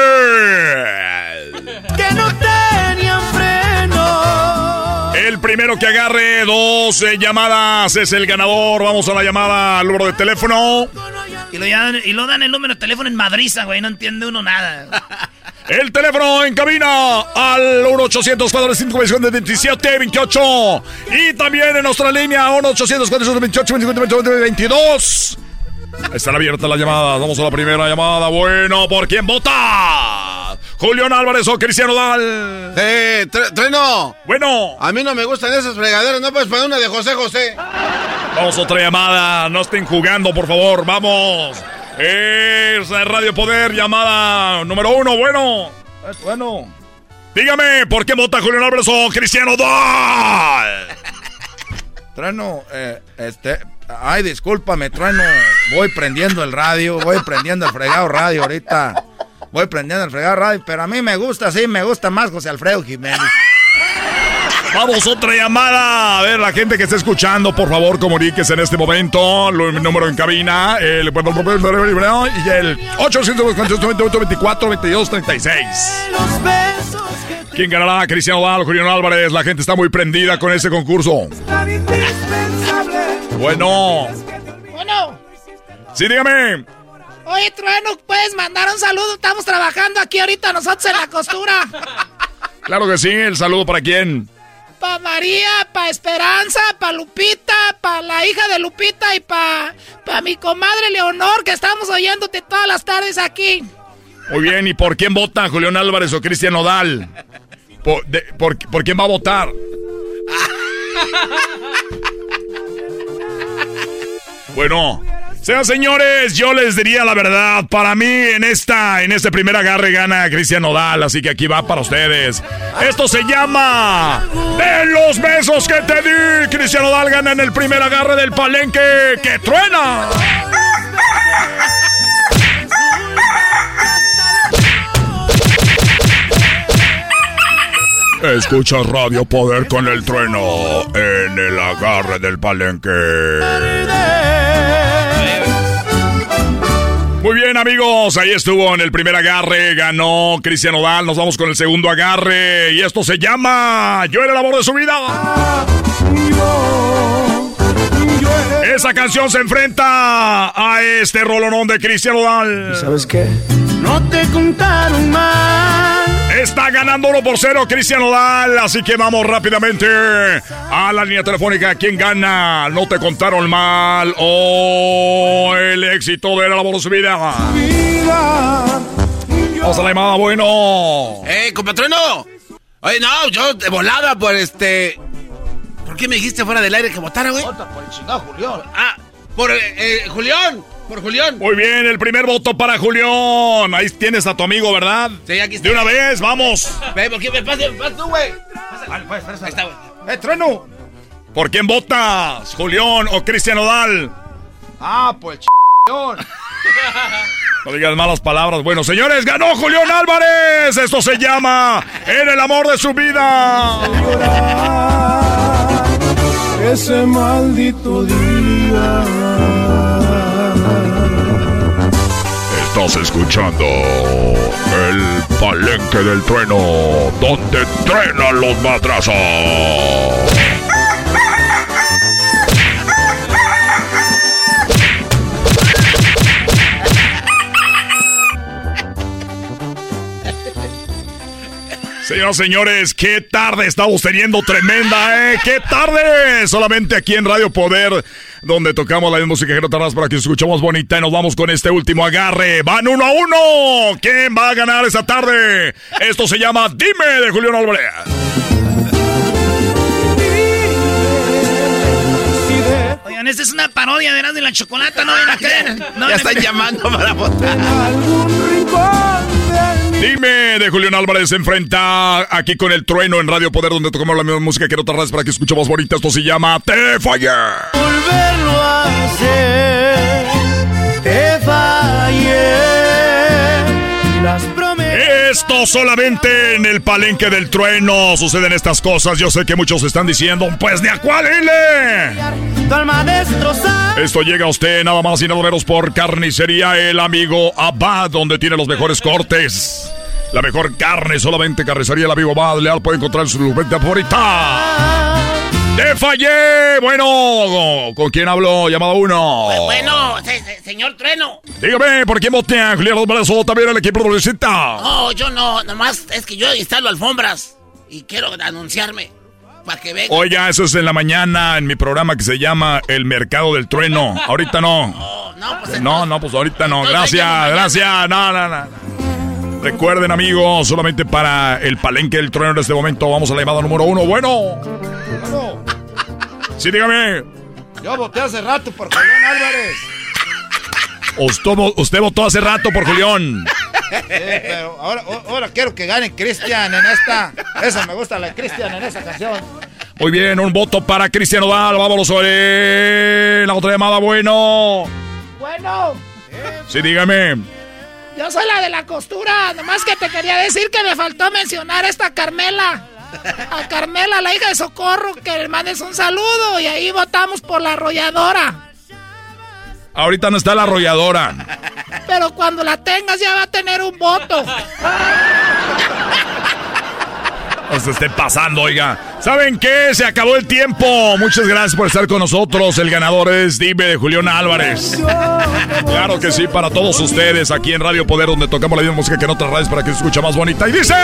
Que no freno. El primero que agarre dos eh, llamadas es el ganador. Vamos a la llamada al número de teléfono. Y lo, dan, y lo dan el número de teléfono en Madriza, güey. No entiende uno nada. El teléfono en cabina al 1-800-425-27-28. Y también en nuestra línea 1-800-428-28-22. Están abiertas las llamadas. Vamos a la primera llamada. Bueno, ¿por quién vota? Julián Álvarez o Cristiano Dal. Eh, Treno. Bueno. A mí no me gustan esas fregaderas. No puedes poner una de José José. Vamos a otra llamada. No estén jugando, por favor. Vamos. Es Radio Poder, llamada número uno. Bueno. Bueno. Dígame, ¿por qué vota Julián Álvarez o Cristiano Dal? Treno, eh, este, Ay, discúlpame, trueno. Voy prendiendo el radio, voy prendiendo el fregado radio ahorita. Voy prendiendo el fregado radio, pero a mí me gusta, sí, me gusta más José Alfredo Jiménez. Vamos, otra llamada. A ver, la gente que está escuchando, por favor, comuníquese en este momento. El número en cabina, el, y el 824 22 36 ¿Quién ganará? Cristiano Dal, Julián Álvarez. La gente está muy prendida con ese concurso. Bueno. Bueno. Sí, dígame. Oye, Trueno, ¿puedes mandar un saludo? Estamos trabajando aquí ahorita nosotros en la costura. Claro que sí. ¿El saludo para quién? Para María, para Esperanza, para Lupita, para la hija de Lupita y para pa mi comadre Leonor, que estamos oyéndote todas las tardes aquí. Muy bien, ¿y por quién vota Julián Álvarez o Cristian Nodal? ¿Por, por, por quién va a votar? Bueno, sean señores, yo les diría la verdad. Para mí, en esta, en este primer agarre gana Cristian Nodal, así que aquí va para ustedes. Esto se llama De los besos que te di. Cristian Nodal gana en el primer agarre del palenque que truena. Escucha Radio Poder con el trueno en el agarre del palenque. Muy bien, amigos. Ahí estuvo en el primer agarre. Ganó Cristiano Dal. Nos vamos con el segundo agarre. Y esto se llama Yo era el amor de su vida. Esa canción se enfrenta a este rolonón de Cristiano Dal. ¿Sabes qué? No te contaron mal. Está ganando 1 por 0 Cristiano Dal. Así que vamos rápidamente a la línea telefónica. ¿Quién gana? No te contaron mal. O el éxito de la amor de su vida. Vamos a la llamada, bueno. ¡Eh, compatrono! Oye, no, yo de volada por este. ¿Por qué me dijiste fuera del aire que votara, güey? Vota por el chingado Julián. Ah, por eh, eh, Julián. Por Julián. Muy bien, el primer voto para Julián. Ahí tienes a tu amigo, ¿verdad? Sí, aquí está. De una vez, vamos. Ve, ¿por qué me pasas tú, güey? Vale, pues, Ahí está, güey. ¡Eh, trueno! ¿Por quién votas? ¿Julián o Cristian Odal? Ah, pues No digas malas palabras. Bueno, señores, ganó Julián Álvarez. Esto se llama En el amor de su vida. Ese maldito día. Estás escuchando el palenque del trueno, donde trenan los matrazos. Señoras señores, qué tarde estamos teniendo tremenda, ¿eh? ¡Qué tarde! Solamente aquí en Radio Poder, donde tocamos la música que no tardas para que escuchemos bonita y nos vamos con este último agarre. ¡Van uno a uno! ¿Quién va a ganar esta tarde? Esto se llama Dime de Julián Álvarez. Oigan, esta es una parodia de Erasmo y la Chocolata, no ven a creer. No ya están llamando para votar. Dime de Julián Álvarez enfrenta aquí con el trueno en Radio Poder, donde tocamos la misma música que no tardas para que escuchemos bonita. Esto se llama Te fallé. Volverlo a hacer. Te fallé. Esto solamente en el palenque del trueno suceden estas cosas. Yo sé que muchos están diciendo, pues de a cuál ile. Esto llega a usted nada más y nada menos por carnicería El Amigo Abad, donde tiene los mejores cortes. La mejor carne, solamente carnicería La Vivo Más Leal puede encontrar su venta favorita. ¡Te fallé! Bueno, ¿con quién hablo? Llamado uno. Bueno, se- se- señor Trueno. Dígame, ¿por quién voté a Julián Álvarez o también al equipo de Publicita? No, yo no, nomás es que yo instalo alfombras y quiero anunciarme para que venga. Oiga, eso es en la mañana en mi programa que se llama El Mercado del Trueno. Ahorita no. No, pues No, no, pues ahorita no. Gracias, gracias. No, no, no. Recuerden, amigos, solamente para el palenque del trueno en este momento vamos a la llamada número uno. Bueno. Sí, dígame. Yo voté hace rato por Julián Álvarez. Usted, vo- usted votó hace rato por Julián. Sí, pero ahora, quiero que gane Cristian en esta. Esa me gusta la de Cristian en esa canción. Muy bien, un voto para Cristiano Dal. Vámonos sobre la otra llamada. Bueno. Bueno, Sí, dígame. yo soy la de la costura. Nomás que te quería decir que me faltó mencionar a esta Carmela. A Carmela, la hija de Socorro, que le mandes un saludo. Y ahí votamos por la arrolladora. Ahorita no está la arrolladora. Pero cuando la tengas ya va a tener un voto. Se esté pasando, oiga. ¿Saben qué? Se acabó el tiempo. Muchas gracias por estar con nosotros. El ganador es Dime de Julián Álvarez. Claro que sí, para todos ustedes aquí en Radio Poder, donde tocamos la misma música que en otras radios para que se escuche más bonita. Y dice...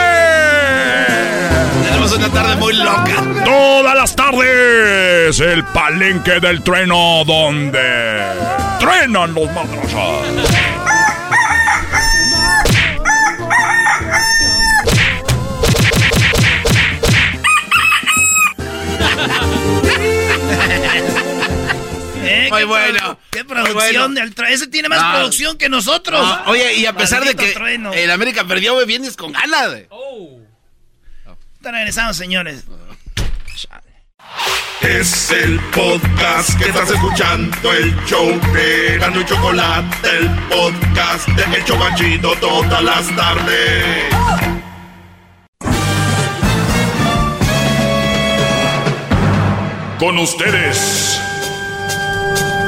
Tenemos una tarde muy loca. Todas las tardes, el palenque del trueno donde truenan los madrasas. Muy qué bueno, Qué producción bueno. del trueno. Ese tiene más Ah. producción que nosotros. Ah, oye, y a pesar de que trueno. el América perdió, güey, vienes con ganas. güey. Está regresando, señores. Es el podcast que estás escuchando, el show de Gano y Chocolate, el podcast de El Chobachito todas las tardes. Con ustedes.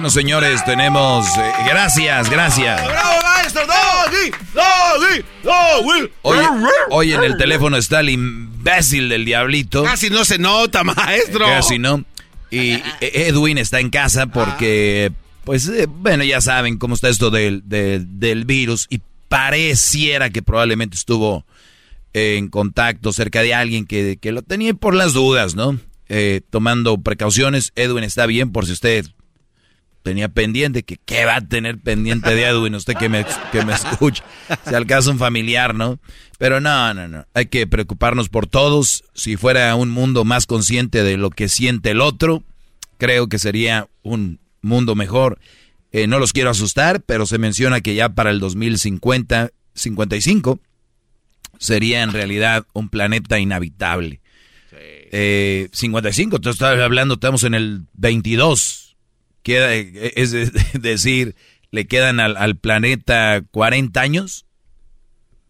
Bueno, señores, tenemos... eh, gracias, gracias. ¡Bravo, maestro! ¡Doggy! ¡Doggy! ¡Doggy! Hoy, hoy en el teléfono está el imbécil del diablito. Casi no se nota, maestro. Casi no. Y Edwin está en casa porque, pues, eh, bueno, ya saben cómo está esto del, del, del virus y pareciera que probablemente estuvo en contacto cerca de alguien que, que lo tenía por las dudas, ¿no? Eh, tomando precauciones. Edwin está bien por si usted tenía pendiente, que qué va a tener pendiente de Edwin, usted que me, que me escucha, si al caso un familiar, ¿no? Pero no, no, no, hay que preocuparnos por todos, si fuera un mundo más consciente de lo que siente el otro, creo que sería un mundo mejor. Eh, no los quiero asustar, pero se menciona que ya para el 2050, 55, sería en realidad un planeta inhabitable. Eh, 55, te estás hablando, estamos en el 22. Queda, eh, es de- decir, le quedan al, al planeta 40 años,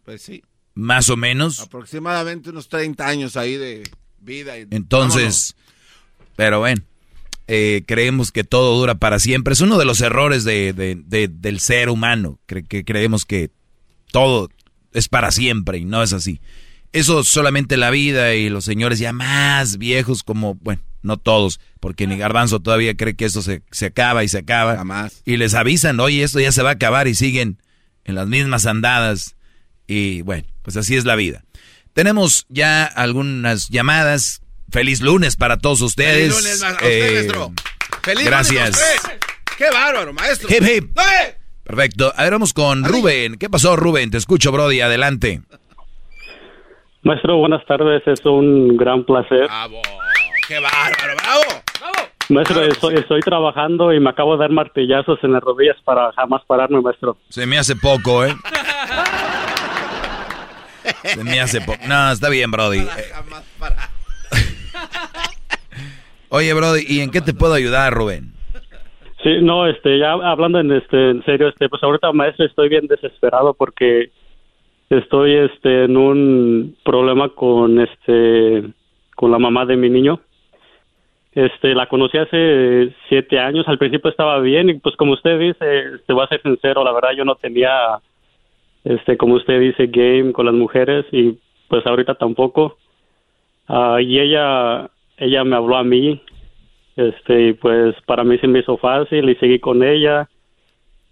Pues sí. más o menos. Aproximadamente unos 30 años ahí de vida. y- Entonces, pero bueno, eh, creemos que todo dura para siempre. Es uno de los errores de, de- de- del ser humano, que creemos que todo es para siempre y no es así. Eso solamente la vida y los señores ya más viejos como, bueno, no todos, porque ni Garbanzo todavía cree que esto se, se acaba y se acaba. Y les avisan, oye, esto ya se va a acabar y siguen en las mismas andadas. Y bueno, pues así es la vida. Tenemos ya algunas llamadas. Feliz lunes para todos ustedes. Feliz lunes, a usted, Eh, maestro. Feliz gracias. lunes a usted. ¡Qué bárbaro, maestro! Hip, hip. Perfecto. A ver, vamos con Rubén. ¿Qué pasó, Rubén? Te escucho, Brody. Adelante. Maestro, buenas tardes. Es un gran placer. ¡Qué bárbaro, bravo! Maestro, estoy, estoy trabajando y me acabo de dar martillazos en las rodillas para jamás pararme, maestro. Se me hace poco, ¿eh? Se me hace poco. No, está bien, Brody. Eh, Oye, Brody, ¿y en qué te puedo ayudar, Rubén? Sí, no, este, ya hablando en este, en serio, este, pues ahorita maestro estoy bien desesperado porque estoy, este, en un problema con, este, con la mamá de mi niño. Este, la conocí hace siete años. Al principio estaba bien y, pues, como usted dice, te voy a ser sincero, la verdad yo no tenía, este, como usted dice, game con las mujeres y, pues, ahorita tampoco. Ah, y ella, ella me habló a mí este, y pues para mí se me hizo fácil y seguí con ella.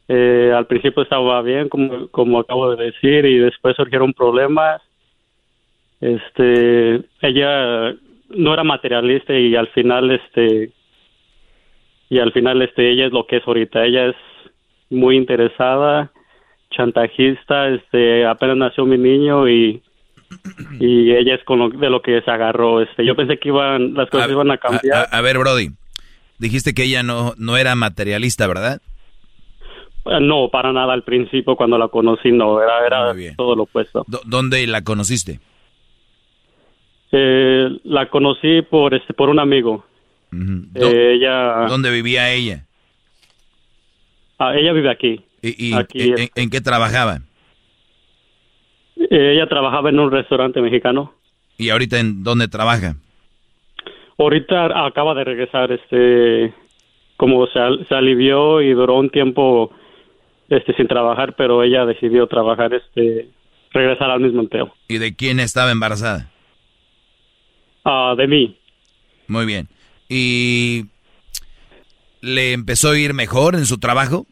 Eh, al principio estaba bien, como, como acabo de decir, y después surgieron problemas. Este, ella no era materialista y al final, este, y al final, este, ella es lo que es ahorita. Ella es muy interesada, chantajista, este, apenas nació mi niño y y ella es con lo, de lo que se agarró. Este, yo pensé que iban las cosas iban a cambiar. A, ver, Brody, dijiste que ella no no era materialista, ¿verdad? Eh, No, para nada al principio cuando la conocí no, era era todo lo opuesto. ¿Dónde la conociste? Eh, la conocí por este por un amigo. ¿Dó- Eh, ella ¿Dónde vivía ella? ah, ella vive aquí. ¿Y, y Aquí en, en qué trabajaba? Eh, ella trabajaba en un restaurante mexicano. ¿Y ahorita en dónde trabaja? Ahorita acaba de regresar, este, como se, se alivió y duró un tiempo, este, sin trabajar, pero ella decidió trabajar, este, regresar al mismo empleo. ¿Y de quién estaba embarazada? Ah, de mí. Muy bien. ¿Y le empezó a ir mejor en su trabajo?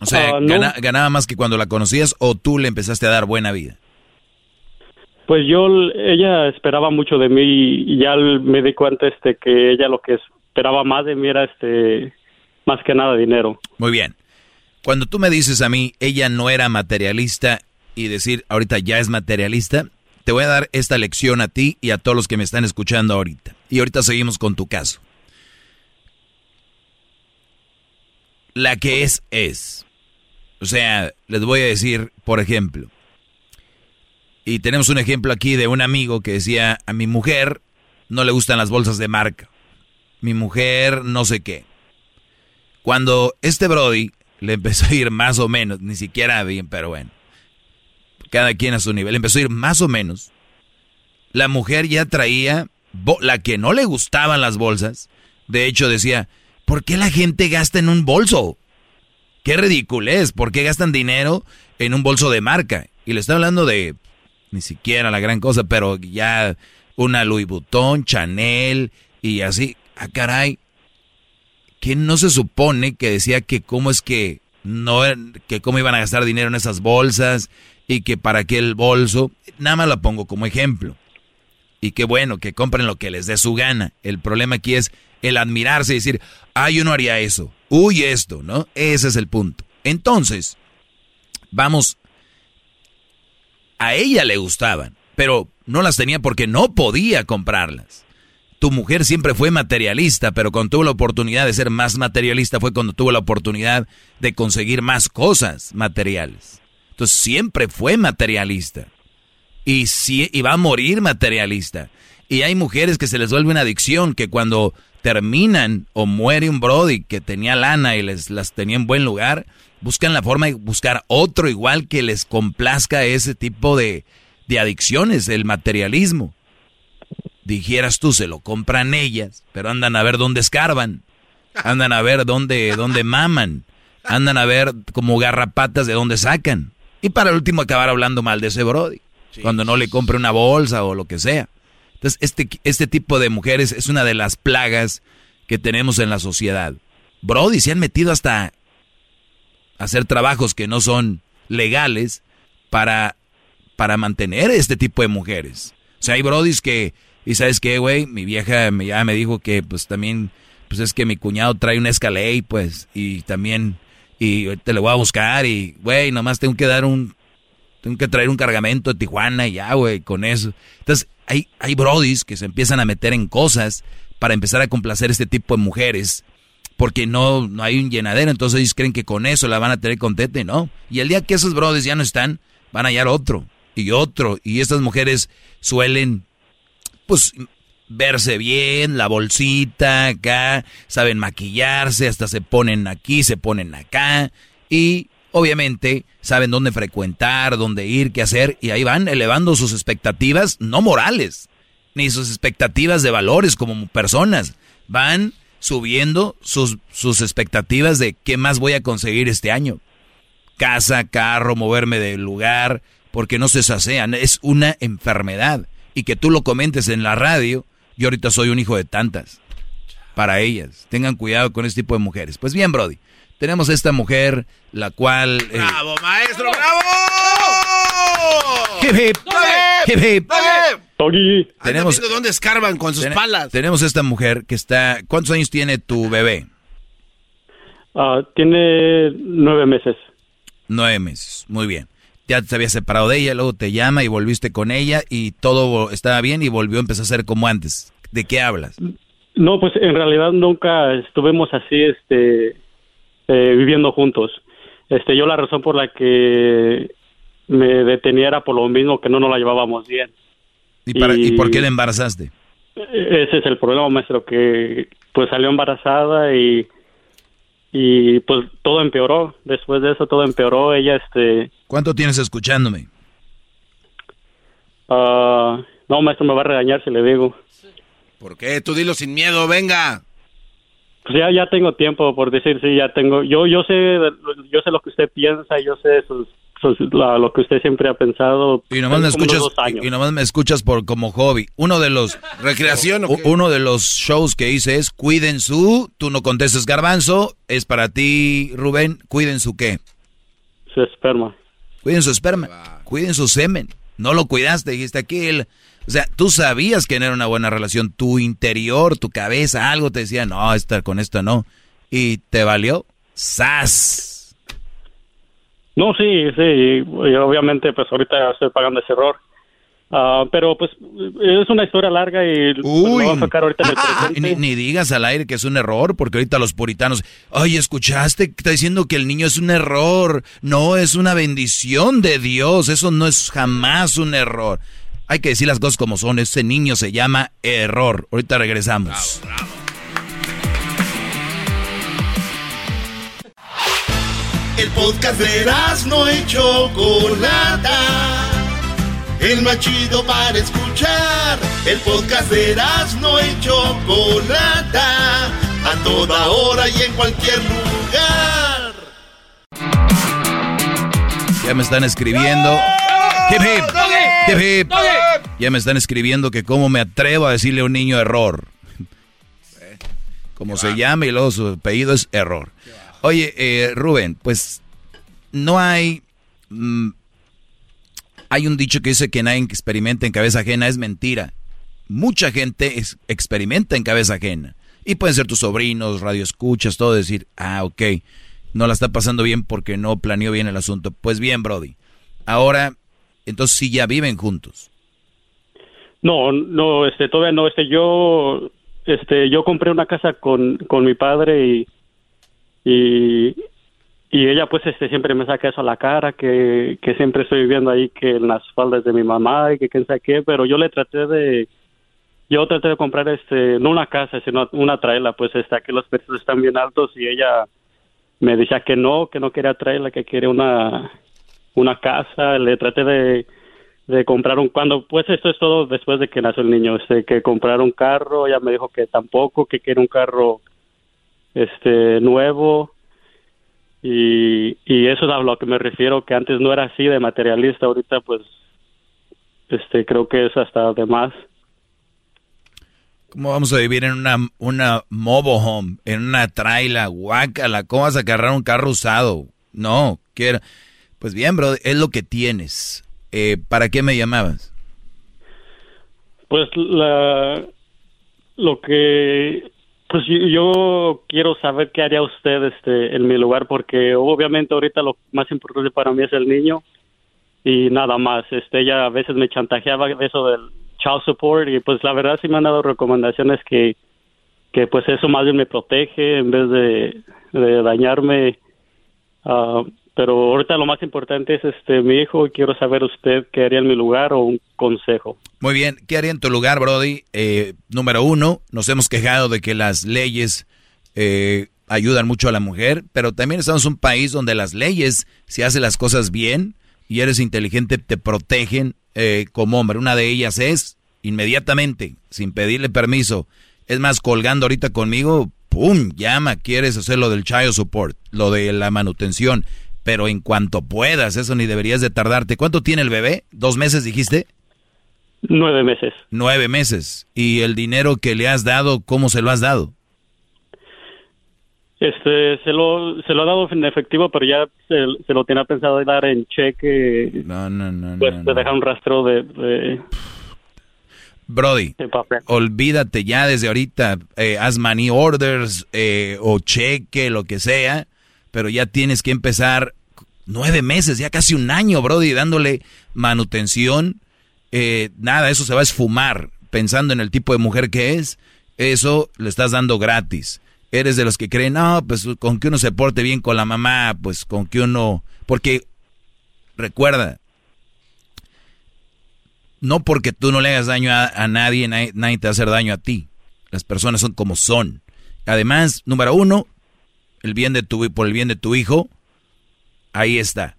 O sea, Ah, no. gana- ¿ganaba más que cuando la conocías o tú le empezaste a dar buena vida? Pues yo, ella esperaba mucho de mí y ya me di cuenta, este, que ella lo que esperaba más de mí era, este, más que nada dinero. Muy bien. Cuando tú me dices a mí, ella no era materialista y decir, ahorita ya es materialista, te voy a dar esta lección a ti y a todos los que me están escuchando ahorita. Y ahorita seguimos con tu caso. La que es, es. O sea, les voy a decir, por ejemplo, y tenemos un ejemplo aquí de un amigo que decía, a mi mujer no le gustan las bolsas de marca. Mi mujer no sé qué. Cuando este Brody le empezó a ir más o menos, ni siquiera bien, pero bueno, cada quien a su nivel, empezó a ir más o menos, la mujer ya traía, la que no le gustaban las bolsas, de hecho decía, ¿por qué la gente gasta en un bolso? Qué ridículo es, ¿por qué gastan dinero en un bolso de marca? Y le estoy hablando de, ni siquiera la gran cosa, pero ya una Louis Vuitton, Chanel y así, ah caray, que no se supone que decía que cómo es que no que cómo iban a gastar dinero en esas bolsas y que para qué el bolso, nada más la pongo como ejemplo. Y qué bueno, que compren lo que les dé su gana. El problema aquí es el admirarse y decir, ah, yo no haría eso. Uy, esto, ¿no? Ese es el punto. Entonces, vamos, a ella le gustaban, pero no las tenía porque no podía comprarlas. Tu mujer siempre fue materialista, pero cuando tuvo la oportunidad de ser más materialista fue cuando tuvo la oportunidad de conseguir más cosas materiales. Entonces siempre fue materialista. Y, sí, y va a morir materialista. Y hay mujeres que se les vuelve una adicción, que cuando terminan o muere un Brody que tenía lana y les las tenía en buen lugar, buscan la forma de buscar otro igual que les complazca ese tipo de, de adicciones, el materialismo. Dijeras tú, se lo compran ellas, pero andan a ver dónde escarban, andan a ver dónde, dónde maman, andan a ver como garrapatas de dónde sacan. Y para el último acabar hablando mal de ese Brody, cuando no le compre una bolsa o lo que sea. Entonces, este, este tipo de mujeres es una de las plagas que tenemos en la sociedad. Brody se han metido hasta hacer trabajos que no son legales para, para mantener este tipo de mujeres. O sea, hay brodis que, y sabes qué, güey, mi vieja me, ya me dijo que pues también, pues es que mi cuñado trae un Escalade, pues, y también, y te lo voy a buscar y, güey, nomás tengo que dar un, tengo que traer un cargamento de Tijuana y ya, güey, con eso. Entonces, hay, hay brodis que se empiezan a meter en cosas para empezar a complacer este tipo de mujeres porque no, no hay un llenadero, entonces ellos creen que con eso la van a tener contenta no. Y el día que esos brodis ya no están, van a hallar otro y otro. Y estas mujeres suelen, pues, verse bien, la bolsita acá, saben maquillarse, hasta se ponen aquí, se ponen acá y obviamente saben dónde frecuentar, dónde ir, qué hacer y ahí van elevando sus expectativas, no morales, ni sus expectativas de valores como personas, van subiendo sus, sus expectativas de qué más voy a conseguir este año. Casa, carro, moverme del lugar, porque no se sacean, es una enfermedad. Y que tú lo comentes en la radio, yo ahorita soy un hijo de tantas. Para ellas. Tengan cuidado con este tipo de mujeres. Pues bien, Brody. Tenemos esta mujer, la cual... Eh, ¡Bravo, maestro! ¡Bravo! Hip, hip. Hip, hip. Tenemos, dónde escarban con sus palas. Tenemos esta mujer que está... ¿Cuántos años tiene tu bebé? Ah, tiene nueve meses. Nueve meses, muy bien. Ya te habías separado de ella, luego te llama y volviste con ella y todo estaba bien y volvió a empezar a ser como antes. ¿De qué hablas? No, pues en realidad nunca estuvimos así, este, eh, viviendo juntos. Este, yo la razón por la que me detenía era por lo mismo que no nos la llevábamos bien. ¿Y, para, ¿Y por qué la embarazaste? Ese es el problema, maestro, que pues salió embarazada y y pues todo empeoró. Después de eso todo empeoró. Ella, este... ¿Cuánto tienes escuchándome? Ah, no, maestro, me va a regañar si le digo. ¿Por qué? Tú dilo sin miedo, venga. Pues ya, ya tengo tiempo por decir, sí, ya tengo. Yo, yo sé, yo sé lo que usted piensa, yo sé sus lo que usted siempre ha pensado. Y nomás me escuchas, y nomás me escuchas por como hobby. Uno de los recreación. uno de los shows que hice es cuiden su. Tú no contestes garbanzo. Es para ti, Rubén. Cuiden su qué. Su esperma. Cuiden su esperma. Cuiden su semen. No lo cuidaste. Dijiste aquí el. O sea, tú sabías que no era una buena relación. Tu interior, tu cabeza, algo te decía, no, esta, con esto no. Y te valió. ¡Sas! No, sí, sí, y obviamente pues ahorita estoy pagando ese error. Ah, pero pues es una historia larga y Uy. a enfocar ahorita en el presente. Ni, digas al aire que es un error, porque ahorita los puritanos, ay, ¿escuchaste? Está diciendo que el niño es un error. No, es una bendición de Dios. Eso no es jamás un error. Hay que decir las cosas como son. Ese niño se llama error. Ahorita regresamos. El podcast de no y Chocolata. El más chido para escuchar. El podcast de no y Chocolata. A toda hora y en cualquier lugar. Ya me están escribiendo. Hip hip. Hip hip. Ya me están escribiendo que cómo me atrevo a decirle a un niño error. Como se llama y luego su apellido es error. Oye, eh, Rubén, pues no hay... Mm, hay un dicho que dice que nadie experimenta en cabeza ajena, es mentira. Mucha gente experimenta en cabeza ajena. Y pueden ser tus sobrinos, radioescuchas, todo decir, ah, ok, no la está pasando bien porque no planeó bien el asunto. Pues bien, Brody. Ahora, entonces sí ya viven juntos. No, no, este, todavía no, este, yo, este, yo compré una casa con, con mi padre y y, y ella pues este siempre me saca eso a la cara, que, que siempre estoy viviendo ahí que en las faldas de mi mamá y que quién sabe qué, pero yo le traté de, yo traté de comprar este, no una casa, sino una traila, pues está que los precios están bien altos y ella me decía que no, que no quería traerla, que quería una, una casa, le traté de, de comprar un, cuando, pues esto es todo después de que nació el niño, este, que comprar un carro, ella me dijo que tampoco, que quiere un carro este nuevo y, y eso es a lo que me refiero que antes no era así de materialista ahorita pues este creo que es hasta de más ¿Cómo vamos a vivir en una, una mobile home, en una traila, guácala? ¿Cómo vas a agarrar un carro usado? No, quiero... Pues bien, bro, es lo que tienes. Eh, ¿Para qué me llamabas? Pues la, lo que pues yo, quiero saber qué haría usted este, en mi lugar, porque obviamente ahorita lo más importante para mí es el niño y nada más. Este, ella a veces me chantajeaba eso del child support y pues la verdad sí me han dado recomendaciones que, que pues eso más bien me protege en vez de, dañarme. Uh, pero ahorita lo más importante es este mi hijo quiero saber usted qué haría en mi lugar o un consejo. Muy bien, ¿qué haría en tu lugar, Brody? Eh, número uno, nos hemos quejado de que las leyes eh, ayudan mucho a la mujer, pero también estamos en un país donde las leyes, si haces las cosas bien y eres inteligente, te protegen eh, como hombre. Una de ellas es inmediatamente, sin pedirle permiso. Es más, colgando ahorita conmigo, ¡pum! Llama, quieres hacer lo del child support, lo de la manutención, pero en cuanto puedas, eso ni deberías de tardarte. ¿Cuánto tiene el bebé? ¿Dos meses dijiste? Nueve meses. Nueve meses. ¿Y el dinero que le has dado, cómo se lo has dado? Este, se lo, se lo ha dado en efectivo, pero ya se, lo tenía pensado dar en cheque. No, no, no. Pues no, dejar un rastro de... Brody, olvídate ya desde ahorita, eh, haz money orders eh, o cheque, lo que sea, pero ya tienes que empezar nueve meses, ya casi un año, Brody, dándole manutención. Eh, nada, eso se va a esfumar pensando en el tipo de mujer que es. Eso le estás dando gratis eres de los que creen, no, pues con que uno se porte bien con la mamá, pues con que uno, porque recuerda, no porque tú no le hagas daño a, nadie, nadie, te va a hacer daño a ti. Las personas son como son. Además, número uno, el bien de tu, por el bien de tu hijo, ahí está,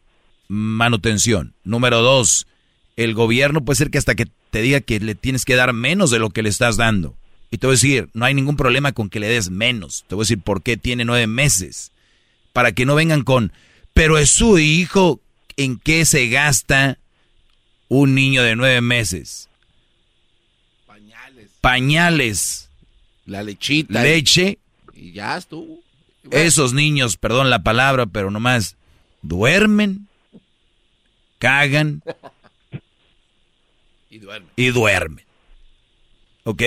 manutención. Número dos, el gobierno puede ser que hasta que te diga que le tienes que dar menos de lo que le estás dando. Y te voy a decir, no hay ningún problema con que le des menos. Te voy a decir por qué tiene nueve meses. Para que no vengan con, pero es su hijo, ¿en qué se gasta un niño de nueve meses? Pañales. Pañales. La lechita. Leche. Y ya estuvo. Esos niños, perdón la palabra, pero nomás duermen, cagan y duermen. Y duermen. ¿Ok?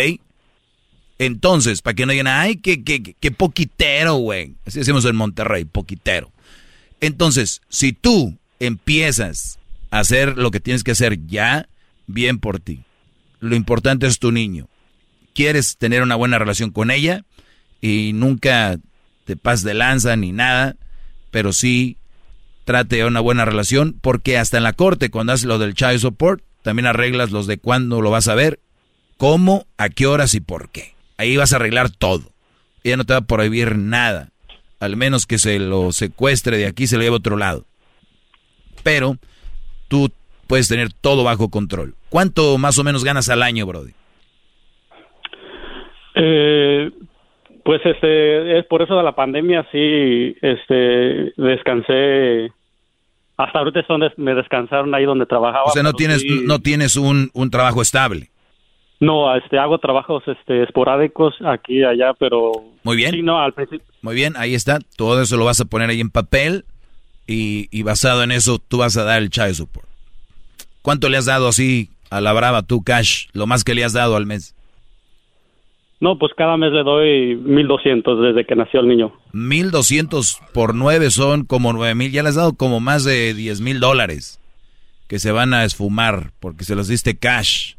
Entonces, para que no digan, ay, qué, qué, qué poquitero, güey. Así decimos en Monterrey, poquitero. Entonces, si tú empiezas a hacer lo que tienes que hacer ya, bien por ti. Lo importante es tu niño. Quieres tener una buena relación con ella y nunca te pases de lanza ni nada, pero sí trate una buena relación porque hasta en la corte, cuando haces lo del child support, también arreglas los de cuándo lo vas a ver, cómo, a qué horas y por qué. Ahí vas a arreglar todo. Ella no te va a prohibir nada. Al menos que se lo secuestre de aquí, se lo lleve a otro lado. Pero tú puedes tener todo bajo control. ¿Cuánto más o menos ganas al año, Brody? Eh, pues este, es por eso de la pandemia sí, este, descansé. Hasta ahorita es donde me descansaron ahí donde trabajaba. O sea, no tienes, no tienes un, un trabajo estable. No, este, hago trabajos este, esporádicos aquí y allá, pero... Muy bien. Sí, no, al principio. Muy bien, ahí está. Todo eso lo vas a poner ahí en papel y, basado en eso tú vas a dar el child support. ¿Cuánto le has dado así a la brava tú, Cash? Lo más que le has dado al mes. No, pues cada mes le doy 1200 desde que nació el niño. 1200 por 9 son como 9000. Ya le has dado como más de 10 mil dólares que se van a esfumar porque se los diste cash.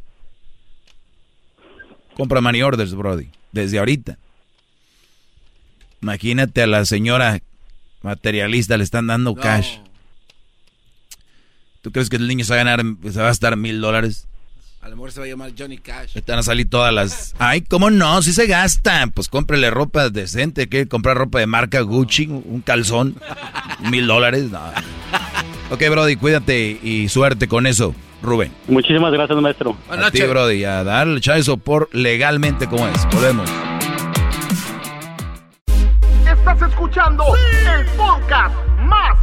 Compra money orders, Brody, desde ahorita. Imagínate a la señora materialista, le están dando cash. ¿Tú crees que el niño se va a ganar, se va a estar mil dólares? A lo mejor se va a llamar Johnny Cash. Están a salir todas las... Ay, ¿cómo no? Si se gastan. Pues cómprele ropa decente. ¿Qué? ¿Comprar ropa de marca Gucci? ¿Un calzón? ¿Mil dólares? No. Ok, Brody, cuídate y suerte con eso. Rubén. Muchísimas gracias, maestro. a ti, Brody, a darle el por legalmente como es. Podemos. Estás escuchando el podcast más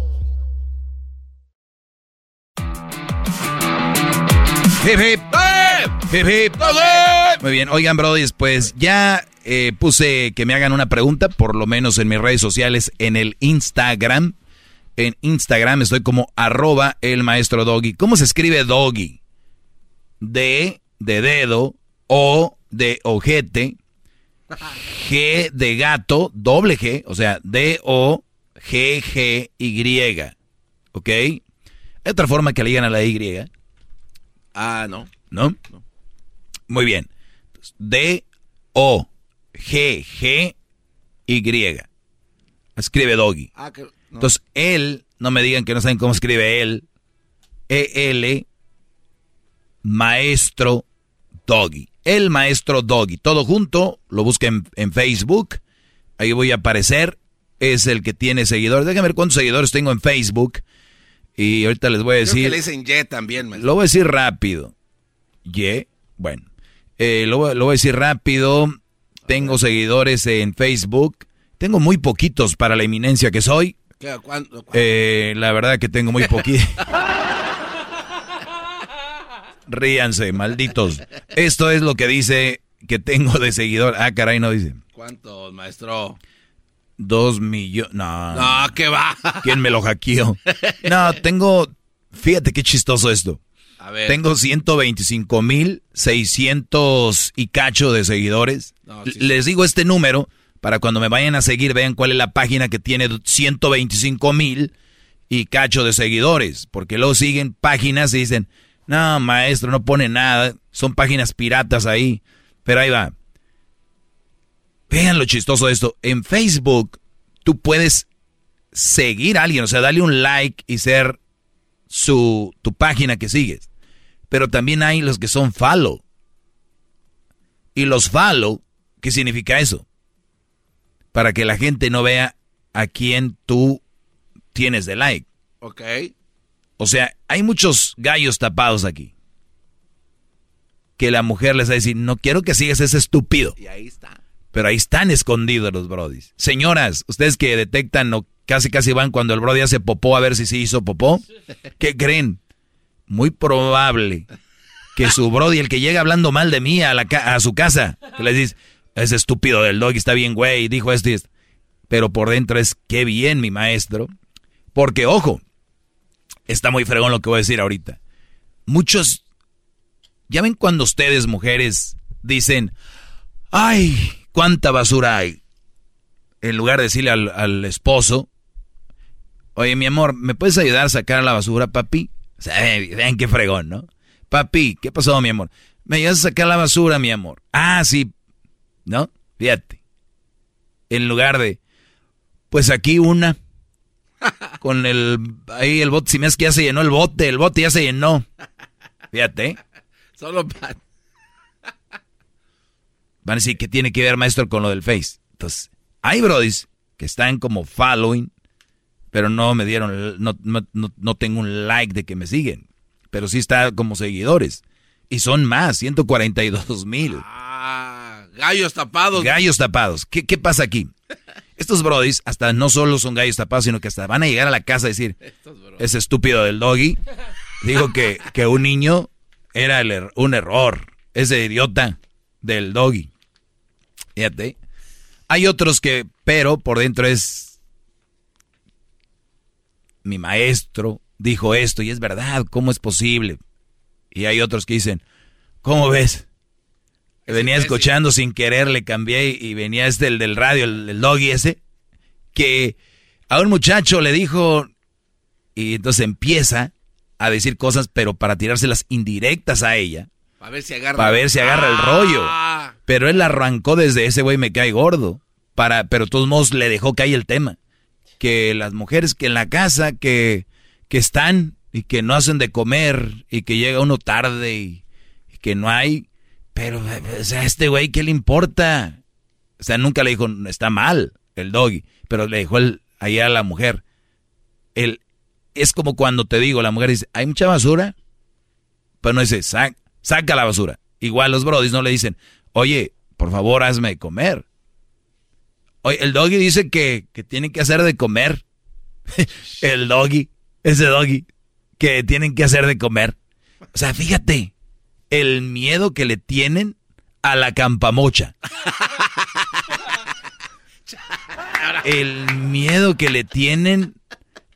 Hip hip. Muy bien, oigan, Brody, pues ya eh, puse que me hagan una pregunta, por lo menos en mis redes sociales, en el Instagram. En Instagram estoy como arroba el maestro doggy. ¿Cómo se escribe doggy? D de dedo, O de ojete, G de gato, doble G, o sea, D-O, G-G-Y. ¿Ok? ¿Hay otra forma que le digan a la Y? Ah, no. ¿No? Muy bien. D-O, G-G-Y. Escribe doggy. Ah, que- no. Entonces, él, no me digan que no saben cómo escribe él. E-L, maestro doggy. El maestro doggy. Todo junto, lo busquen en Facebook. Ahí voy a aparecer. Es el que tiene seguidores. Déjenme ver cuántos seguidores tengo en Facebook. Y ahorita les voy a Creo decir. que le dicen Y también, maestro. Lo voy a decir rápido. Y, bueno. Eh, lo, voy- lo voy a decir rápido. Tengo seguidores en Facebook. Tengo muy poquitos para la eminencia que soy. ¿Qué? ¿Cuándo? Eh, la verdad que tengo muy poquito. Ríanse, malditos. Esto es lo que dice que tengo de seguidor. Ah, caray, no dice. ¿Cuántos, maestro? Dos millones. No. No, ¿qué va? ¿Quién me lo hackeó? No, tengo. Fíjate qué chistoso esto. A ver. Tengo 125 mil 600 y cacho de seguidores. No, sí, sí. Les digo este número para cuando me vayan a seguir vean cuál es la página que tiene 125 mil y cacho de seguidores. Porque luego siguen páginas y dicen, no, maestro, no pone nada. Son páginas piratas ahí. Pero ahí va. Vean lo chistoso de esto. En Facebook tú puedes seguir a alguien, o sea, darle un like y ser su tu página que sigues. Pero también hay los que son follow. Y los follow, ¿qué significa eso? Para que la gente no vea a quién tú tienes de like. Ok. O sea, hay muchos gallos tapados aquí. Que la mujer les va a decir, no quiero que sigas ese estúpido. Y ahí está. Pero ahí están escondidos los brodis. Señoras, ustedes que detectan o casi casi van cuando el brody hace popó a ver si sí hizo popó. ¿Qué creen? Muy probable que su brody, el que llega hablando mal de mí a, su casa, que les dice, ese estúpido del dog está bien, güey, dijo esto y esto. Pero por dentro es, qué bien, mi maestro. Porque, ojo, está muy fregón lo que voy a decir ahorita. Muchos, ya ven cuando ustedes, mujeres, dicen, ay, cuánta basura hay. En lugar de decirle al, al esposo, oye, mi amor, ¿me puedes ayudar a sacar la basura, papi? O sea, ven qué fregón, ¿no? Papi, ¿qué pasó, mi amor? Me ayudas a sacar la basura, mi amor. Ah, sí. ¿No? Fíjate. En lugar de, pues aquí una. Con el, ahí el bote, si me es que ya se llenó el bote, el bote ya se llenó. Fíjate. ¿eh? Solo para... Van a decir que tiene que ver, maestro, con lo del Face. Entonces, hay brodis que están como following, pero no me dieron, no, no, no, no tengo un like de que me siguen. Pero sí está como seguidores. Y son más, 142 mil. Ah, gallos tapados. Gallos tapados. ¿Qué, qué pasa aquí? Estos brodis hasta no solo son gallos tapados, sino que hasta van a llegar a la casa a decir, ese estúpido del doggy dijo que, que un niño era el er- un error. Ese idiota del doggy. Fíjate. Hay otros que, pero por dentro es mi maestro dijo esto y es verdad, ¿cómo es posible? Y hay otros que dicen, ¿cómo ves? Venía escuchando sin querer, le cambié y venía este el del radio, el, el doggy ese, que a un muchacho le dijo, y entonces empieza a decir cosas, pero para tirárselas indirectas a ella, Para ver si agarra. para ver si agarra el rollo. Pero él arrancó desde ese güey me cae gordo, para, pero de todos modos le dejó caer el tema. Que las mujeres que en la casa, que, que están y que no hacen de comer y que llega uno tarde y, que no hay, pero, o sea, a este güey, ¿qué le importa? O sea, nunca le dijo, está mal el doggy, pero le dejó el, ahí a la mujer. El, es como cuando te digo, la mujer dice, ¿hay mucha basura? Pero no dice, "Sac- saca la basura. Igual los brodis no le dicen, oye, por favor, hazme de comer. Oye, el doggy dice que, que tiene que hacer de comer. el doggy, ese doggy, que tienen que hacer de comer. O sea, fíjate, el miedo que le tienen a la campamocha. El miedo que le tienen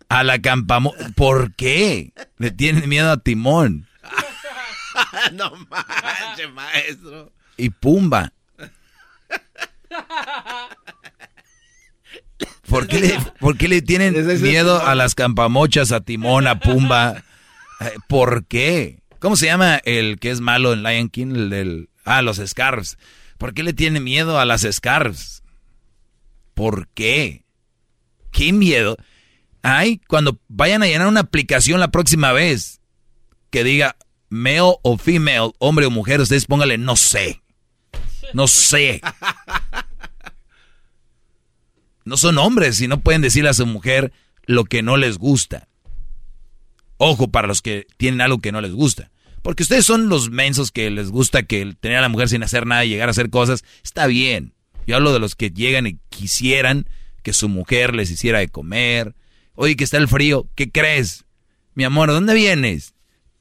a la campamocha. ¿Por qué? Le tienen miedo a Timón. no manches, maestro. Y Pumba. ¿Por qué, le, por qué le tienen miedo a las campamochas, a Timón, a Pumba? ¿Por qué? ¿Cómo se llama el que es malo en Lion King? El. Ah, los Scarves. ¿Por qué le tiene miedo a las Scarves? ¿Por qué? ¿Qué miedo? Ay, cuando vayan a llenar una aplicación la próxima vez que diga male o female, hombre o mujer, ustedes póngale no sé. No sé. No son hombres y no pueden decirle a su mujer lo que no les gusta. Ojo para los que tienen algo que no les gusta. Porque ustedes son los mensos que les gusta que tener a la mujer sin hacer nada y llegar a hacer cosas. Está bien. Yo hablo de los que llegan y quisieran que su mujer les hiciera de comer. Oye, que está el frío. ¿Qué crees? Mi amor, ¿dónde vienes?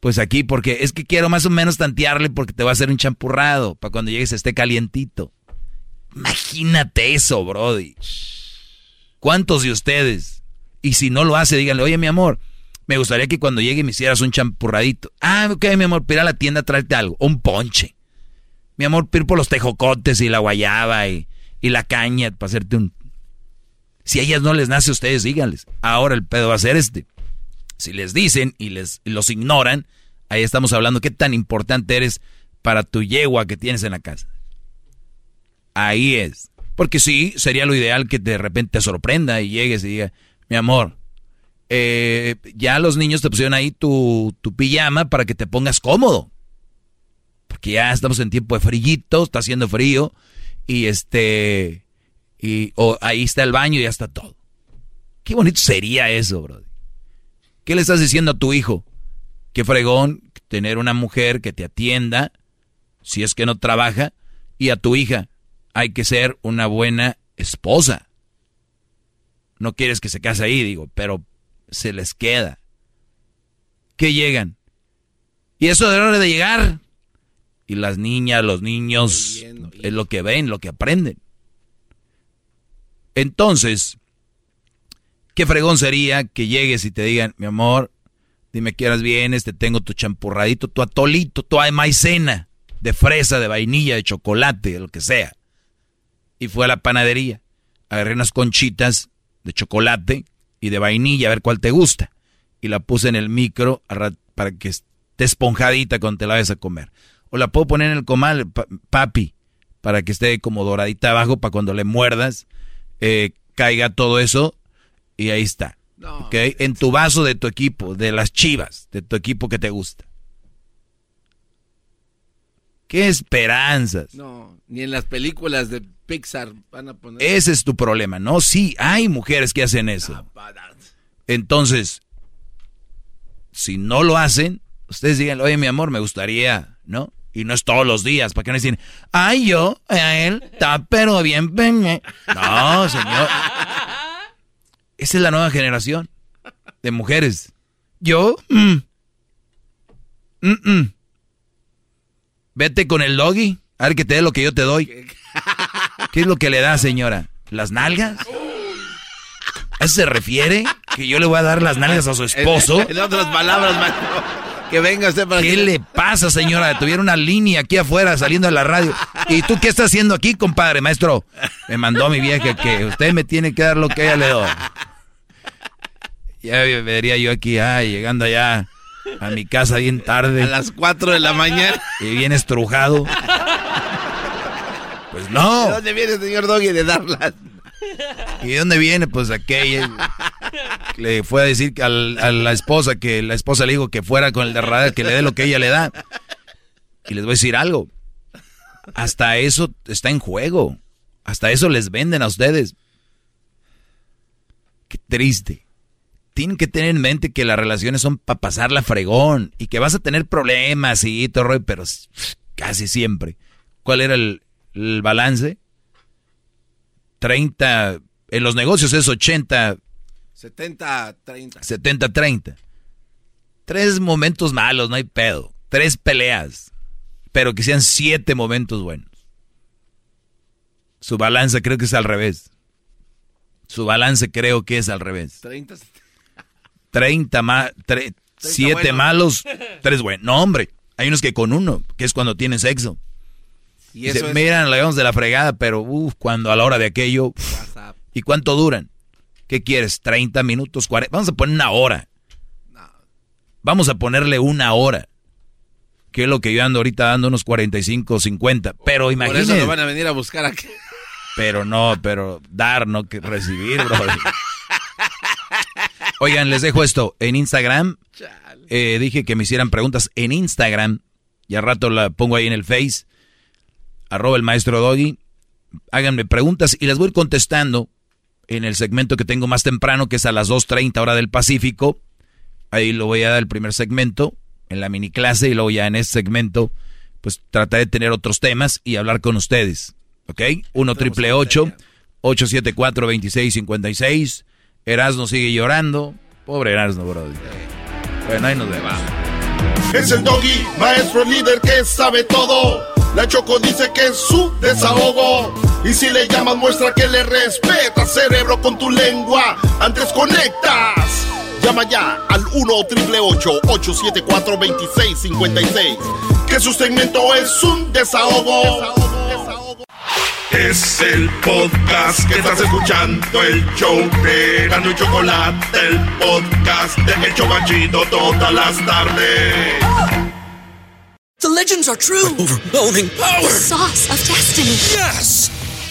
Pues aquí, porque es que quiero más o menos tantearle porque te va a hacer un champurrado para cuando llegues esté calientito. Imagínate eso, Brody. ¿Cuántos de ustedes? Y si no lo hace, díganle, oye, mi amor, me gustaría que cuando llegue me hicieras un champurradito. Ah, ok, mi amor, pira a la tienda a traerte algo. Un ponche. Mi amor, pir por los tejocotes y la guayaba y, y la caña para hacerte un... Si a ellas no les nace a ustedes, díganles. Ahora el pedo va a ser este. Si les dicen y les los ignoran, ahí estamos hablando qué tan importante eres para tu yegua que tienes en la casa. Ahí es. Porque sí, sería lo ideal que de repente te sorprenda y llegues y diga, mi amor, eh, ya los niños te pusieron ahí tu, pijama para que te pongas cómodo. Porque ya estamos en tiempo de frillito, está haciendo frío. Y este. Y ahí está el baño y ya está todo. Qué bonito sería eso, bro. ¿Qué le estás diciendo a tu hijo? Qué fregón tener una mujer que te atienda, si es que no trabaja, y a tu hija hay que ser una buena esposa. No quieres que se case ahí, digo, pero se les queda. Que llegan. Y eso de hora de llegar. Y las niñas, los niños, es lo que ven, lo que aprenden. Entonces, qué fregón sería que llegues y te digan, mi amor, dime que eras te tengo tu champurradito, tu atolito, tu maicena de fresa, de vainilla, de chocolate, lo que sea. Y fue a la panadería, agarré unas conchitas de chocolate y de vainilla, a ver cuál te gusta. Y la puse en el micro para que esté esponjadita cuando te la vayas a comer. O la puedo poner en el comal, papi, para que esté como doradita abajo, para cuando le muerdas, eh, caiga todo eso y ahí está. En tu vaso de tu equipo, de las chivas, de tu equipo que te gusta. ¿Qué esperanzas? No, ni en las películas de Pixar van a poner. Ese es tu problema, ¿no? Sí, hay mujeres que hacen eso. Entonces, si no lo hacen, ustedes digan, oye, mi amor, me gustaría, ¿no? Y no es todos los días, para que no dicen, ay, yo, a él, está pero bien, ven. No, señor. Esa es la nueva generación de mujeres. Yo, mm, mm, mm. vete con el doggy, a ver que te dé lo que yo te doy. ¿Qué es lo que le da, señora? ¿Las nalgas? ¿A eso se refiere? ¿Que yo le voy a dar las nalgas a su esposo? En, otras palabras, Que venga usted para ¿Qué le pasa, señora? Tuviera una línea aquí afuera saliendo de la radio. ¿Y tú qué estás haciendo aquí, compadre, maestro? Me mandó mi vieja que usted me tiene que dar lo que ella le doy. Ya vería yo aquí, ay, llegando allá a mi casa bien tarde. A las 4 de la mañana. Y bien estrujado. Pues no. ¿De dónde viene el señor Doggy de darlas? ¿Y de dónde viene? Pues aquella. Le fue a decir a la esposa que la esposa le dijo que fuera con el de que le dé lo que ella le da. Y les voy a decir algo. Hasta eso está en juego. Hasta eso les venden a ustedes. Qué triste. Tienen que tener en mente que las relaciones son para pasarla fregón y que vas a tener problemas y todo, pero casi siempre. ¿Cuál era el, el balance. 30, en los negocios es 80. 70, 30. 70, 30. Tres momentos malos, no hay pedo. Tres peleas. pero que sean siete momentos buenos. Su balance creo que es al revés. Su balance creo que es al revés. 30, 30 más, 7 malos, 3 buenos. No, hombre, hay unos que con uno, que es cuando tienen sexo. Y eso es... miran, la de la fregada, pero uff, cuando a la hora de aquello. ¿Y cuánto duran? ¿Qué quieres? ¿30 minutos? 40? Vamos a poner una hora. Vamos a ponerle una hora. Que es lo que yo ando ahorita dando unos 45, 50. Pero imagínate. Por eso lo van a venir a buscar aquí. Pero no, pero dar, no que recibir, bro. Oigan, les dejo esto. En Instagram, eh, dije que me hicieran preguntas en Instagram. Y al rato la pongo ahí en el Face. Arroba el maestro Doggy. Háganme preguntas y las voy contestando en el segmento que tengo más temprano, que es a las 2.30 hora del Pacífico. Ahí lo voy a dar el primer segmento, en la mini clase, y luego ya en ese segmento, pues trataré de tener otros temas y hablar con ustedes. ¿Ok? 1 triple 874 2656. Erasno sigue llorando. Pobre Erasno, bro. Bueno, ahí nos vemos. Es el doggy, maestro líder que sabe todo. La Choco dice que es su desahogo. Y si le llamas, muestra que le respeta, cerebro, con tu lengua. Antes conectas. Llama ya al 1 triple 874 2656. Que su segmento es un desahogo. Es el podcast que estás escuchando, el show de Gano y Chocolate, el podcast de El Chobachito todas las tardes. The legends are true. overwhelming power! The sauce of destiny. Yes!